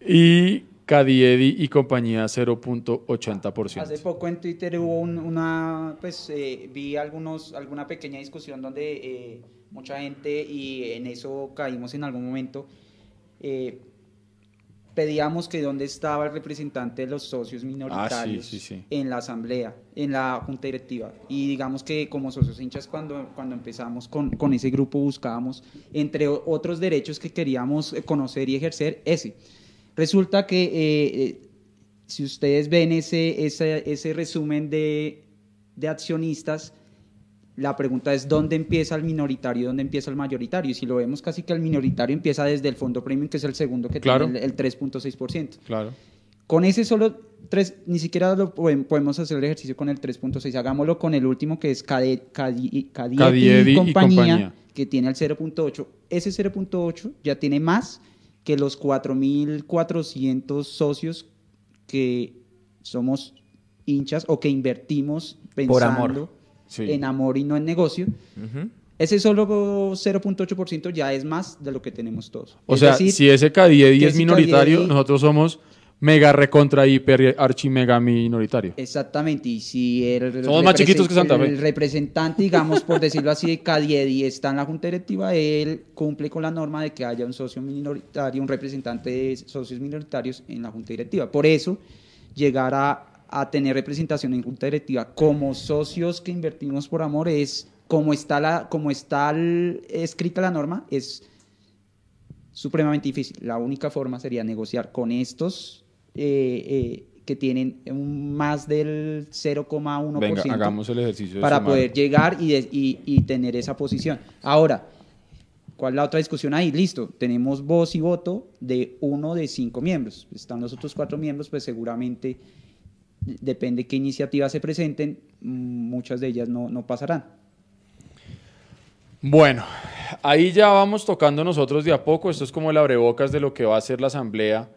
y Cadiedi y compañía 0.80%. Hace poco en Twitter hubo un- una, pues eh, vi algunos, alguna pequeña discusión donde eh, mucha gente, y en eso caímos en algún momento, eh, pedíamos que dónde estaba el representante de los socios minoritarios Ah, sí, sí. en la asamblea, en la junta directiva. Y digamos que como socios hinchas cuando, cuando empezamos con, con ese grupo buscábamos, entre otros derechos que queríamos conocer y ejercer, ese. Resulta que eh, eh, si ustedes ven ese, ese, ese resumen de, de accionistas, la pregunta es dónde empieza el minoritario y dónde empieza el mayoritario. Y si lo vemos casi que el minoritario empieza desde el fondo premium, que es el segundo que Claro. tiene el, el 3.6%. Claro. Con ese solo 3, ni siquiera lo podem- podemos hacer el ejercicio con el 3.6. Hagámoslo con el último que es Cade- Cadiedi y compañía, compañía. que tiene el 0.8. Ese 0.8 ya tiene más que los 4.400 socios que somos hinchas o que invertimos pensando Por amor. Sí. en amor y no en negocio. Ese solo 0.8% ya es más de lo que tenemos todos. O Es sea, decir, si ese que es minoritario, nosotros somos mega recontra hiper archi mega minoritario. Exactamente, y si el, Somos más chiquitos que Santa Fe. el representante, digamos, por decirlo así, de Cadiedi está en la junta directiva, él cumple con la norma de que haya un socio minoritario, un representante de socios minoritarios en la junta directiva. Por eso, llegar a, a tener representación en junta directiva como socios que invertimos por amor es, como está, la, como está el- escrita la norma, es supremamente difícil. La única forma sería negociar con estos eh, eh, que tienen un más del 0,1% Venga, hagamos el ejercicio de para sumar. poder llegar y, de- y- y tener esa posición. Ahora, ¿cuál es la otra discusión ahí? Listo, tenemos voz y voto de uno de cinco miembros. Están los otros cuatro miembros, pues seguramente depende qué iniciativas se presenten, mm, muchas de ellas no, no pasarán. Bueno, ahí ya vamos tocando nosotros de a poco. Esto es como el abrebocas de lo que va a ser la asamblea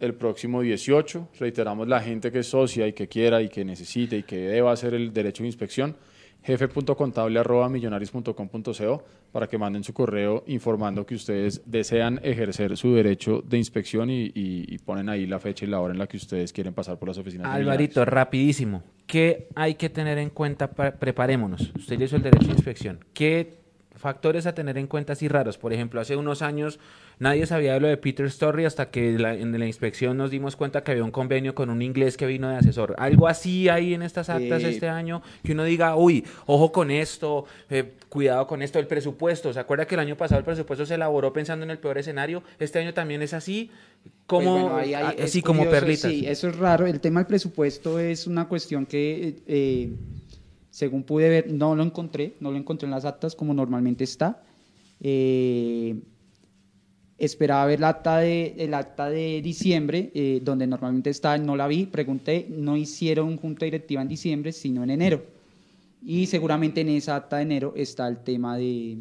el próximo 18. Reiteramos la gente que es socia y que quiera y que necesite y que deba hacer el derecho de inspección. jefe.contable.millonarios.com.co para que manden su correo informando que ustedes desean ejercer su derecho de inspección y, y- y ponen ahí la fecha y la hora en la que ustedes quieren pasar por las oficinas. de Alvarito, Millonarios. rapidísimo. ¿Qué hay que tener en cuenta? para- preparémonos. Usted hizo el derecho de inspección. ¿Qué factores a tener en cuenta así raros? Por ejemplo, hace unos años nadie sabía de lo de Peter Story hasta que la- en la inspección nos dimos cuenta que había un convenio con un inglés que vino de asesor. Algo así hay en estas actas Eh, este año que uno diga, uy, ojo con esto, eh, cuidado con esto, el presupuesto. ¿Se acuerda que el año pasado el presupuesto se elaboró pensando en el peor escenario? Este año también es así. Como, Pues bueno, ahí- ahí es así como curioso, perlitas. Sí, eso es raro. El tema del presupuesto es una cuestión que, eh, según pude ver, no lo encontré, no lo encontré en las actas como normalmente está. Eh, esperaba ver el acta de, el acta de diciembre, eh, donde normalmente está, no la vi, pregunté, no hicieron junta directiva en diciembre, sino en enero. Y seguramente en esa acta de enero está el tema de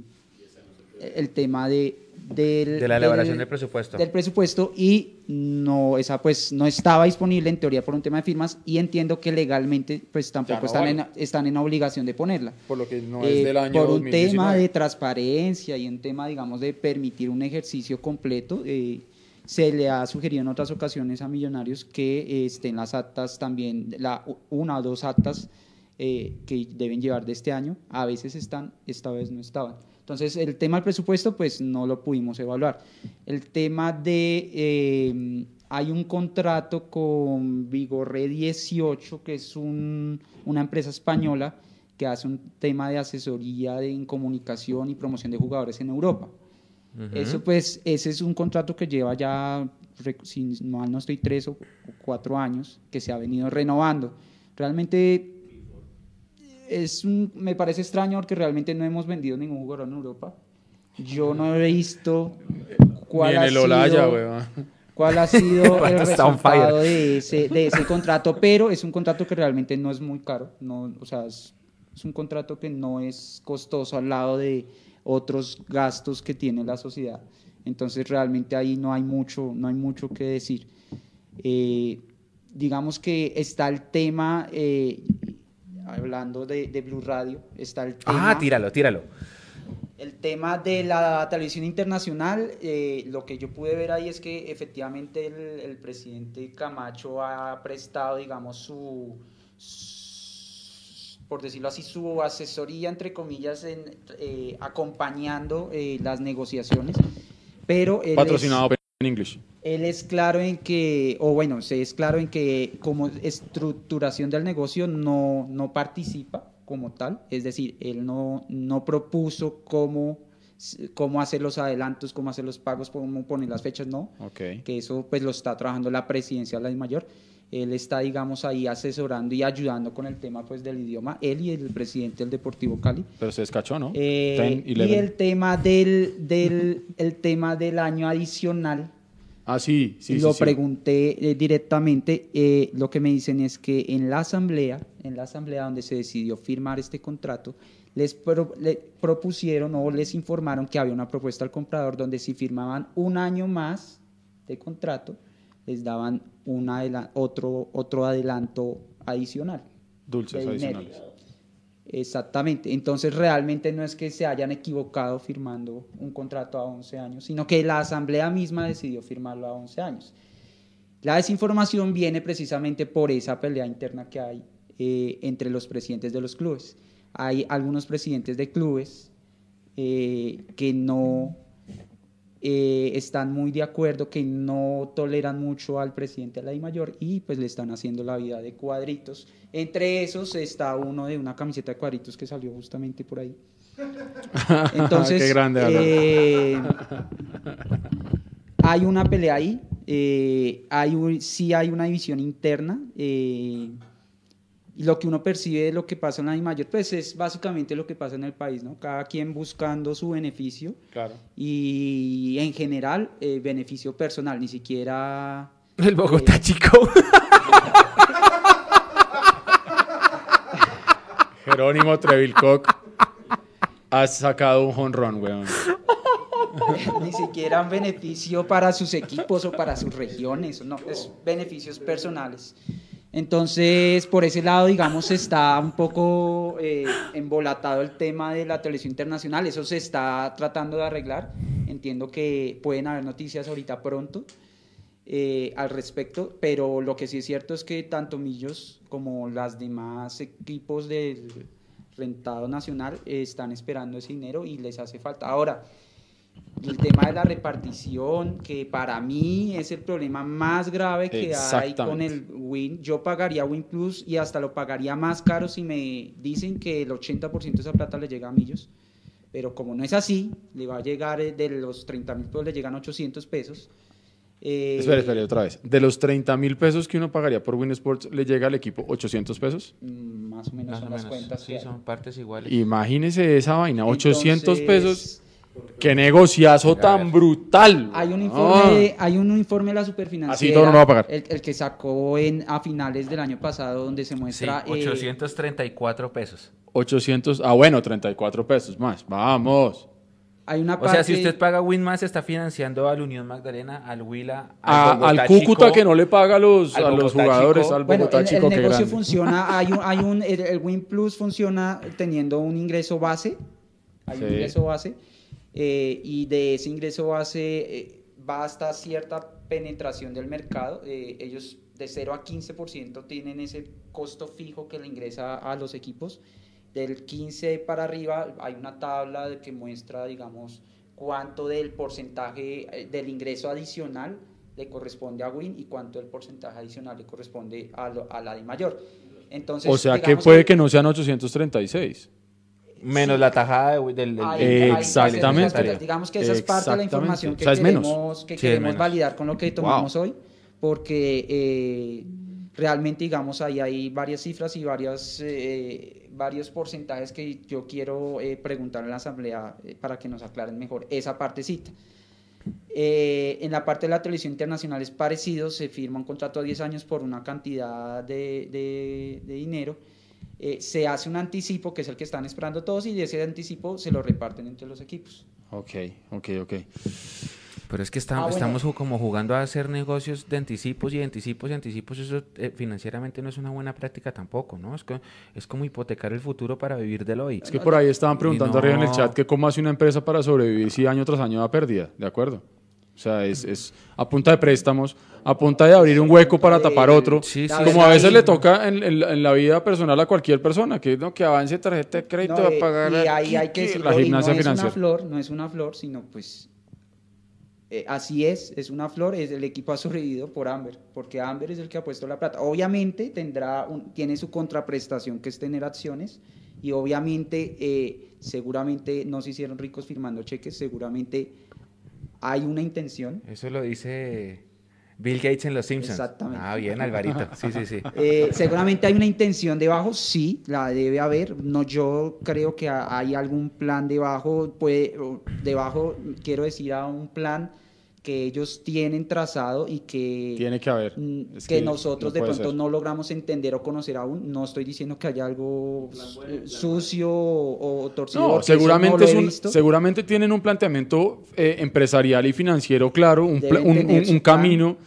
el tema de del- De la elaboración del presupuesto. del presupuesto y no esa pues no estaba disponible en teoría por un tema de firmas y entiendo que legalmente pues tampoco no están vale. en, están en obligación de ponerla Por lo que no Eh, es del año por un 2019. tema de transparencia y un tema digamos de permitir un ejercicio completo eh, se le ha sugerido en otras ocasiones a millonarios que eh, estén las actas también la una o dos actas eh, que deben llevar de este año a veces están esta vez no estaban entonces el tema del presupuesto pues no lo pudimos evaluar el tema de eh, hay un contrato con Vigorre 18 que es un- una empresa española que hace un tema de asesoría de, en comunicación y promoción de jugadores en Europa. Eso pues, ese es un contrato que lleva ya, si mal no estoy, tres o cuatro años, que se ha venido renovando. Realmente es un- me parece extraño porque realmente no hemos vendido ningún jugador en Europa. Yo no he visto cuál Ni en ha el Olaya, sido- weón. cuál ha sido *laughs* el resultado de ese, de ese contrato, pero es un contrato que realmente no es muy caro, no, o sea, es, es un contrato que no es costoso al lado de otros gastos que tiene la sociedad. Entonces realmente ahí no hay mucho, no hay mucho que decir. Eh, digamos que está el tema, eh, hablando de, de Blue Radio, está el tema... Ah, tíralo, tíralo. El tema de la televisión internacional, eh, lo que yo pude ver ahí es que efectivamente el, el presidente Camacho ha prestado, digamos, su, por decirlo así, su asesoría, entre comillas, en, eh, acompañando eh, las negociaciones. Pero él es- Patrocinado. en English. Él es claro en que, o bueno, se es claro en que como estructuración del negocio no, no participa como tal, es decir, él no, no propuso cómo, cómo hacer los adelantos, cómo hacer los pagos, cómo poner las fechas, no, Ok. que eso pues lo está trabajando la presidencia de la mayor. Él está, digamos, ahí asesorando y ayudando con el tema pues del idioma, él y el presidente del Deportivo Cali. Pero se descachó, ¿no? Eh, 10, y 11. el tema del, del, *laughs* el tema del año adicional, Ah, sí, sí, lo sí, pregunté eh, directamente. eh, lo que me dicen es que en la asamblea, en la asamblea donde se decidió firmar este contrato, les pro- le propusieron o les informaron que había una propuesta al comprador donde si firmaban un año más de contrato, les daban un otro, otro adelanto adicional. Dulces dinero. Exactamente. Entonces realmente no es que se hayan equivocado firmando un contrato a 11 años, sino que la asamblea misma decidió firmarlo a 11 años. La desinformación viene precisamente por esa pelea interna que hay eh, entre los presidentes de los clubes. Hay algunos presidentes de clubes eh, que no eh, están muy de acuerdo, que no toleran mucho al presidente de la I mayor y pues le están haciendo la vida de cuadritos. Entre esos está uno de una camiseta de cuadritos que salió justamente por ahí. *laughs* Entonces, Qué grande, eh, hay una pelea ahí, eh, hay un- sí hay una división interna. eh, y lo que uno percibe de lo que pasa en la mayor, pues es básicamente lo que pasa en el país, ¿no? Cada quien buscando su beneficio Claro. y en general eh, beneficio personal, ni siquiera... *laughs* El Bogotá chico. *laughs* Jerónimo Trevilcock ha sacado un honrón, weón. *laughs* ni siquiera un beneficio para sus equipos o para sus regiones, no, es beneficios personales. Entonces, por ese lado, digamos, está un poco eh, embolatado el tema de la televisión internacional, eso se está tratando de arreglar, entiendo que pueden haber noticias ahorita pronto eh, al respecto, pero lo que sí es cierto es que tanto Millos como las demás equipos del rentado nacional están esperando ese dinero y les hace falta. Ahora, el tema de la repartición, que para mí es el problema más grave que hay con el Win. Yo pagaría Win Plus y hasta lo pagaría más caro si me dicen que el 80% de esa plata le llega a Millos. Pero como no es así, le va a llegar eh, de los 30 mil pesos, le llegan 800 pesos. Eh, Espera, espera, otra vez. De los 30 mil pesos que uno pagaría por Win Sports, ¿le llega al equipo 800 pesos? mm, Más o menos Más son o las menos. cuentas. que Sí, hay. son partes iguales. Imagínese esa vaina, 800 Entonces, pesos. ¡Qué negociazo tan brutal! Hay un Ah. informe, hay un informe de la superfinanciera. Así todo no me va a pagar. El, el que sacó en, a finales del año pasado, donde se Sí, muestra. eh, 834 pesos. 800, ah bueno, 34 pesos más. Vamos. hay una O sea, si usted paga Winmas, está financiando al Unión Magdalena, al Huila, A- al, Bogotá al Cúcuta Chico. que no le paga a los, a los jugadores, Chico. al Bueno, Bogotá el, Chico, el negocio grande. funciona, *laughs* hay un, hay un, el, el Win Plus funciona teniendo un ingreso base, hay un Sí. ingreso base, eh, y de ese ingreso base eh, va hasta cierta penetración del mercado, eh, ellos de 0 a 15% tienen ese costo fijo que le ingresa a los equipos, del 15 para arriba hay una tabla que muestra, digamos, cuánto del porcentaje eh, del ingreso adicional le corresponde a Win y cuánto del porcentaje adicional le corresponde a, lo- a la de mayor. Entonces, O sea que puede que no sean 836. Menos la tajada de- del, del- Ahí- del- ahí Exactamente. Digamos que esa es parte de la información que O sea, es menos. queremos, que Sí, queremos validar con lo que tomamos hoy, porque eh, realmente, digamos, ahí hay varias cifras y varias, eh, varios porcentajes que yo quiero eh, preguntar en la asamblea eh, para que nos aclaren mejor esa partecita. Eh, en la parte de la televisión internacional es parecido, se firma un contrato a 10 años por una cantidad de, de- de dinero, eh, se hace un anticipo que es el que están esperando todos y de ese anticipo se lo reparten entre los equipos. Ok, ok, ok. Pero es que está- Ah, bueno. estamos como jugando a hacer negocios de anticipos y anticipos y anticipos. Eso eh, financieramente no es una buena práctica tampoco, ¿no? Es, co- es como hipotecar el futuro para vivir del hoy. Es que por ahí estaban preguntando Y arriba en el no. chat que cómo hace una empresa para sobrevivir si año tras año da pérdida, ¿de acuerdo? O sea, es, es a punta de préstamos, a punta de abrir un hueco para tapar otro, Sí, sí, como a veces le toca en, en la- en la vida personal a cualquier persona, que no que avance tarjeta de crédito No, a eh, pagar y ahí hay que decirlo, la y gimnasia no es una flor, no es una flor, sino pues eh, así es, es una flor, es, el equipo ha sobrevivido por Amber, porque Amber es el que ha puesto la plata. Obviamente tendrá un- tiene su contraprestación que es tener acciones y obviamente eh, seguramente no se hicieron ricos firmando cheques, seguramente hay una intención. Eso lo dice Bill Gates en Los Simpsons. Exactamente. Ah, bien, Alvarito. Sí, sí, sí. *laughs* Eh, seguramente hay una intención debajo, sí, la debe haber. No, yo creo que ha- hay algún plan debajo, puede, debajo, quiero decir, a un plan que ellos tienen trazado y que, Tiene que haber. Es que, nosotros no de pronto ser. no logramos entender o conocer aún. No estoy diciendo que haya algo eh, sucio o, o torcido. No, seguramente, lo es un- seguramente tienen un planteamiento eh, empresarial y financiero claro, un, un- camino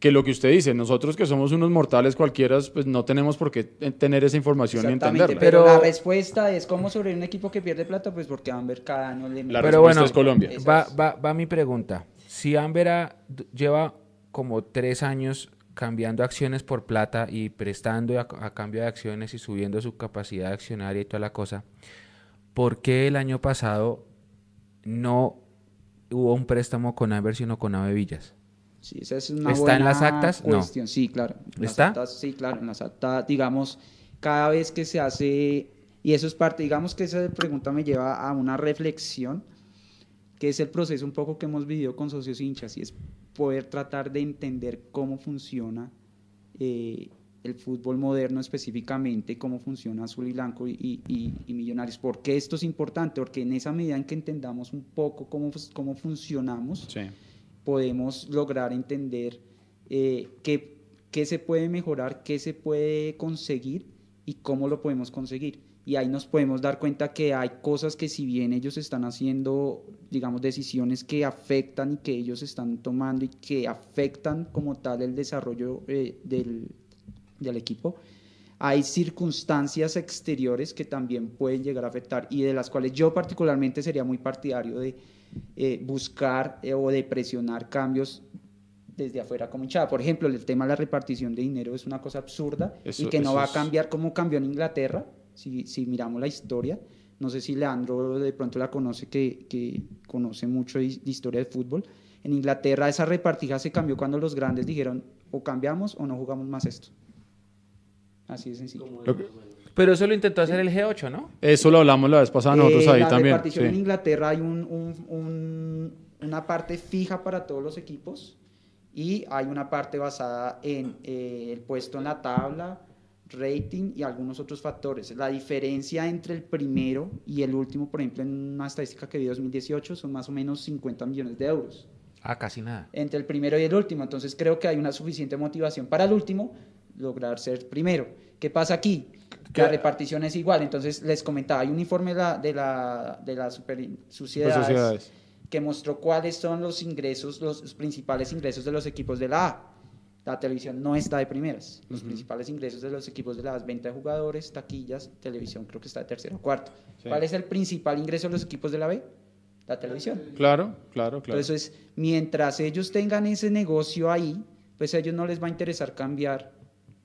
que lo que usted dice, nosotros que somos unos mortales cualquiera, pues no tenemos por qué tener esa información y entenderla. pero, Pero- la respuesta es cómo sobre un equipo que pierde plata, pues porque Amber cada año le La Pero respuesta bueno, es Colombia. Va, va, va mi pregunta. Si Amber ha- d- lleva como tres años cambiando acciones por plata y prestando a, a cambio de acciones y subiendo su capacidad accionaria y toda la cosa, ¿por qué el año pasado no hubo un préstamo con Amber sino con Ave Villas? Sí, esa es una ¿Está en las actas? No. Sí, claro. En las ¿Está? actas, sí, claro. En las actas, digamos, cada vez que se hace, y eso es parte, digamos que esa pregunta me lleva a una reflexión, que es el proceso un poco que hemos vivido con socios hinchas, y es poder tratar de entender cómo funciona eh, el fútbol moderno específicamente, cómo funciona Azul y Blanco y, y- y Millonarios. ¿Por qué esto es importante? Porque en esa medida en que entendamos un poco cómo, cómo funcionamos, Sí. podemos lograr entender eh, qué, qué se puede mejorar, qué se puede conseguir y cómo lo podemos conseguir. Y ahí nos podemos dar cuenta que hay cosas que si bien ellos están haciendo, digamos, decisiones que afectan y que ellos están tomando y que afectan como tal el desarrollo eh, del, del equipo, hay circunstancias exteriores que también pueden llegar a afectar y de las cuales yo particularmente sería muy partidario de eh, buscar eh, o de presionar cambios desde afuera como hinchada. Por ejemplo, el tema de la repartición de dinero es una cosa absurda Eso- y que no va a cambiar como cambió en Inglaterra, si, si miramos la historia. No sé si Leandro de pronto la conoce, que, que conoce mucho de, historia de fútbol. En Inglaterra esa repartija se cambió cuando los grandes dijeron o cambiamos o no jugamos más esto. Así de sencillo. Que- Pero eso lo intentó hacer el G8, ¿no? eso lo hablamos la vez pasada nosotros Eh, ahí la también. repartición sí. en Inglaterra hay un- un- un- una parte fija para todos los equipos y hay una parte basada en eh, el puesto en la tabla, rating y algunos otros factores. La diferencia entre el primero y el último, por ejemplo, en una estadística que vi 2018, son más o menos 50 millones de euros Ah, casi nada. entre el primero y el último. Entonces creo que hay una suficiente motivación para el último lograr ser primero. ¿Qué pasa aquí? ¿Qué? La repartición es igual. Entonces les comentaba, hay un informe de la, de la, de la super sociedades, Pues, sociedades. que mostró cuáles son los ingresos, los, los principales ingresos de los equipos de la A. La televisión no está de primeras. Los principales ingresos de los equipos de la A es venta de jugadores, taquillas, televisión creo que está de tercero o cuarto. Sí. ¿Cuál es el principal ingreso de los equipos de la B? La televisión. Claro, claro, claro. Entonces, mientras ellos tengan ese negocio ahí, pues a ellos no les va a interesar cambiar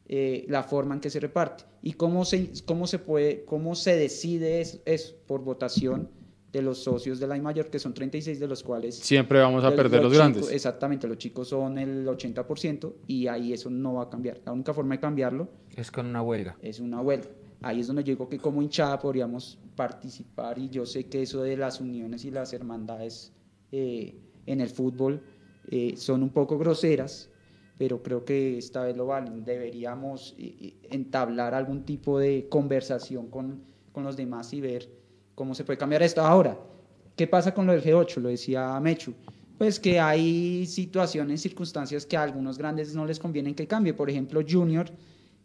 eh, la forma en que se reparte. ¿Y cómo se, cómo se, puede, cómo se decide eso? Es por votación de los socios de la I mayor, que son 36 de los cuales... Siempre vamos a los- perder los, chicos- grandes. Exactamente, los chicos son el 80% y ahí eso no va a cambiar. La única forma de cambiarlo Es con una huelga. es una huelga. Ahí es donde yo digo que como hinchada podríamos participar y yo sé que eso de las uniones y las hermandades eh, en el fútbol eh, son un poco groseras, pero creo que esta vez lo valen. Deberíamos eh, eh, entablar algún tipo de conversación con, con los demás y ver cómo se puede cambiar esto. Ahora, ¿qué pasa con lo del G8? Lo decía Mechu. Pues que hay situaciones, circunstancias que a algunos grandes no les convienen que cambie. Por ejemplo, Junior,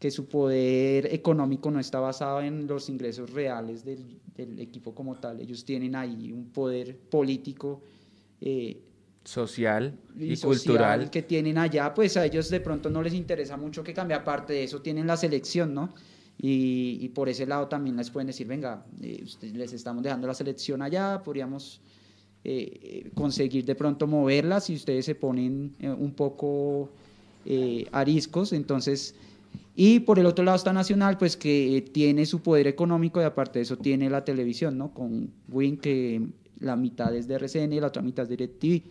que su poder económico no está basado en los ingresos reales del, del equipo como tal. Ellos tienen ahí un poder político eh, Social y, y social cultural. que tienen allá, pues a ellos de pronto no les interesa mucho que cambie. Aparte de eso, tienen la selección, ¿no? Y, por ese lado también les pueden decir, venga, eh, les estamos dejando la selección allá, podríamos eh, eh, conseguir de pronto moverla si ustedes se ponen eh, un poco ariscos. Entonces, y por el otro lado está Nacional, pues que tiene su poder económico y aparte de eso tiene la televisión, ¿no? Con Win, que la mitad es de RCN y la otra mitad es de DirecTV.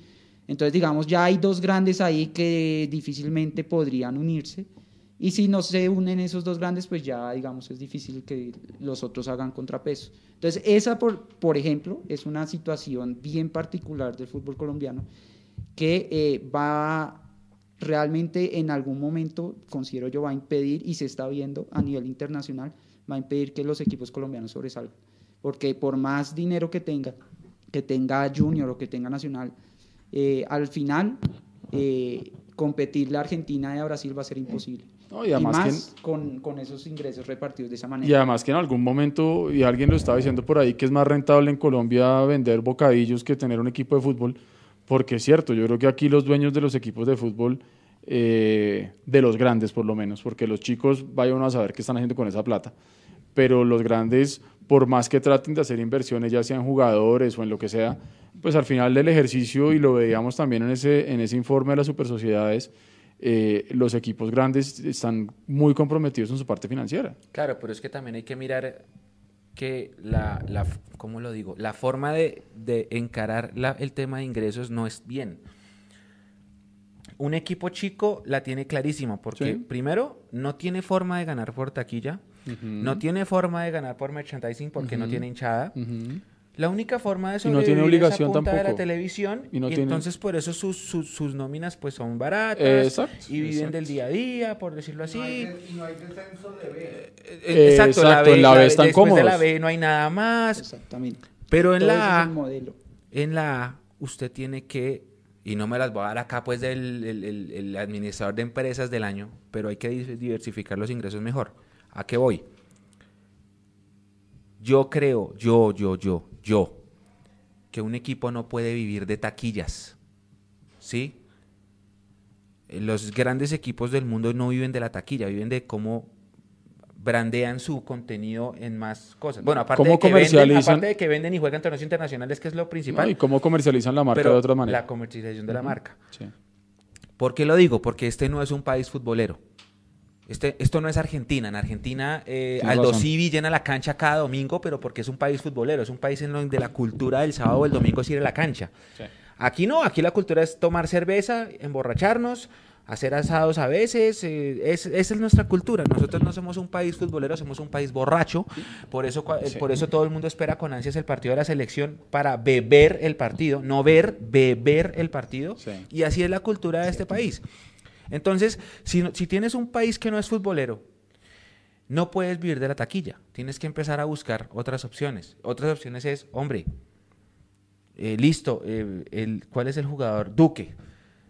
Entonces, digamos, ya hay dos grandes ahí que difícilmente podrían unirse. Y si no se unen esos dos grandes, pues ya, digamos, es difícil que los otros hagan contrapeso. Entonces, esa, por, por ejemplo, es una situación bien particular del fútbol colombiano que eh, va realmente en algún momento, considero yo, va a impedir, y se está viendo a nivel internacional, va a impedir que los equipos colombianos sobresalgan. Porque por más dinero que tenga, que tenga Junior o que tenga Nacional, eh, al final eh, competir la Argentina y a Brasil va a ser imposible. No, y además más que- con, con esos ingresos repartidos de esa manera. Y además que en algún momento, y alguien lo estaba diciendo por ahí, que es más rentable en Colombia vender bocadillos que tener un equipo de fútbol, porque es cierto, yo creo que aquí los dueños de los equipos de fútbol, eh, de los grandes por lo menos, porque los chicos, vaya uno a saber qué están haciendo con esa plata, pero los grandes, por más que traten de hacer inversiones, ya sean jugadores o en lo que sea, pues al final del ejercicio, y lo veíamos también en ese, en ese informe de las supersociedades, eh, los equipos grandes están muy comprometidos en su parte financiera. Claro, pero es que también hay que mirar que la, la ¿cómo lo digo? La forma de, de encarar la- el tema de ingresos no es bien. Un equipo chico la tiene clarísima porque Sí. primero no tiene forma de ganar por taquilla, no tiene forma de ganar por merchandising porque no tiene hinchada. La única forma de Y no sobrevivir tiene obligación es a punta de la tampoco. televisión Y y, no tiene- entonces por eso sus, sus, sus nóminas pues son baratas Exacto, y viven exacto. del día a día, por decirlo así. y no hay descenso de B. Eh, Exacto, la Exacto, B, en la B están después de la. B no hay nada más. Exactamente. Pero en Todo la A, modelo. en la A, usted tiene que, y no me las voy a dar acá pues del el, el- el administrador de empresas del año, pero hay que di- diversificar los ingresos mejor. ¿A qué voy? Yo creo, yo, yo, yo, yo, que un equipo no puede vivir de taquillas. ¿Sí? Los grandes equipos del mundo no viven de la taquilla, viven de cómo brandean su contenido en más cosas. Bueno, aparte, ¿Cómo de que, venden, aparte de que venden y juegan torneos internacionales, que es lo principal, ¿no? Y cómo comercializan la marca pero de otra manera. la comercialización de la marca. Sí. ¿Por qué lo digo? Porque este no es un país futbolero. Este, esto no es Argentina. En Argentina, eh, Aldo. Civi llena la cancha cada domingo, pero porque es un país futbolero. Es un país en donde la cultura del sábado o el domingo es ir a la cancha. Aquí no, aquí la cultura es tomar cerveza, emborracharnos, hacer asados a veces. eh, es- esa es nuestra cultura. Nosotros no somos un país futbolero, somos un país borracho. Por eso, eh, por eso todo el mundo espera con ansias el partido de la selección para beber el partido, no ver, beber el partido. Sí. Y así es la cultura de este país. Entonces, si, si tienes un país que no es futbolero, no puedes vivir de la taquilla. Tienes que empezar a buscar otras opciones. Otras opciones es, hombre, eh, listo, eh, el, ¿cuál es el jugador? Duque.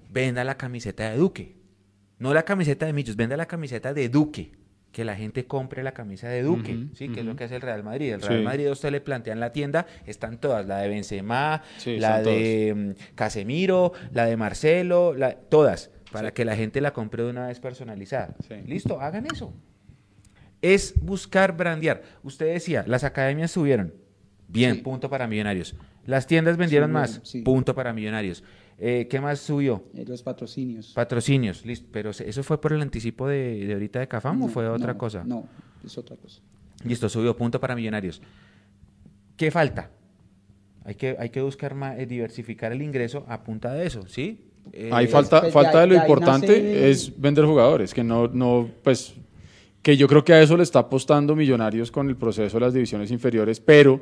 Venda la camiseta de Duque. No la camiseta de Millos, venda la camiseta de Duque. Que la gente compre la camisa de Duque, ¿sí? Que es lo que hace el Real Madrid. El Sí. Real Madrid, a usted le plantea en la tienda, están todas, la de Benzema, Sí, la de mm, Casemiro, la de Marcelo, la- todas, para que la gente la compre de una vez personalizada. Sí. Listo, hagan eso. Es buscar brandear. Usted decía, las academias subieron. Bien, Sí. punto para millonarios. Las tiendas vendieron más. Punto para millonarios. Eh, ¿Qué más subió? Eh, los patrocinios. Patrocinios, listo. Pero ¿eso fue por el anticipo de, de ahorita de Cafam o fue otra no, cosa? No, es otra cosa. Listo, subió punto para millonarios. ¿Qué falta? Hay que, hay que buscar más, eh, diversificar el ingreso a punta de eso, ¿sí? Eh, Ahí falta, pues, falta de lo importante nace- es vender jugadores, que no, no, pues, que yo creo que a eso le está apostando Millonarios con el proceso de las divisiones inferiores, pero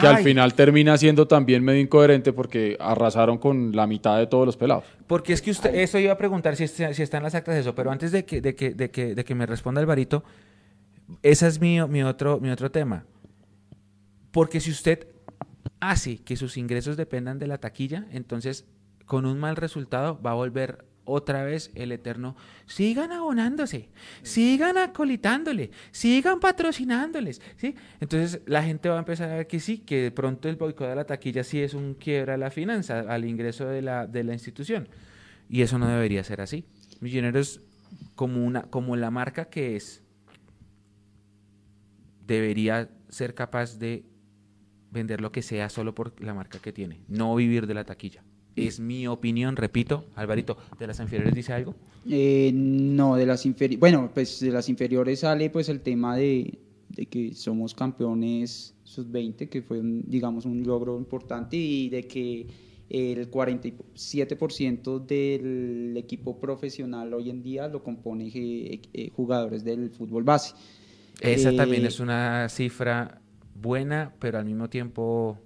que al final termina siendo también medio incoherente porque arrasaron con la mitad de todos los pelados. Porque es que usted, eso iba a preguntar si, está- si están las actas de eso, pero antes de que, de que, de que, de que me responda Alvarito, ese es mi, mi, otro, mi otro tema. Porque si usted hace que sus ingresos dependan de la taquilla, entonces con un mal resultado va a volver otra vez el eterno, sigan abonándose, sigan acolitándole, sigan patrocinándoles, ¿sí? Entonces la gente va a empezar a ver que sí, que de pronto el boicot de la taquilla sí es un quiebra a la finanza, al ingreso de la, de la institución. Y eso no debería ser así. Millonarios, como, una, como la marca que es, debería ser capaz de vender lo que sea solo por la marca que tiene, no vivir de la taquilla. Es mi opinión, repito. Alvarito, ¿de las inferiores dice algo? Eh, no, de las inferiores. Bueno, pues de las inferiores sale pues el tema de, de que somos campeones sub-20, que fue, un, digamos, un logro importante, y de que el 47% del equipo profesional hoy en día lo compone eh, eh, jugadores del fútbol base. Esa Eh, también es una cifra buena, pero al mismo tiempo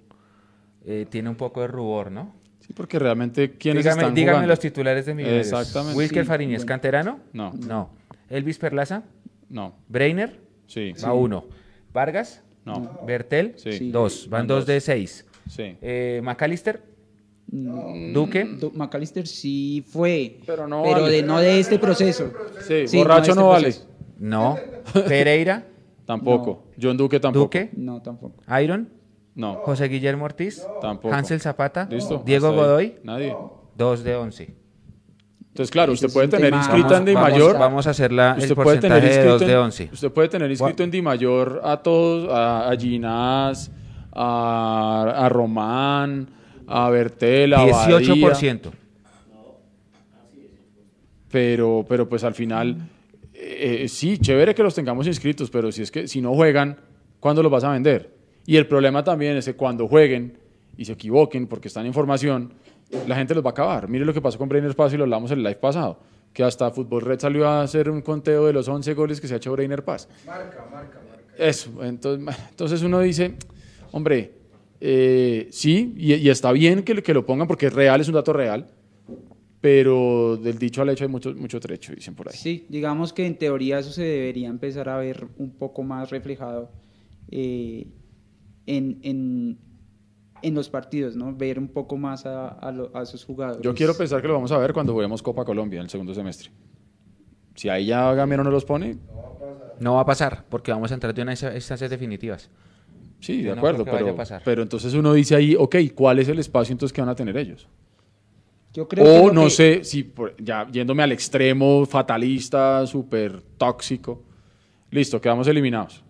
eh, tiene un poco de rubor, ¿no? Sí, porque realmente, ¿quiénes dígame están dígame jugando? los titulares de Millonarios. Exactamente. Wilker Sí, Fariñez, bueno. ¿canterano? No, No. Elvis Perlaza, no, Breiner, sí, va uno. Vargas, no, Bertel, Sí. Dos. Van Van dos dos. de seis. sí. Eh, McAllister, No. Duque, Du- McAllister sí fue, Pero no pero vale. de, no de este proceso. Sí, Sí, borracho no, no, este vale. no. Pereira, *laughs* Tampoco. John Duque tampoco. Duque, No, tampoco. Iron, No, José Guillermo Ortiz, tampoco. Hansel Zapata, Listo. Diego hasta ahí. Godoy, Nadie. dos de once. Entonces, claro, usted es puede tener inscrita en Di Mayor. vamos a hacer la, el Usted puede tener porcentaje de inscrito dos de en- once. Usted puede tener inscrito en Di Mayor a todos, a, a Ginás, a, a Román, a Bertel, a Badía, 18%. pero, pero pues al final, eh, sí, chévere que los tengamos inscritos, pero si es que si no juegan, ¿cuándo los vas a vender? Y el problema también es que cuando jueguen y se equivoquen porque están en formación, la gente los va a acabar. Mire lo que pasó con Brainer Paz y lo hablamos en el live pasado, que hasta Fútbol Red salió a hacer un conteo de los 11 goles que se ha hecho Brainer Paz. Marca, marca, marca. Eso, entonces, *laughs* entonces uno dice, hombre, eh, sí, y, y está bien que, que lo pongan porque es real, es un dato real, pero del dicho al hecho hay mucho, mucho trecho, dicen por ahí. Sí, digamos que en teoría eso se debería empezar a ver un poco más reflejado eh, en, en, en los partidos, ¿no? Ver un poco más a, a, lo- a esos jugadores. Yo quiero pensar que lo vamos a ver cuando juguemos Copa Colombia en el segundo semestre. Si ahí ya Gamero no los pone, No va a pasar, porque vamos a entrar de unas instancias definitivas. sí, de no acuerdo, que pero, pero entonces uno dice ahí, ok, ¿cuál es el espacio entonces que van a tener ellos? Yo creo que O lo no que- sé, si por- ya yéndome al extremo fatalista, súper tóxico, listo, quedamos eliminados.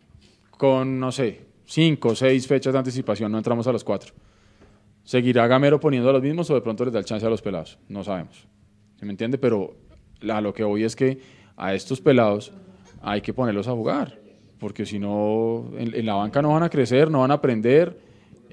Con, no sé, cinco seis fechas de anticipación, no entramos a los cuatro. ¿Seguirá Gamero poniendo a los mismos o de pronto les da el chance a los pelados? No sabemos. ¿Se me entiende? Pero a lo que voy es que a estos pelados hay que ponerlos a jugar, porque si no, en, en la banca no van a crecer, no van a aprender,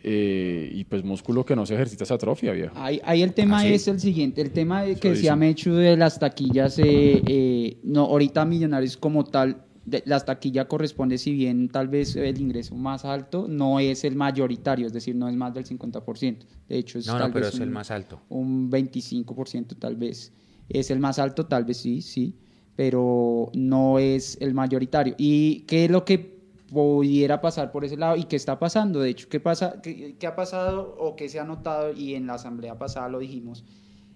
eh, y pues músculo que no se ejercita se atrofia, viejo. Ahí, ahí el tema es el siguiente, el tema de que decía. Mechu de las taquillas, eh, eh, no, ahorita Millonarios como tal, de- las taquillas corresponde, si bien tal vez el ingreso más alto, no es el mayoritario, es decir, no es más del 50%, de hecho es No, no, tal pero vez es el un- más alto. un 25% tal vez. Es el más alto, tal vez sí, sí, pero no es el mayoritario. ¿Y qué es lo que pudiera pasar por ese lado y qué está pasando? De hecho, ¿qué, pasa, qué, qué ha pasado o qué se ha notado? Y en la asamblea pasada lo dijimos,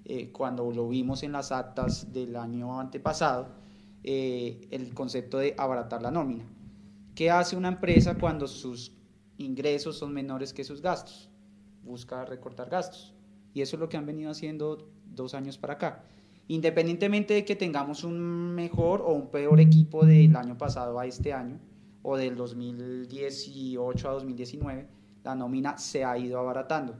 eh, cuando lo vimos en las actas del año antepasado, eh, el concepto de abaratar la nómina. ¿Qué hace una empresa cuando sus ingresos son menores que sus gastos? Busca recortar gastos. Y eso es lo que han venido haciendo dos años para acá. Independientemente de que tengamos un mejor o un peor equipo del año pasado a este año, o del 2018 a 2019, la nómina se ha ido abaratando.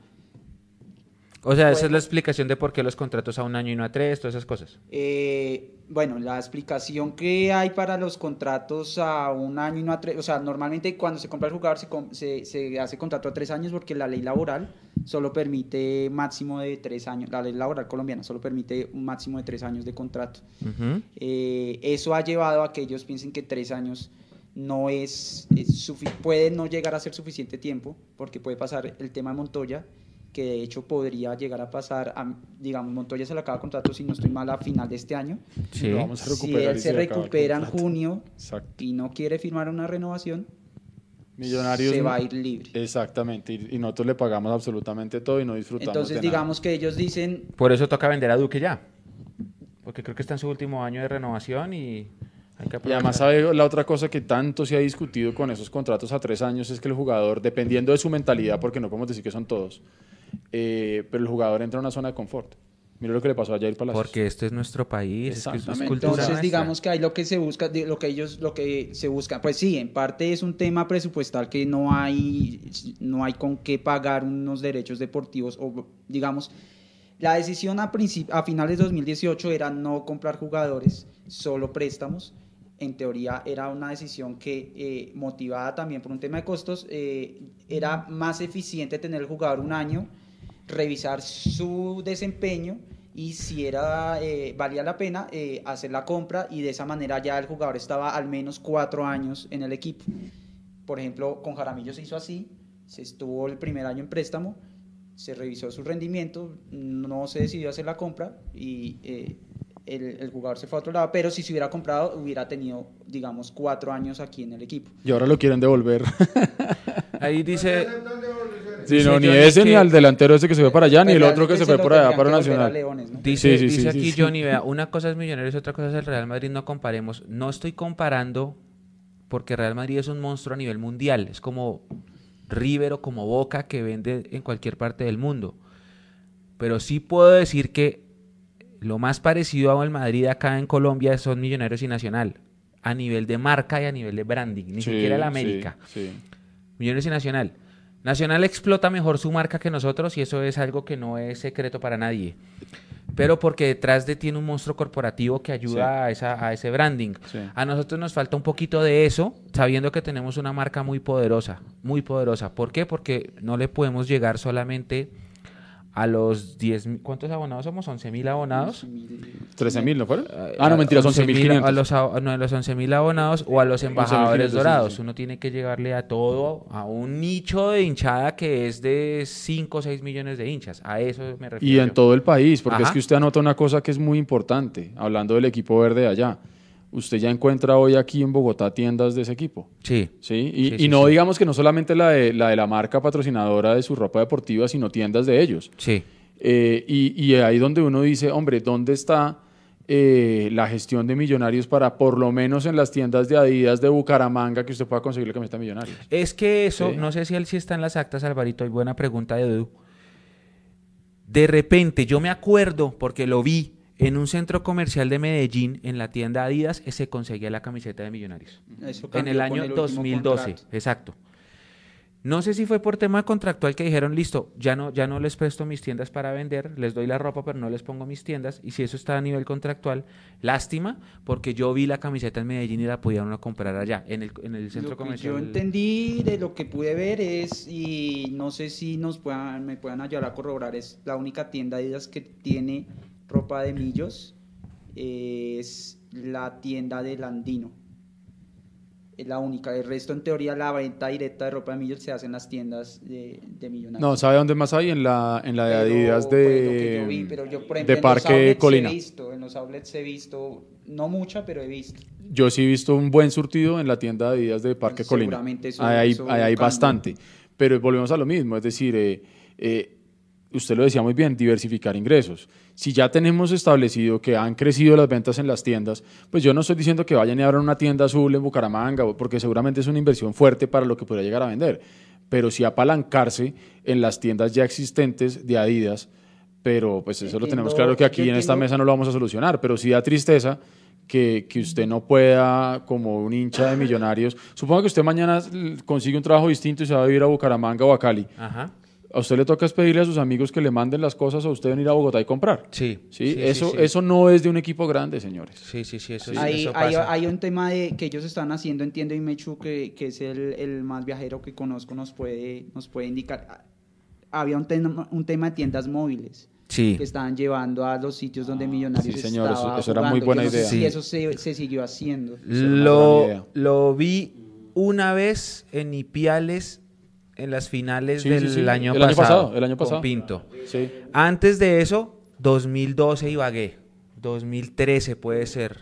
O sea, esa es la explicación de por qué los contratos a un año y no a tres, todas esas cosas. Eh, bueno, la explicación que hay para los contratos a un año y no a tres, o sea, normalmente cuando se compra el jugador se, se, se hace contrato a tres años porque la ley laboral solo permite máximo de tres años, la ley laboral colombiana solo permite un máximo de tres años de contrato. Eh, eso ha llevado a que ellos piensen que tres años no es, es puede no llegar a ser suficiente tiempo porque puede pasar el tema de Montoya que de hecho podría llegar a pasar, a, digamos, Montoya se le acaba contrato, si no estoy mal, a final de este año. Sí. Lo vamos a Si él se el recupera en junio Exacto. y no quiere firmar una renovación, Millonarios. se va a ir libre. Exactamente, y, y nosotros le pagamos absolutamente todo y no disfrutamos Entonces, de nada. digamos que ellos dicen, Por eso toca vender a Duque ya. Porque creo que está en su último año de renovación y hay que Y además. ¿sabe la otra cosa que tanto se ha discutido con esos contratos a tres años? Es que el jugador, dependiendo de su mentalidad, porque no podemos decir que son todos, eh, pero el jugador entra a una zona de confort. Mira lo que le pasó a Jair Palacios. Porque este es nuestro país, es cultura Entonces, nuestra. digamos que hay lo que se busca, lo que ellos, lo que se busca, pues sí, en parte es un tema presupuestal que no hay, no hay con qué pagar unos derechos deportivos o, digamos, la decisión a, princip- a finales de 2018 era no comprar jugadores, solo préstamos. En teoría era una decisión que, eh, motivada también por un tema de costos, eh, era más eficiente tener el jugador un año revisar su desempeño y si era eh, valía la pena eh, hacer la compra y de esa manera ya el jugador estaba al menos cuatro años en el equipo. Por ejemplo, con Jaramillo se hizo así, se estuvo el primer año en préstamo, se revisó su rendimiento, no se decidió hacer la compra y eh, el, el jugador se fue a otro lado, pero si se hubiera comprado hubiera tenido, digamos, cuatro años aquí en el equipo. Y ahora lo quieren devolver. Ahí dice, sí, no, ni ese, ni al delantero ese que se fue para allá, ni el otro que se fue por allá para a Nacional. Leones, ¿no? Dice, Sí, sí, dice sí, aquí sí. Johnny, vea, una cosa es Millonarios, otra cosa es el Real Madrid, no comparemos. No estoy comparando porque Real Madrid es un monstruo a nivel mundial, es como River o como Boca que vende en cualquier parte del mundo. Pero sí puedo decir que lo más parecido al Madrid acá en Colombia son Millonarios y Nacional, a nivel de marca y a nivel de branding, ni Sí, siquiera el sí, América. sí. Millonarios y Nacional. Nacional explota mejor su marca que nosotros y eso es algo que no es secreto para nadie. Pero porque detrás de tiene un monstruo corporativo que ayuda Sí. a, esa, a ese branding. Sí. A nosotros nos falta un poquito de eso, sabiendo que tenemos una marca muy poderosa, muy poderosa. ¿Por qué? Porque no le podemos llegar solamente a los 10 mil- ¿Cuántos abonados somos? ¿11 mil abonados? 13 mil, ¿no fueron? Ah, no, mentiras, 11 mil 11.000 A 500. los, a- no, a los 11.000 abonados o a los 11.500, embajadores dorados. Uno tiene que llegarle a todo, a un nicho de hinchada que es de 5 o 6 millones de hinchas. A eso me refiero. Y en yo. todo el país, porque es que usted anota una cosa que es muy importante, hablando del equipo verde de allá. Usted ya encuentra hoy aquí en Bogotá tiendas de ese equipo. Sí. ¿sí? Y, Sí, y sí, no digamos que no solamente la de, la de la marca patrocinadora de su ropa deportiva, sino tiendas de ellos. Sí. Eh, y, y ahí donde uno dice, hombre, ¿dónde está eh, la gestión de millonarios para por lo menos en las tiendas de Adidas de Bucaramanga que usted pueda conseguir la camiseta millonarios? Es que eso, no sé si él sí está en las actas, Alvarito, y buena pregunta de Edu. De repente, yo me acuerdo, porque lo vi en un centro comercial de Medellín, en la tienda Adidas, eh, se conseguía la camiseta de Millonarios. Eso En el año último 2012, contrato. exacto. No sé si fue por tema contractual que dijeron, listo, ya no, ya no les presto mis tiendas para vender, les doy la ropa, pero no les pongo mis tiendas. Y si eso está a nivel contractual, lástima, porque yo vi la camiseta en Medellín y la uno comprar allá, en el, en el centro Lo que comercial. yo entendí de lo que pude ver es, y no sé si nos puedan, me puedan ayudar a corroborar, es la única tienda Adidas que tiene ropa de millos, es la tienda del Andino. Es la única. El resto, en teoría, la venta directa de ropa de millos se hace en las tiendas de, de millonarios. No, ¿sabe dónde más hay? En la, en la de Adidas pues, de, vi, pero yo, por ejemplo, de Parque Colina. He visto, en los outlets he visto, no mucha, pero he visto. Yo sí he visto un buen surtido en la tienda de Adidas de Parque Colina. Seguramente eso- hay, eso hay cambió. bastante. Pero volvemos a lo mismo, es decir, eh, eh, usted lo decía muy bien, diversificar ingresos. Si ya tenemos establecido que han crecido las ventas en las tiendas, pues yo no estoy diciendo que vayan y abran una tienda azul en Bucaramanga, porque seguramente es una inversión fuerte para lo que podría llegar a vender. Pero sí apalancarse en las tiendas ya existentes de Adidas, pero pues eso lo tenemos claro que aquí en esta mesa no lo vamos a solucionar, pero sí da tristeza que, que usted no pueda, como un hincha de *laughs* millonarios, supongo que usted mañana consigue un trabajo distinto y se va a vivir a Bucaramanga o a Cali. Ajá. A usted le toca es pedirle a sus amigos que le manden las cosas o usted venir a Bogotá y comprar. Sí. ¿Sí? sí, eso, sí. eso no es de un equipo grande, señores. Sí, sí, sí, eso, hay, eso hay, pasa. hay un tema de que ellos están haciendo, entiendo, y Mechu, que, que es el, el más viajero que conozco, nos puede, nos puede indicar. Ah, Había un tema, un tema de tiendas móviles Sí. que estaban llevando a los sitios donde Millonarios sí, señor, eso- estaba eso era muy buena no idea. si Sí. eso se, se siguió haciendo. Lo, lo vi una vez en Ipiales en las finales Sí, del sí, sí. año, El año pasado, pasado, el año pasado. Con Pinto. Sí. Antes de eso, 2012 Ibagué. 2013 puede ser.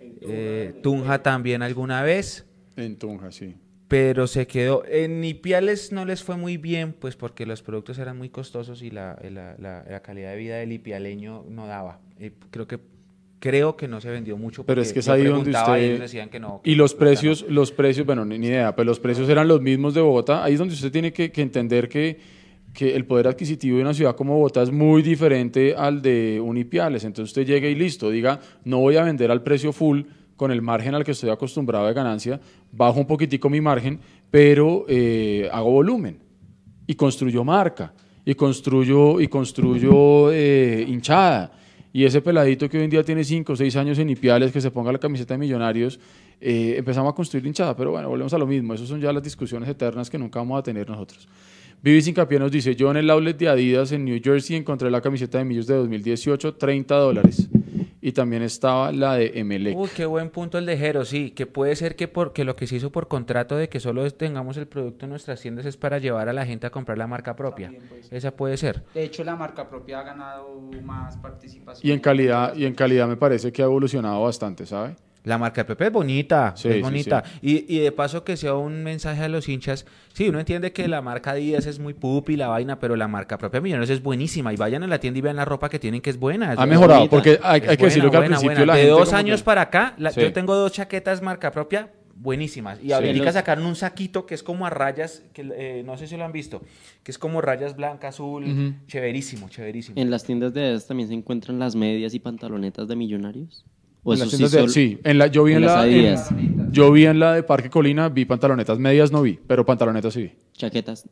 Eh, Tunja también alguna vez. En Tunja, sí. Pero se quedó. En Ipiales no les fue muy bien, pues porque los productos eran muy costosos y la, la- la- la calidad de vida del ipialeño no daba. Eh, creo que creo que no se vendió mucho. Pero es que es ahí donde usted... ellos decían que no. que y los no. precios, los precios, bueno, ni, ni idea, pero los precios eran los mismos de Bogotá. Ahí es donde usted tiene que, que entender que, que el poder adquisitivo de una ciudad como Bogotá es muy diferente al de Unipiales. Entonces usted llega y listo, diga, no voy a vender al precio full con el margen al que estoy acostumbrado de ganancia, bajo un poquitico mi margen, pero eh, hago volumen y construyo marca y construyo y construyo eh, hinchada y ese peladito que hoy en día tiene 5 o 6 años en Ipiales que se ponga la camiseta de Millonarios eh, empezamos a construir hinchada pero bueno volvemos a lo mismo esas son ya las discusiones eternas que nunca vamos a tener nosotros Vivis Incapié nos dice, yo en el outlet de Adidas en New Jersey encontré la camiseta de Millos de 2018, 30 dólares. Y también estaba la de Emelec. Uy, qué buen punto el de Jero, sí, que puede ser que, por, que lo que se hizo por contrato de que solo tengamos el producto en nuestras tiendas es para llevar a la gente a comprar la marca propia. Puede. Esa puede ser. De hecho, la marca propia ha ganado más participación. Y en calidad, y en calidad me parece que ha evolucionado bastante, ¿sabe? La marca de Pepe es bonita, Sí, es sí, bonita. Y, y de paso que sea un mensaje a los hinchas. Sí, uno entiende que la marca Adidas es muy pupi, la vaina, pero la marca propia Millonarios es buenísima. Y vayan a la tienda y vean la ropa que tienen, que es buena. es Ha mejorado, bonita. porque hay, Es hay que decirlo que buena, al buena, principio buena. la De gente dos años que- para acá, la- Sí. yo tengo dos chaquetas marca propia buenísimas. Y ahorita sacaron un saquito que es como a rayas, que eh, no sé si lo han visto, que es como rayas blanca, azul, chéverísimo, chéverísimo. En las tiendas de Adidas también se encuentran las medias y pantalonetas de millonarios. O En eso sí, de- sí, en la, yo vi en, la, en- yo vi en la de Parque Colina, vi pantalonetas, medias no vi, pero pantalonetas sí vi. chaquetas.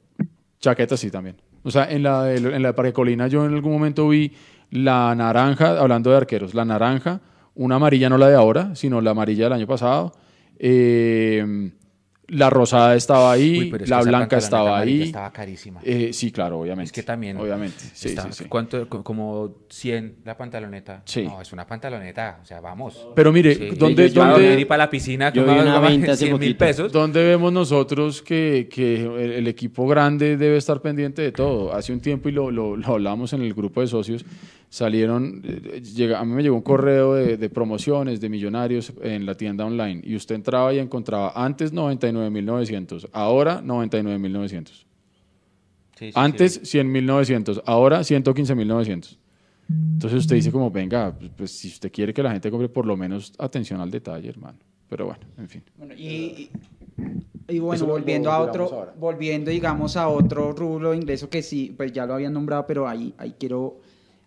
Chaquetas sí también. O sea, en la, de, en la de Parque Colina yo en algún momento vi la naranja, hablando de arqueros, la naranja, una amarilla, no la de ahora, sino la amarilla del año pasado. Eh, la rosada estaba ahí, Uy, es la blanca estaba ahí. Estaba carísima. Eh, sí, claro, obviamente. Es que también. Obviamente, sí, está- sí, sí. ¿Cuánto? Co- Como 100 la pantaloneta. Sí. No, es una pantaloneta. O sea, vamos. Pero mire. ¿dónde, yo, dónde- ir para la piscina Yo una va a *laughs* 20 hace 100 mil pesos. ¿Dónde vemos nosotros que, que el, el equipo grande debe estar pendiente de todo? Hace un tiempo, y lo, lo, lo hablamos en el grupo de socios, salieron, eh, llega, a mí me llegó un correo de, de promociones de millonarios en la tienda online y usted entraba y encontraba antes 99.900, ahora 99.900. Sí, sí, Antes sí. 100.900, ahora 115.900. Entonces usted dice como, venga, pues, pues, si usted quiere que la gente compre por lo menos atención al detalle, hermano. Pero bueno, en fin. Bueno, y, y- y bueno, volviendo a otro, ahora. volviendo digamos a otro rubro de ingreso que sí, pues ya lo habían nombrado, pero ahí, ahí quiero,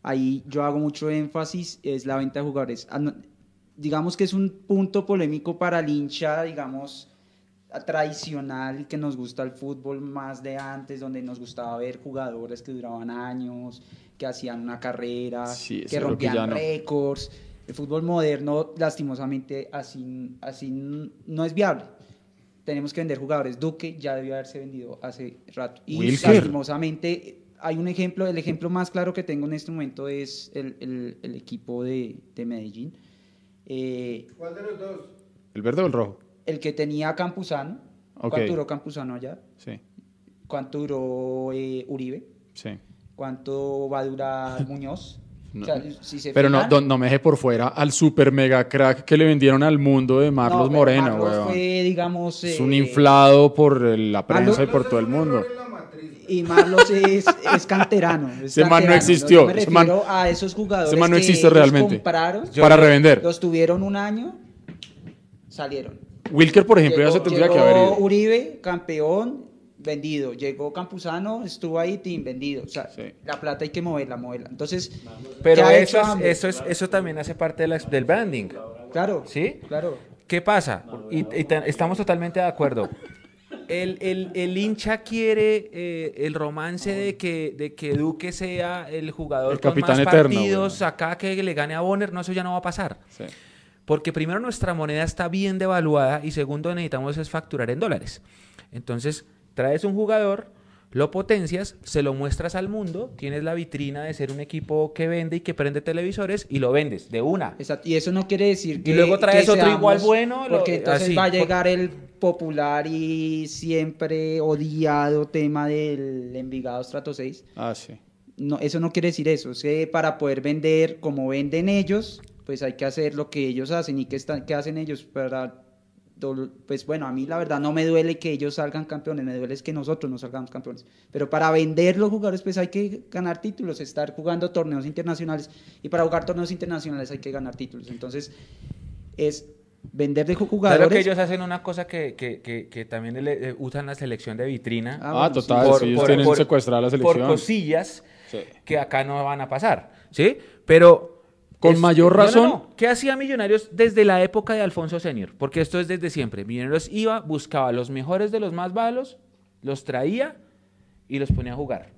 ahí yo hago mucho énfasis, es la venta de jugadores. Ah, Digamos que es un punto polémico para el hincha, digamos, tradicional que nos gusta el fútbol más de antes, donde nos gustaba ver jugadores que duraban años, que hacían una carrera, Sí, que rompían no. récords. El fútbol moderno, lastimosamente, así, así no es viable. Tenemos que vender jugadores. Duque ya debió haberse vendido hace rato. Y Wilker. lastimosamente, hay un ejemplo, el ejemplo más claro que tengo en este momento es el, el- el equipo de, de Medellín. Eh, ¿Cuál de los dos? ¿El verde o el rojo? el que tenía Campuzano. ¿Cuánto duró Campuzano allá? Sí, ¿Cuánto duró eh, Uribe? sí. ¿Cuánto va a durar *laughs* Muñoz? No. O sea, si se Pero no, fijan- no me deje por fuera al super mega crack que le vendieron al mundo de Marlos No, Moreno, Marlos weón. fue, digamos, Es eh, un inflado por eh, la prensa y por todo el mundo. Y Marlos es, es canterano. es Ese man no existió, Yo me ese man- refiero a esos jugadores ese man no que existe ellos realmente. compraron, Para revender. los tuvieron un año, salieron. Wilker, por ejemplo, ya Llegó- se tendría que haber ido. Uribe, campeón, vendido. Llegó Campuzano, estuvo ahí, team, vendido. O sea, Sí. la plata hay que moverla, moverla. Entonces, Pero ¿qué ha eso, hecho es, ambos? eso, es, eso también hace parte de la- del branding. Claro. ¿Sí? Claro. ¿Qué pasa? Y, y ta- estamos totalmente de acuerdo. El, el- el hincha quiere eh, el romance de que, de que Duque sea el jugador El con capitán más eterno, partidos acá que le gane a Bonner. No, eso ya no va a pasar. Sí. Porque primero nuestra moneda está bien devaluada y segundo necesitamos es facturar en dólares. Entonces, traes un jugador, lo potencias, se lo muestras al mundo, tienes la vitrina de ser un equipo que vende y que prende televisores y lo vendes de una. Exacto. Y eso no quiere decir que. luego traes otro igual bueno, lo- Porque entonces así. va a llegar el popular y siempre odiado tema del Envigado Strato 6. Ah, sí. No, eso no quiere decir eso. Es que para poder vender como venden ellos, pues hay que hacer lo que ellos hacen. ¿Y qué, están, qué hacen ellos? Para, pues bueno, a mí la verdad no me duele que ellos salgan campeones, me duele es que nosotros no salgamos campeones. Pero para vender los jugadores, pues hay que ganar títulos, estar jugando torneos internacionales. Y para jugar torneos internacionales hay que ganar títulos. Entonces, es vender de jugadores. Claro que ellos hacen una cosa que, que, que, que también le- eh, usan la selección de vitrina. Ah, Ah, sí. total, sí, ellos tienen secuestrada la selección. Por cosillas Sí. que acá no van a pasar, ¿sí? Pero... Con mayor no, no, razón. no. ¿Qué hacía Millonarios desde la época de Alfonso Senior? Porque esto es desde siempre. Millonarios iba, buscaba los mejores de los más malos, los traía y los ponía a jugar.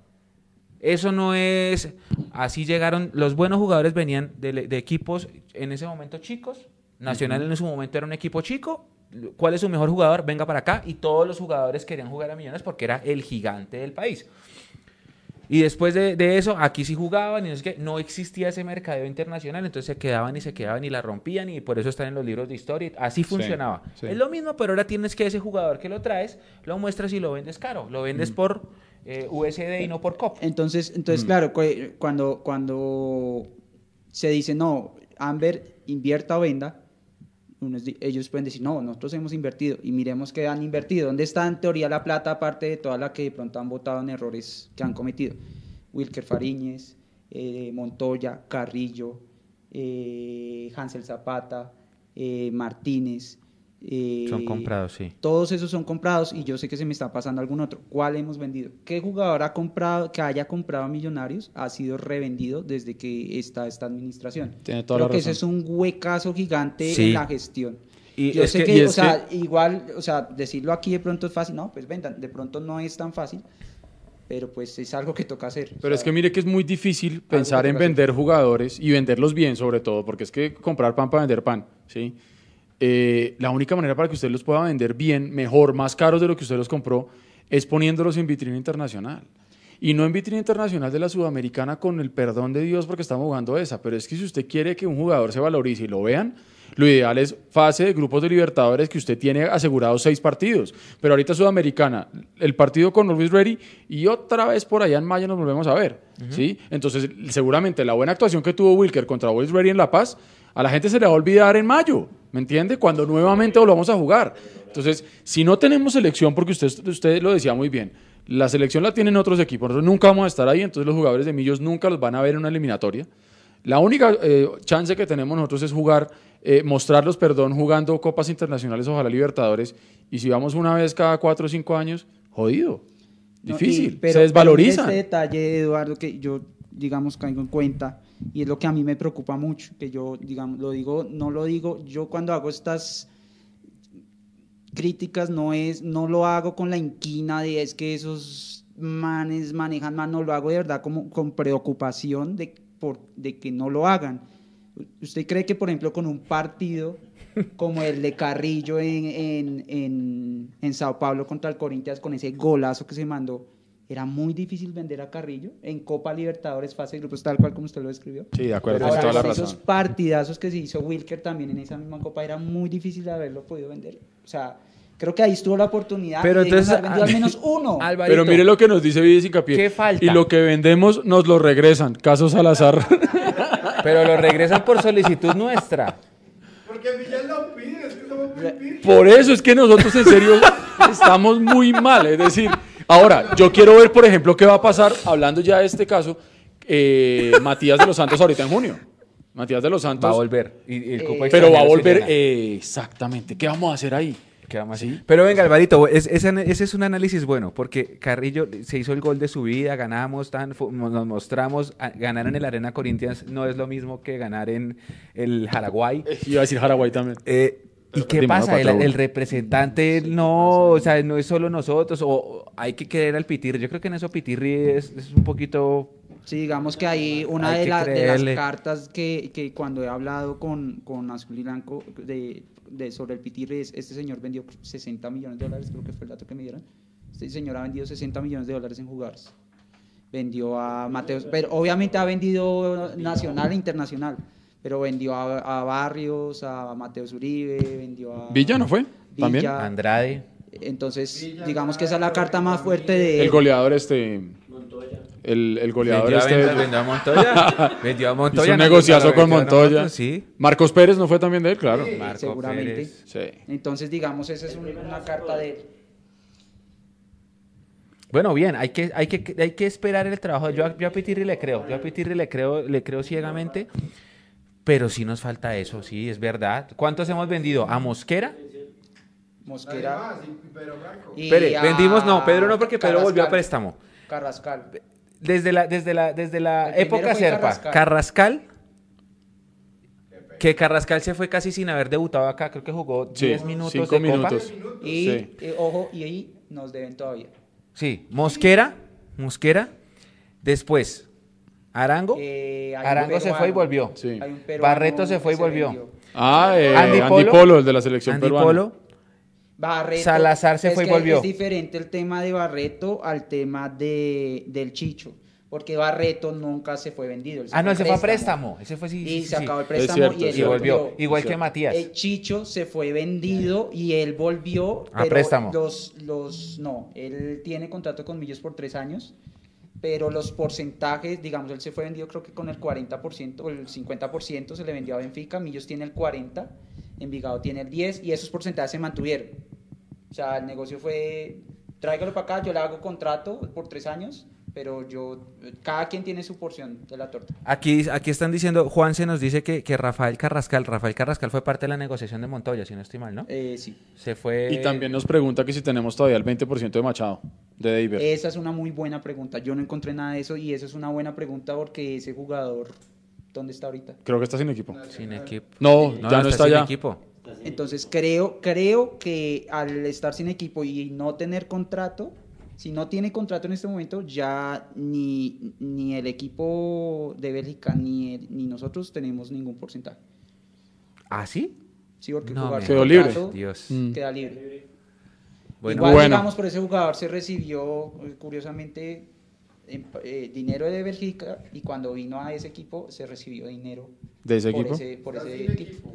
Eso no es... Así llegaron... Los buenos jugadores venían de, de equipos en ese momento chicos. Nacional en ese momento era un equipo chico ¿Cuál es su mejor jugador? Venga para acá. Y todos los jugadores querían jugar a Millonarios porque era el gigante del país. Y después de, de eso, aquí sí jugaban y no, es que no existía ese mercadeo internacional, entonces se quedaban y se quedaban y la rompían y por eso están en los libros de historia. Así funcionaba. sí. Es lo mismo, pero ahora tienes que ese jugador que lo traes, lo muestras y lo vendes caro. Lo vendes por eh, USD y no por COP. Entonces, entonces claro, cu- cuando, cuando se dice, no, Amber invierta o venda, ellos pueden decir, no, nosotros hemos invertido y miremos que han invertido. ¿Dónde está en teoría la plata aparte de toda la que de pronto han votado en errores que han cometido? Wilker Fariñez, eh, Montoya, Carrillo, eh, Hansel Zapata, eh, Martínez. Eh, Son comprados, sí. todos esos son comprados y yo sé que se me está pasando algún otro. ¿Cuál hemos vendido? ¿Qué jugador ha comprado, que haya comprado a Millonarios ha sido revendido desde que está esta administración? Tiene toda Creo la que ese razón. es un huecazo gigante Sí. en la gestión. Y yo es sé que- que, y o es sea, igual, o sea, decirlo aquí de pronto es fácil, no, pues vendan, de pronto no es tan fácil, pero pues es algo que toca hacer. o Pero es sea, que mire que es muy difícil pensar que en toca hacer. vender jugadores y venderlos bien, sobre todo, porque es que comprar pan para vender pan, ¿sí? Eh, la única manera para que usted los pueda vender bien, mejor, más caros de lo que usted los compró, es poniéndolos en vitrina internacional. Y no en vitrina internacional de la Sudamericana con el perdón de Dios porque estamos jugando esa, pero es que si usted quiere que un jugador se valorice y lo vean, lo ideal es fase de grupos de Libertadores que usted tiene asegurados seis partidos. Pero ahorita Sudamericana, el partido con Luis Ready y otra vez por allá en mayo nos volvemos a ver. ¿sí? Entonces, seguramente la buena actuación que tuvo Wilker contra Luis Ready en La Paz, a la gente se le va a olvidar en mayo, ¿me entiende? Cuando nuevamente volvamos a jugar. Entonces, si no tenemos selección, porque usted, usted lo decía muy bien, la selección la tienen otros equipos, nosotros nunca vamos a estar ahí, entonces los jugadores de Millos nunca los van a ver en una eliminatoria. La única eh, chance que tenemos nosotros es jugar, eh, mostrarlos, perdón, jugando copas internacionales, ojalá Libertadores, y si vamos una vez cada cuatro o cinco años, jodido, No, difícil, y- pero- se mire Este detalle, Eduardo, que yo, digamos, caigo en cuenta, y es lo que a mí me preocupa mucho, que yo, digamos, lo digo, no lo digo, yo cuando hago estas críticas no es, no lo hago con la inquina de es que esos manes manejan mal, no lo hago de verdad como con preocupación de, por, de que no lo hagan. ¿Usted cree que, por ejemplo, con un partido como el de Carrillo en, en, en, en Sao Paulo contra el Corinthians, con ese golazo que se mandó, era muy difícil vender a Carrillo en Copa Libertadores, fase de grupos, tal cual como usted lo describió? Sí, de acuerdo, Ahora, toda la con esos razón. partidazos que se hizo Wilker también en esa misma Copa, era muy difícil de haberlo podido vender. O sea, creo que ahí estuvo la oportunidad Pero de entonces, haber vendido al menos uno. *laughs* Alvarito, Pero mire lo que nos dice Vides Hincapié. ¿Qué falta? Y lo que vendemos nos lo regresan. Caso Salazar. *laughs* pero lo regresan por solicitud nuestra. Porque Miguel lo pide, es que somos muy. Por eso es que nosotros en serio estamos muy mal. Es decir, ahora, yo quiero ver, por ejemplo, qué va a pasar, hablando ya de este caso, eh, Matías de los Santos ahorita en junio. Matías de los Santos. Va a volver. Y, y el cupo Eh, Pero va a volver. eh, exactamente. ¿Qué vamos a hacer ahí? ¿Qué vamos a hacer? Sí. Pero venga, Alvarito, es- ese, ese es un análisis bueno, porque Carrillo se hizo el gol de su vida, ganamos, tan, nos mostramos, a- ganar en el Arena Corinthians no es lo mismo que ganar en el Jaraguay. Iba a decir Jaraguay también. Eh, ¿Y qué pasa? El, el representante no, o sea, no es solo nosotros, o hay que querer al Pitirri. Yo creo que en eso Pitirri es, es un poquito... Sí, digamos que ahí una Hay de, que la- de las cartas que, que cuando he hablado con, con Azul y Blanco de, de- sobre el Pitirri, es, este señor vendió 60 millones de dólares, creo que fue el dato que me dieron. Este señor ha vendido 60 millones de dólares en jugadores. Vendió a Mateos, pero obviamente ha vendido nacional e internacional, pero vendió a, a Barrios, a Mateos Uribe, vendió a... Villa no fue. También. Villa. Andrade. Entonces, digamos que esa es la carta más fuerte de... El goleador este. El, el goleador Vendió a, este. vendió- vendió a Montoya. *laughs* vendió a Montoya. Hizo un no, negociazo con a Montoya. nosotros, Sí. Marcos Pérez no fue también de él, claro. Marco seguramente. Pérez. Sí. Entonces, digamos, esa es un- una carta de... Bueno, bien, hay que, hay que, hay que esperar el trabajo. Yo, a- yo a Pitirri le creo, yo a Pitirri le creo, le creo ciegamente, pero sí nos falta eso, sí, es verdad. ¿Cuántos hemos vendido? ¿A Mosquera? Mosquera. Además, y Espere, a vendimos, no, Pedro no, porque Pedro volvió a préstamo. Carrascal. Desde la, desde la, desde la El época Serpa, Carrascal. Carrascal, que Carrascal se fue casi sin haber debutado acá, creo que jugó Sí, 10 minutos cinco de Copa. minutos. Y, Sí. eh, ojo, y ahí nos deben todavía. Sí, Mosquera, Mosquera, después Arango, Eh, Arango se fue y volvió. Sí. Barreto se fue y volvió. Ah, eh, Andy Andy, Polo. Polo. el de la selección Andy peruana. Polo, Barreto, Salazar se es fue y volvió. Es diferente el tema de Barreto al tema de, del Chicho. Porque Barreto nunca se fue vendido. Ah, no, él se fue a préstamo. Ese fue sí. Y sí, se sí. acabó el préstamo cierto, y él volvió. volvió. Igual que. Matías. El Chicho se fue vendido y él volvió. A pero préstamo. Los, los, no, él tiene contrato con Millos por tres años, pero los porcentajes, digamos, él se fue vendido creo que con el 40% o el 50% se le vendió a Benfica, Millos tiene el 40%, Envigado tiene el 10% y esos porcentajes se mantuvieron. O sea, el negocio fue, tráigalo para acá, yo le hago contrato por tres años, pero yo, cada quien tiene su porción de la torta. Aquí, aquí están diciendo, Juan se nos dice que, que Rafael Carrascal, Rafael Carrascal fue parte de la negociación de Montoya, si no estoy mal, ¿no? Eh, sí. Se fue... Y también nos pregunta que si tenemos todavía el 20% de Machado, de David. Esa es una muy buena pregunta. Yo no encontré nada de eso y esa es una buena pregunta porque ese jugador, ¿dónde está ahorita? Creo que está sin equipo. Sin equipo. No, ya no está sin ya. equipo. Entonces creo, creo que al estar sin equipo y no tener contrato, si no tiene contrato en este momento, ya ni, ni el equipo de Bélgica ni, el- ni nosotros tenemos ningún porcentaje. ¿Ah, sí? Sí, porque No, jugar Quedó libre. Dios. Mm. queda libre. Bueno, Igual, Bueno. digamos, por ese jugador se recibió, eh, curiosamente, en- eh, dinero de Bélgica y cuando vino a ese equipo se recibió dinero ¿De ese por equipo? ese, por ese equipo.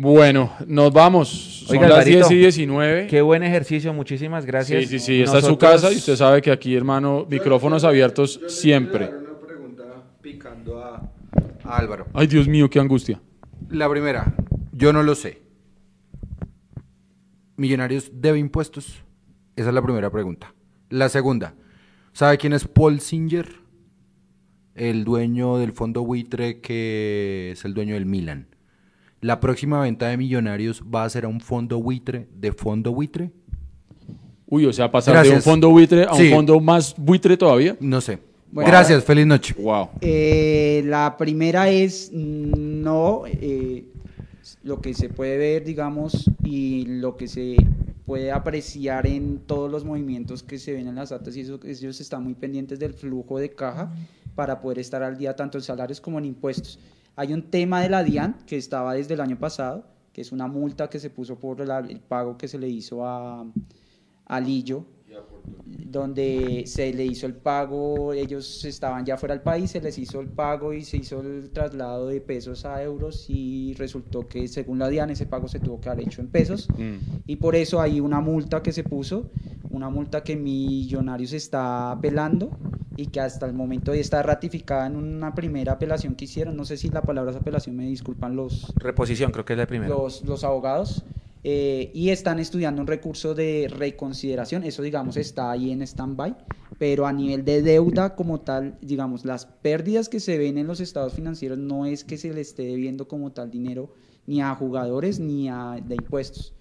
Bueno, nos vamos. Son Oiga, las Alvarito, 10 y 19. Qué buen ejercicio, muchísimas gracias. Sí, sí, sí. Esta es su casa y usted sabe que aquí, hermano, micrófonos abiertos Yo siempre. una pregunta picando a, a Álvaro. Ay, Dios mío, qué angustia. La primera, yo no lo sé. ¿Millonarios debe impuestos? Esa es la primera pregunta. La segunda, ¿sabe quién es Paul Singer? El dueño del fondo buitre que es el dueño del Milan. ¿La próxima venta de Millonarios va a ser a un fondo buitre de fondo buitre? Uy, o sea, pasar de un fondo buitre a Sí. un fondo más buitre todavía. No sé. Bueno. Gracias, feliz noche. Wow. Eh, la primera es mm, no, eh, lo que se puede ver, digamos, y lo que se puede apreciar en todos los movimientos que se ven en las atas y eso, ellos están muy pendientes del flujo de caja para poder estar al día tanto en salarios como en impuestos. Hay un tema de la DIAN que estaba desde el año pasado, que es una multa que se puso por la- el pago que se le hizo a, a Lillo, donde se le hizo el pago, ellos estaban ya fuera del país, se les hizo el pago y se hizo el traslado de pesos a euros y resultó que según la DIAN ese pago se tuvo que haber hecho en pesos Mm. y por eso hay una multa que se puso, una multa que Millonarios está apelando y que hasta el momento está ratificada en una primera apelación que hicieron, no sé si la palabra es apelación, me disculpan los, Reposición, creo que es la primera. los, los abogados eh, y están estudiando un recurso de reconsideración. Eso, digamos, está ahí en stand-by. Pero a nivel de deuda como tal, digamos, las pérdidas que se ven en los estados financieros no es que se le esté debiendo como tal dinero ni a jugadores ni a de impuestos.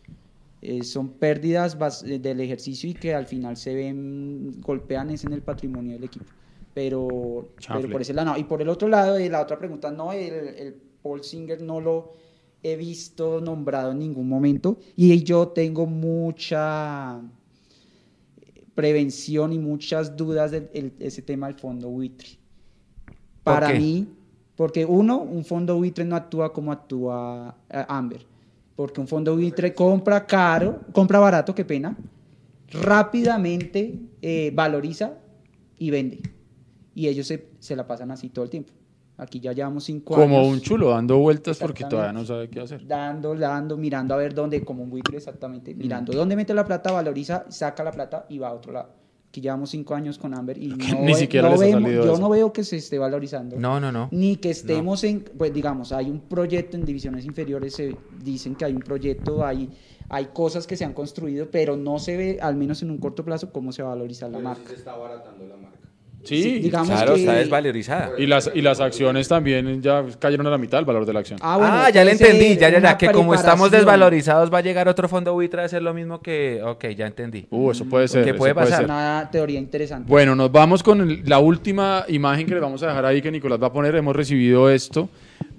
Eh, son pérdidas eh, del ejercicio y que al final se ven, golpean es en el patrimonio del equipo. Pero, por ese lado no. Y por el otro lado, eh, la otra pregunta, no, el, el Paul Singer no lo he visto nombrado en ningún momento y yo tengo mucha prevención y muchas dudas de el- ese tema del fondo buitre. ¿Por Para mí, porque uno, un fondo buitre no actúa como actúa Amber, porque un fondo buitre compra caro, compra barato, qué pena, rápidamente eh, valoriza y vende. Y ellos se, se la pasan así todo el tiempo. Aquí ya llevamos cinco Como años un chulo dando vueltas porque todavía no sabe qué hacer. dando, dando, mirando a ver dónde, como un buitre exactamente, mirando dónde mete la plata, valoriza, saca la plata y va a otro lado. Aquí llevamos cinco años con Amber y no, Ni siquiera no les ha vemos- salido yo eso. no veo que se esté valorizando. No, no, no. Ni que estemos en, pues digamos, hay un proyecto en divisiones inferiores, se dicen que hay un proyecto, hay, hay cosas que se han construido, pero no se ve, al menos en un corto plazo, cómo se va a valorizar la marca. está abaratando la marca. Sí, digamos Claro, que- está desvalorizada. Y las, y las acciones también ya cayeron a la mitad el valor de la acción. Ah, ya le puede entendí, ya, ya, ya, que como estamos desvalorizados va a llegar otro fondo buitre a hacer lo mismo que... Ok, ya entendí. Uh, eso puede ser. ¿Qué eso puede pasar? ser. Una teoría interesante. Bueno, nos vamos con el- la última imagen que les vamos a dejar ahí que Nicolás va a poner. Hemos recibido esto,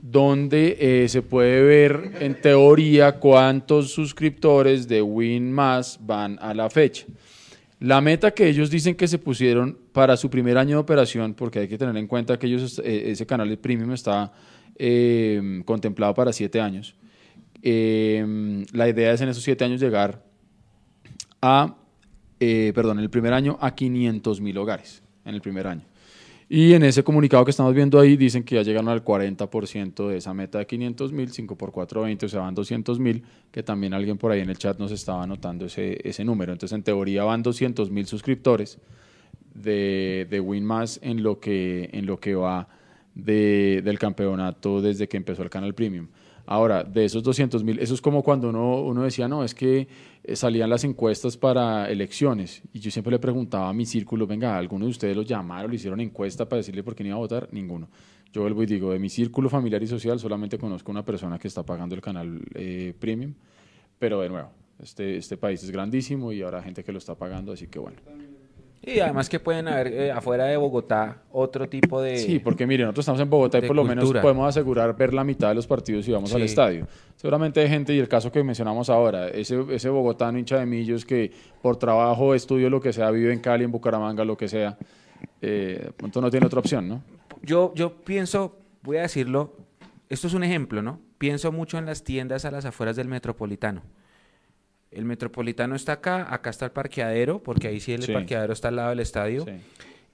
donde eh, se puede ver en teoría cuántos suscriptores de Win Más van a la fecha. La meta que ellos dicen que se pusieron para su primer año de operación, porque hay que tener en cuenta que ellos, eh, ese canal de premium está eh, contemplado para siete años. Eh, la idea es en esos siete años llegar a, eh, perdón, en el primer año a 500 mil hogares, en el primer año. Y en ese comunicado que estamos viendo ahí dicen que ya llegaron al 40% de esa meta de 500 mil, 5 por 4, 20, o sea, van 200 mil, que también alguien por ahí en el chat nos estaba anotando ese, ese número. Entonces, en teoría van 200 mil suscriptores de, de WinMass en lo que, en lo que va de- del campeonato desde que empezó el canal Premium. Ahora, de esos 200 mil, eso es como cuando uno, uno decía, no, es que eh, salían las encuestas para elecciones y yo siempre le preguntaba a mi círculo, venga, ¿alguno de ustedes lo llamaron, le hicieron encuesta para decirle por qué no iba a votar? Ninguno. Yo vuelvo y digo, de mi círculo familiar y social solamente conozco una persona que está pagando el canal eh, Premium, pero de nuevo, este, este país es grandísimo y habrá gente que lo está pagando, así que bueno. Y además que pueden haber eh, afuera de Bogotá otro tipo de... Sí, porque mire, nosotros estamos en Bogotá y por lo menos podemos asegurar ver la mitad de los partidos si vamos al estadio. Seguramente hay gente, y el caso que mencionamos ahora, ese, ese bogotano hincha de millos que por trabajo, estudio, lo que sea, vive en Cali, en Bucaramanga, lo que sea, eh, de pronto no tiene otra opción, ¿no? Yo, yo pienso, voy a decirlo, esto es un ejemplo, ¿no? Pienso mucho en las tiendas a las afueras del metropolitano. El metropolitano está acá, acá está el parqueadero, porque ahí sí el Sí. parqueadero está al lado del estadio. Sí.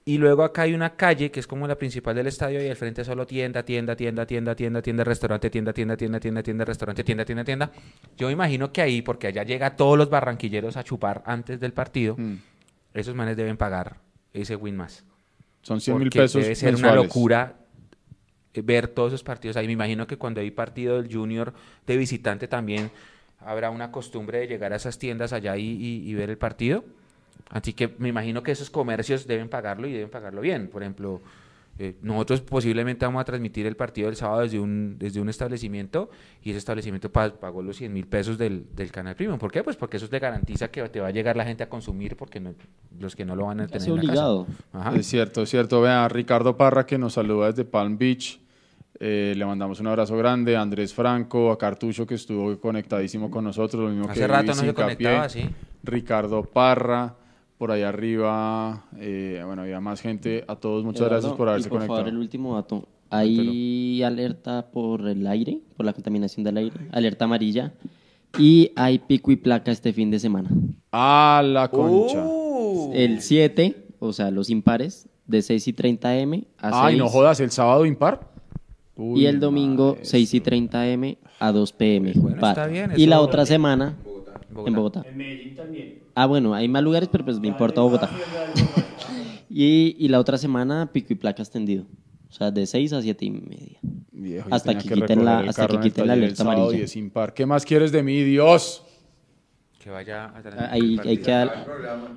Y luego acá hay una calle que es como la principal del estadio y al frente solo tienda, tienda, tienda, tienda, tienda, tienda, restaurante, tienda, tienda, tienda, tienda, tienda, restaurante, tienda, tienda, tienda. Yo me imagino que ahí, porque allá llega todos los barranquilleros a chupar antes del partido, Mm. esos manes deben pagar ese win más. Son 100 mil pesos Debe ser mensuales. una locura eh, ver todos esos partidos ahí. Me imagino que cuando hay partido del Junior de visitante también habrá una costumbre de llegar a esas tiendas allá y, y- y ver el partido. Así que me imagino que esos comercios deben pagarlo y deben pagarlo bien. Por ejemplo, eh, nosotros posiblemente vamos a transmitir el partido del sábado desde un, desde un establecimiento y ese establecimiento pa- pagó los 100 mil pesos del, del canal premium. ¿Por qué? Pues porque eso te garantiza que te va a llegar la gente a consumir porque no- los que no lo van a tener Es en la casa. obligado. Ajá. Es cierto, es cierto. Vea, Ricardo Parra que nos saluda desde Palm Beach. Eh, le mandamos un abrazo grande. a Andrés Franco, a Cartucho que estuvo conectadísimo con nosotros. Lo mismo Hace que rato Luis no se conectaba, sí. Ricardo Parra. Por ahí arriba, eh, bueno, había más gente. A todos muchas Eduardo, gracias por haberse y por conectado. favor, el último dato. Hay alerta por el aire, por la contaminación del aire, alerta amarilla. Y hay pico y placa este fin de semana. A la concha. Uh. El 7, o sea, los impares, de 6 y 30 M a Ay, 6. no jodas, el sábado impar. Uy, y el domingo, madre. 6 y 30 M a 2 PM. Bueno, par. está bien, y la otra semana, Bogotá. en Bogotá. En Medellín también. Ah, bueno, hay más lugares, pero pues me importa Bogotá. *laughs* Y, y la otra semana, pico y placa extendido. O sea, de 6 a 7 y media. Viejo, hasta que que quiten la- hasta que quiten la alerta amarilla. y es impar. ¿Qué más quieres de mí, Dios? Que vaya a Ahí, el hay, que dar,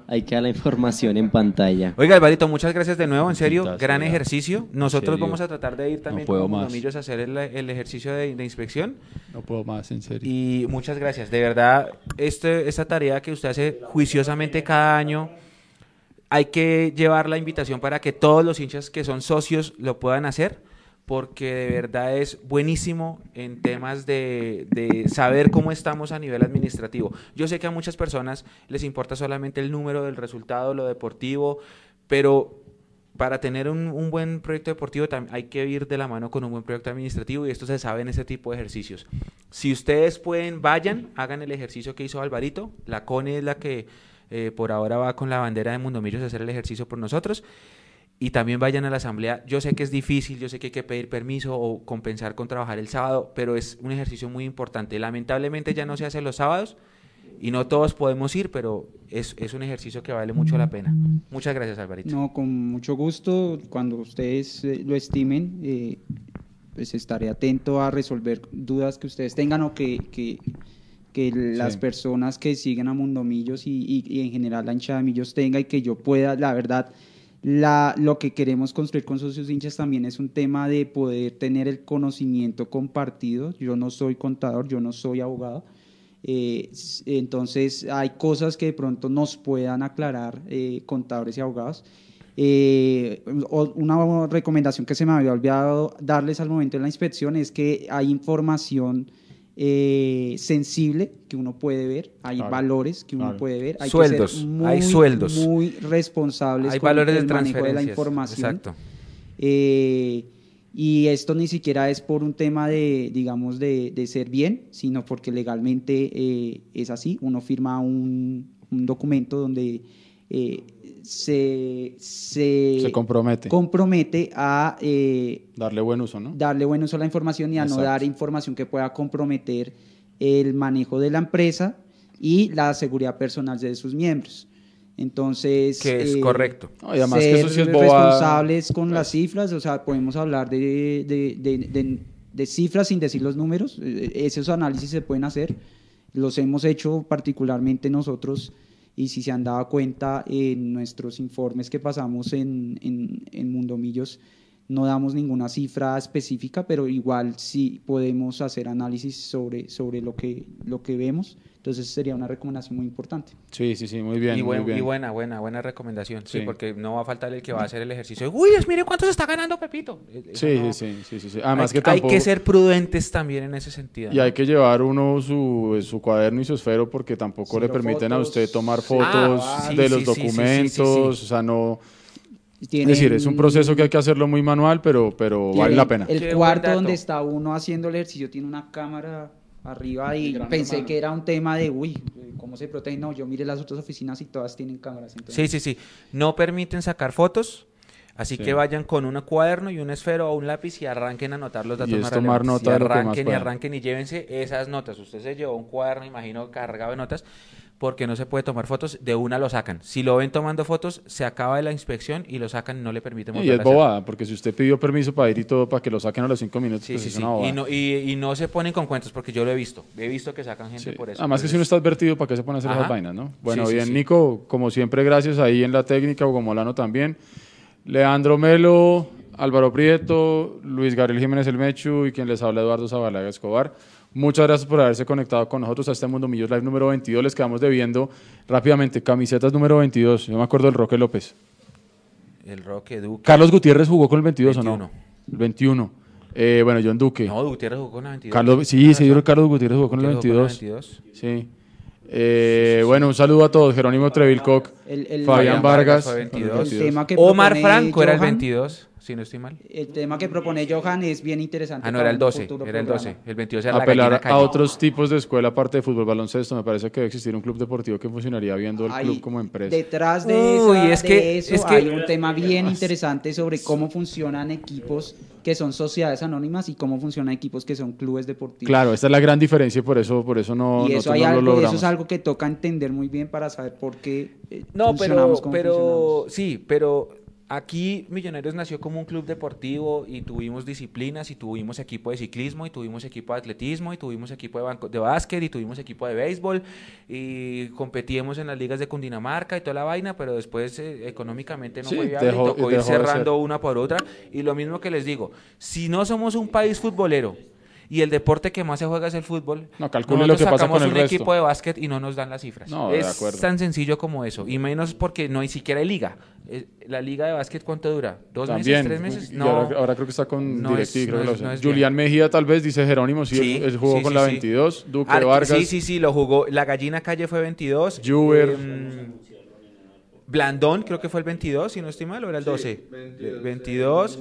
hay que dar la información en pantalla. Oiga, Alvarito, muchas gracias de nuevo, en serio, gran ejercicio. Nosotros serio. vamos a tratar de ir también puedo como más. monomillos a hacer el, el ejercicio de, de inspección. No puedo más, en serio. Y muchas gracias, de verdad, este, esta tarea que usted hace juiciosamente cada año, hay que llevar la invitación para que todos los hinchas que son socios lo puedan hacer, porque de verdad es buenísimo en temas de, de saber cómo estamos a nivel administrativo. Yo sé que a muchas personas les importa solamente el número del resultado, lo deportivo, pero para tener un, un buen proyecto deportivo hay que ir de la mano con un buen proyecto administrativo y esto se sabe en este tipo de ejercicios. Si ustedes pueden, vayan, hagan el ejercicio que hizo Alvarito. La CONE es la que eh, por ahora va con la bandera de Mundomillos a hacer el ejercicio por nosotros. Y también vayan a la asamblea. Yo sé que es difícil, yo sé que hay que pedir permiso o compensar con trabajar el sábado, pero es un ejercicio muy importante. Lamentablemente ya no se hace los sábados y no todos podemos ir, pero es, es un ejercicio que vale mucho la pena. Muchas gracias, Alvarito. No, con mucho gusto. Cuando ustedes eh, lo estimen, eh, pues estaré atento a resolver dudas que ustedes tengan o que, que, que las Sí. personas que siguen a Mundomillos y, y, y en general la hinchada de Millos tenga y que yo pueda, la verdad, la, lo que queremos construir con socios hinchas también es un tema de poder tener el conocimiento compartido. Yo no soy contador, yo no soy abogado. Eh, entonces hay cosas que de pronto nos puedan aclarar eh, contadores y abogados. Eh, una recomendación que se me había olvidado darles al momento de la inspección es que hay información eh, sensible que uno puede ver, hay Claro, valores que uno claro. puede ver, hay Sueldos, que ser muy, hay sueldos. muy responsables Hay con valores de el manejo de la información. Exacto. Eh, y esto ni siquiera es por un tema de, digamos, de, de ser bien, sino porque legalmente eh, es así. Uno firma un un documento donde eh, se, se, Se compromete. compromete a eh, Darle buen uso, ¿no? darle buen uso a la información y a Exacto. no dar información que pueda comprometer el manejo de la empresa y la seguridad personal de sus miembros. Entonces, Que es eh, correcto. No, y además ser que eso sí es responsables con las cifras, o sea, podemos hablar de, de- de- de- de cifras sin decir los números, eh, esos análisis se pueden hacer, los hemos hecho particularmente nosotros y si se han dado cuenta en nuestros informes que pasamos en, en, en Mundomillos, no damos ninguna cifra específica, pero igual sí podemos hacer análisis sobre, sobre lo, que, lo que vemos, entonces sería una recomendación muy importante. Sí, sí, sí, muy bien. y, buen- muy bien. y buena, buena, buena recomendación. Sí. Sí. porque no va a faltar el que va a hacer el ejercicio. Uy, mire cuánto se está ganando Pepito. Eh, Sí, no- sí, sí, sí, sí, sí. Además hay, que tampoco... hay que ser prudentes también en ese sentido. Y hay que llevar uno su, su cuaderno y su esfero porque tampoco le permiten a usted tomar fotos Ah, de sí, los sí, sí, sí, sí, documentos, sí. o sea, no... Tienen- Es decir, es un proceso que hay que hacerlo muy manual, pero, pero vale la pena. El cuarto donde está uno haciendo el ejercicio tiene una cámara arriba y pensé que era un tema de, uy, ¿cómo se protege? No, yo miré las otras oficinas y todas tienen cámaras. entonces- Sí, sí, sí. No permiten sacar fotos. Así Sí. que vayan con un cuaderno y un esfero o un lápiz y arranquen a anotar los datos Y es más tomar relevantes. nota y de lo que más arranquen y arranquen y llévense esas notas. Usted se llevó un cuaderno, imagino, cargado de notas, porque no se puede tomar fotos. De una lo sacan. Si lo ven tomando fotos, se acaba la inspección y lo sacan y no le permiten Y es hacer. bobada, porque si usted pidió permiso para ir y todo, para que lo saquen a los cinco minutos, Sí, pues sí, es sí. una bobada. Y no, y, y no se ponen con cuentos porque yo lo he visto. He visto que sacan gente por eso. Además que si uno está advertido, ¿para qué se pone a hacer esas Ajá. vainas, no? Bueno, bien. Nico, como siempre, gracias ahí en la técnica, Hugo Molano también. Leandro Melo, Álvaro Prieto, Luis Gabriel Jiménez El Mechu y quien les habla Eduardo Zabalaga Escobar. Muchas gracias por haberse conectado con nosotros a este Mundo Millos Live número 22. Les quedamos debiendo rápidamente camisetas número 22. Yo me acuerdo del Roque López. El Roque Duque. Carlos Gutiérrez jugó con el 22 o 21. no? El 21. Eh, bueno, John Duque. No, Gutiérrez jugó con la 22. Carlos, sí, Tienes sí, que Carlos Gutiérrez jugó con el Gutiérrez jugó 22. 22. Sí. Eh, bueno, un saludo a todos. Jerónimo Trevilcock, El- el- Fabián Vargas. Vargas fue con el 22. El tema que Omar Franco era el Johan, 22, si no estoy mal. El tema que propone Johan es bien interesante. Ah, no, era el un 12. futuro Era el programa. 12. El 22 era la apelar gallina a otros tipos de escuela aparte de fútbol baloncesto. Me parece que debe existir un club deportivo que funcionaría viendo el club como empresa. Detrás de, Uy, esa- es de que- eso es que- hay un tema bien interesante sobre cómo funcionan equipos que son sociedades anónimas y cómo funcionan equipos que son clubes deportivos. Claro, esta es la gran diferencia y por eso, por eso no, y eso, hay no algo, lo eso es algo que toca entender muy bien para saber por qué eh, No, pero, funcionamos como pero funcionamos. sí, pero aquí Millonarios nació como un club deportivo y tuvimos disciplinas y tuvimos equipo de ciclismo y tuvimos equipo de atletismo y tuvimos equipo de, banco- de básquet y tuvimos equipo de béisbol y competíamos en las ligas de Cundinamarca y toda la vaina, pero después eh, económicamente no Sí, fue viable dejó- y tocó ir cerrando una por otra. Y lo mismo que les digo, si no somos un país futbolero y el deporte que más se juega es el fútbol. No, calcule nosotros lo que pasa con el un resto. equipo de básquet y no nos dan las cifras. No, de es acuerdo. tan sencillo como eso. Y menos porque no hay siquiera liga. Eh, La liga de básquet, ¿cuánto dura? ¿Dos También. meses? ¿Tres meses? No. ahora, ahora creo que está con no es- DirecTV. creo no es- es Julián Mejía tal vez, dice Jerónimo, sí, Sí, él, él jugó sí, con sí, la sí. 22. Duque Ar- Vargas. Sí, sí, sí, lo jugó. La gallina calle fue 22. Juber. Em, Blandón, creo que fue el 22, si no estoy mal, o era el 12. 22, 22.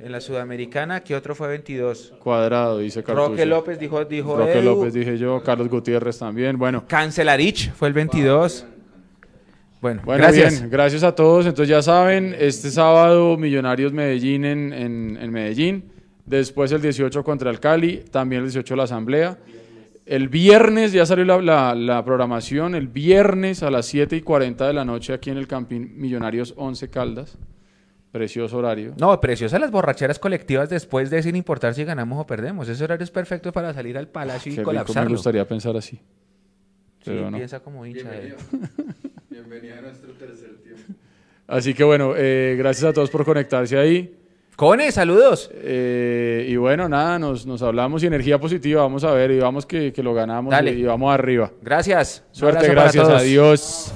en En la Sudamericana, ¿qué otro fue 22? Cuadrado, dice Cartucho. Roque López dijo, dijo Roque. López dije yo, Carlos Gutiérrez también. Bueno, Cancelarich fue el 22. Bueno, Bueno, gracias. bien, gracias a todos. Entonces ya saben, este sábado Millonarios Medellín en, en- en Medellín, después el 18 contra el Cali, también el 18 la Asamblea. El viernes ya salió la, la- la programación, el viernes a las 7 y 40 de la noche aquí en el Campín Millonarios 11 Caldas. Precioso horario. No, preciosas las borracheras colectivas después de sin importar si ganamos o perdemos. Ese horario es perfecto para salir al palacio y rico, me colapsarlo. gustaría pensar así. Sí, Pero no. piensa como hincha. de- Bienvenido. *laughs* Bienvenido a nuestro tercer tiempo. Así que bueno, eh, gracias a todos por conectarse ahí. Cone, saludos. Eh, y bueno, nada, nos, nos hablamos y energía positiva. Vamos a ver y vamos que, que lo ganamos Dale. y, y vamos arriba. Gracias. Suerte, gracias, adiós.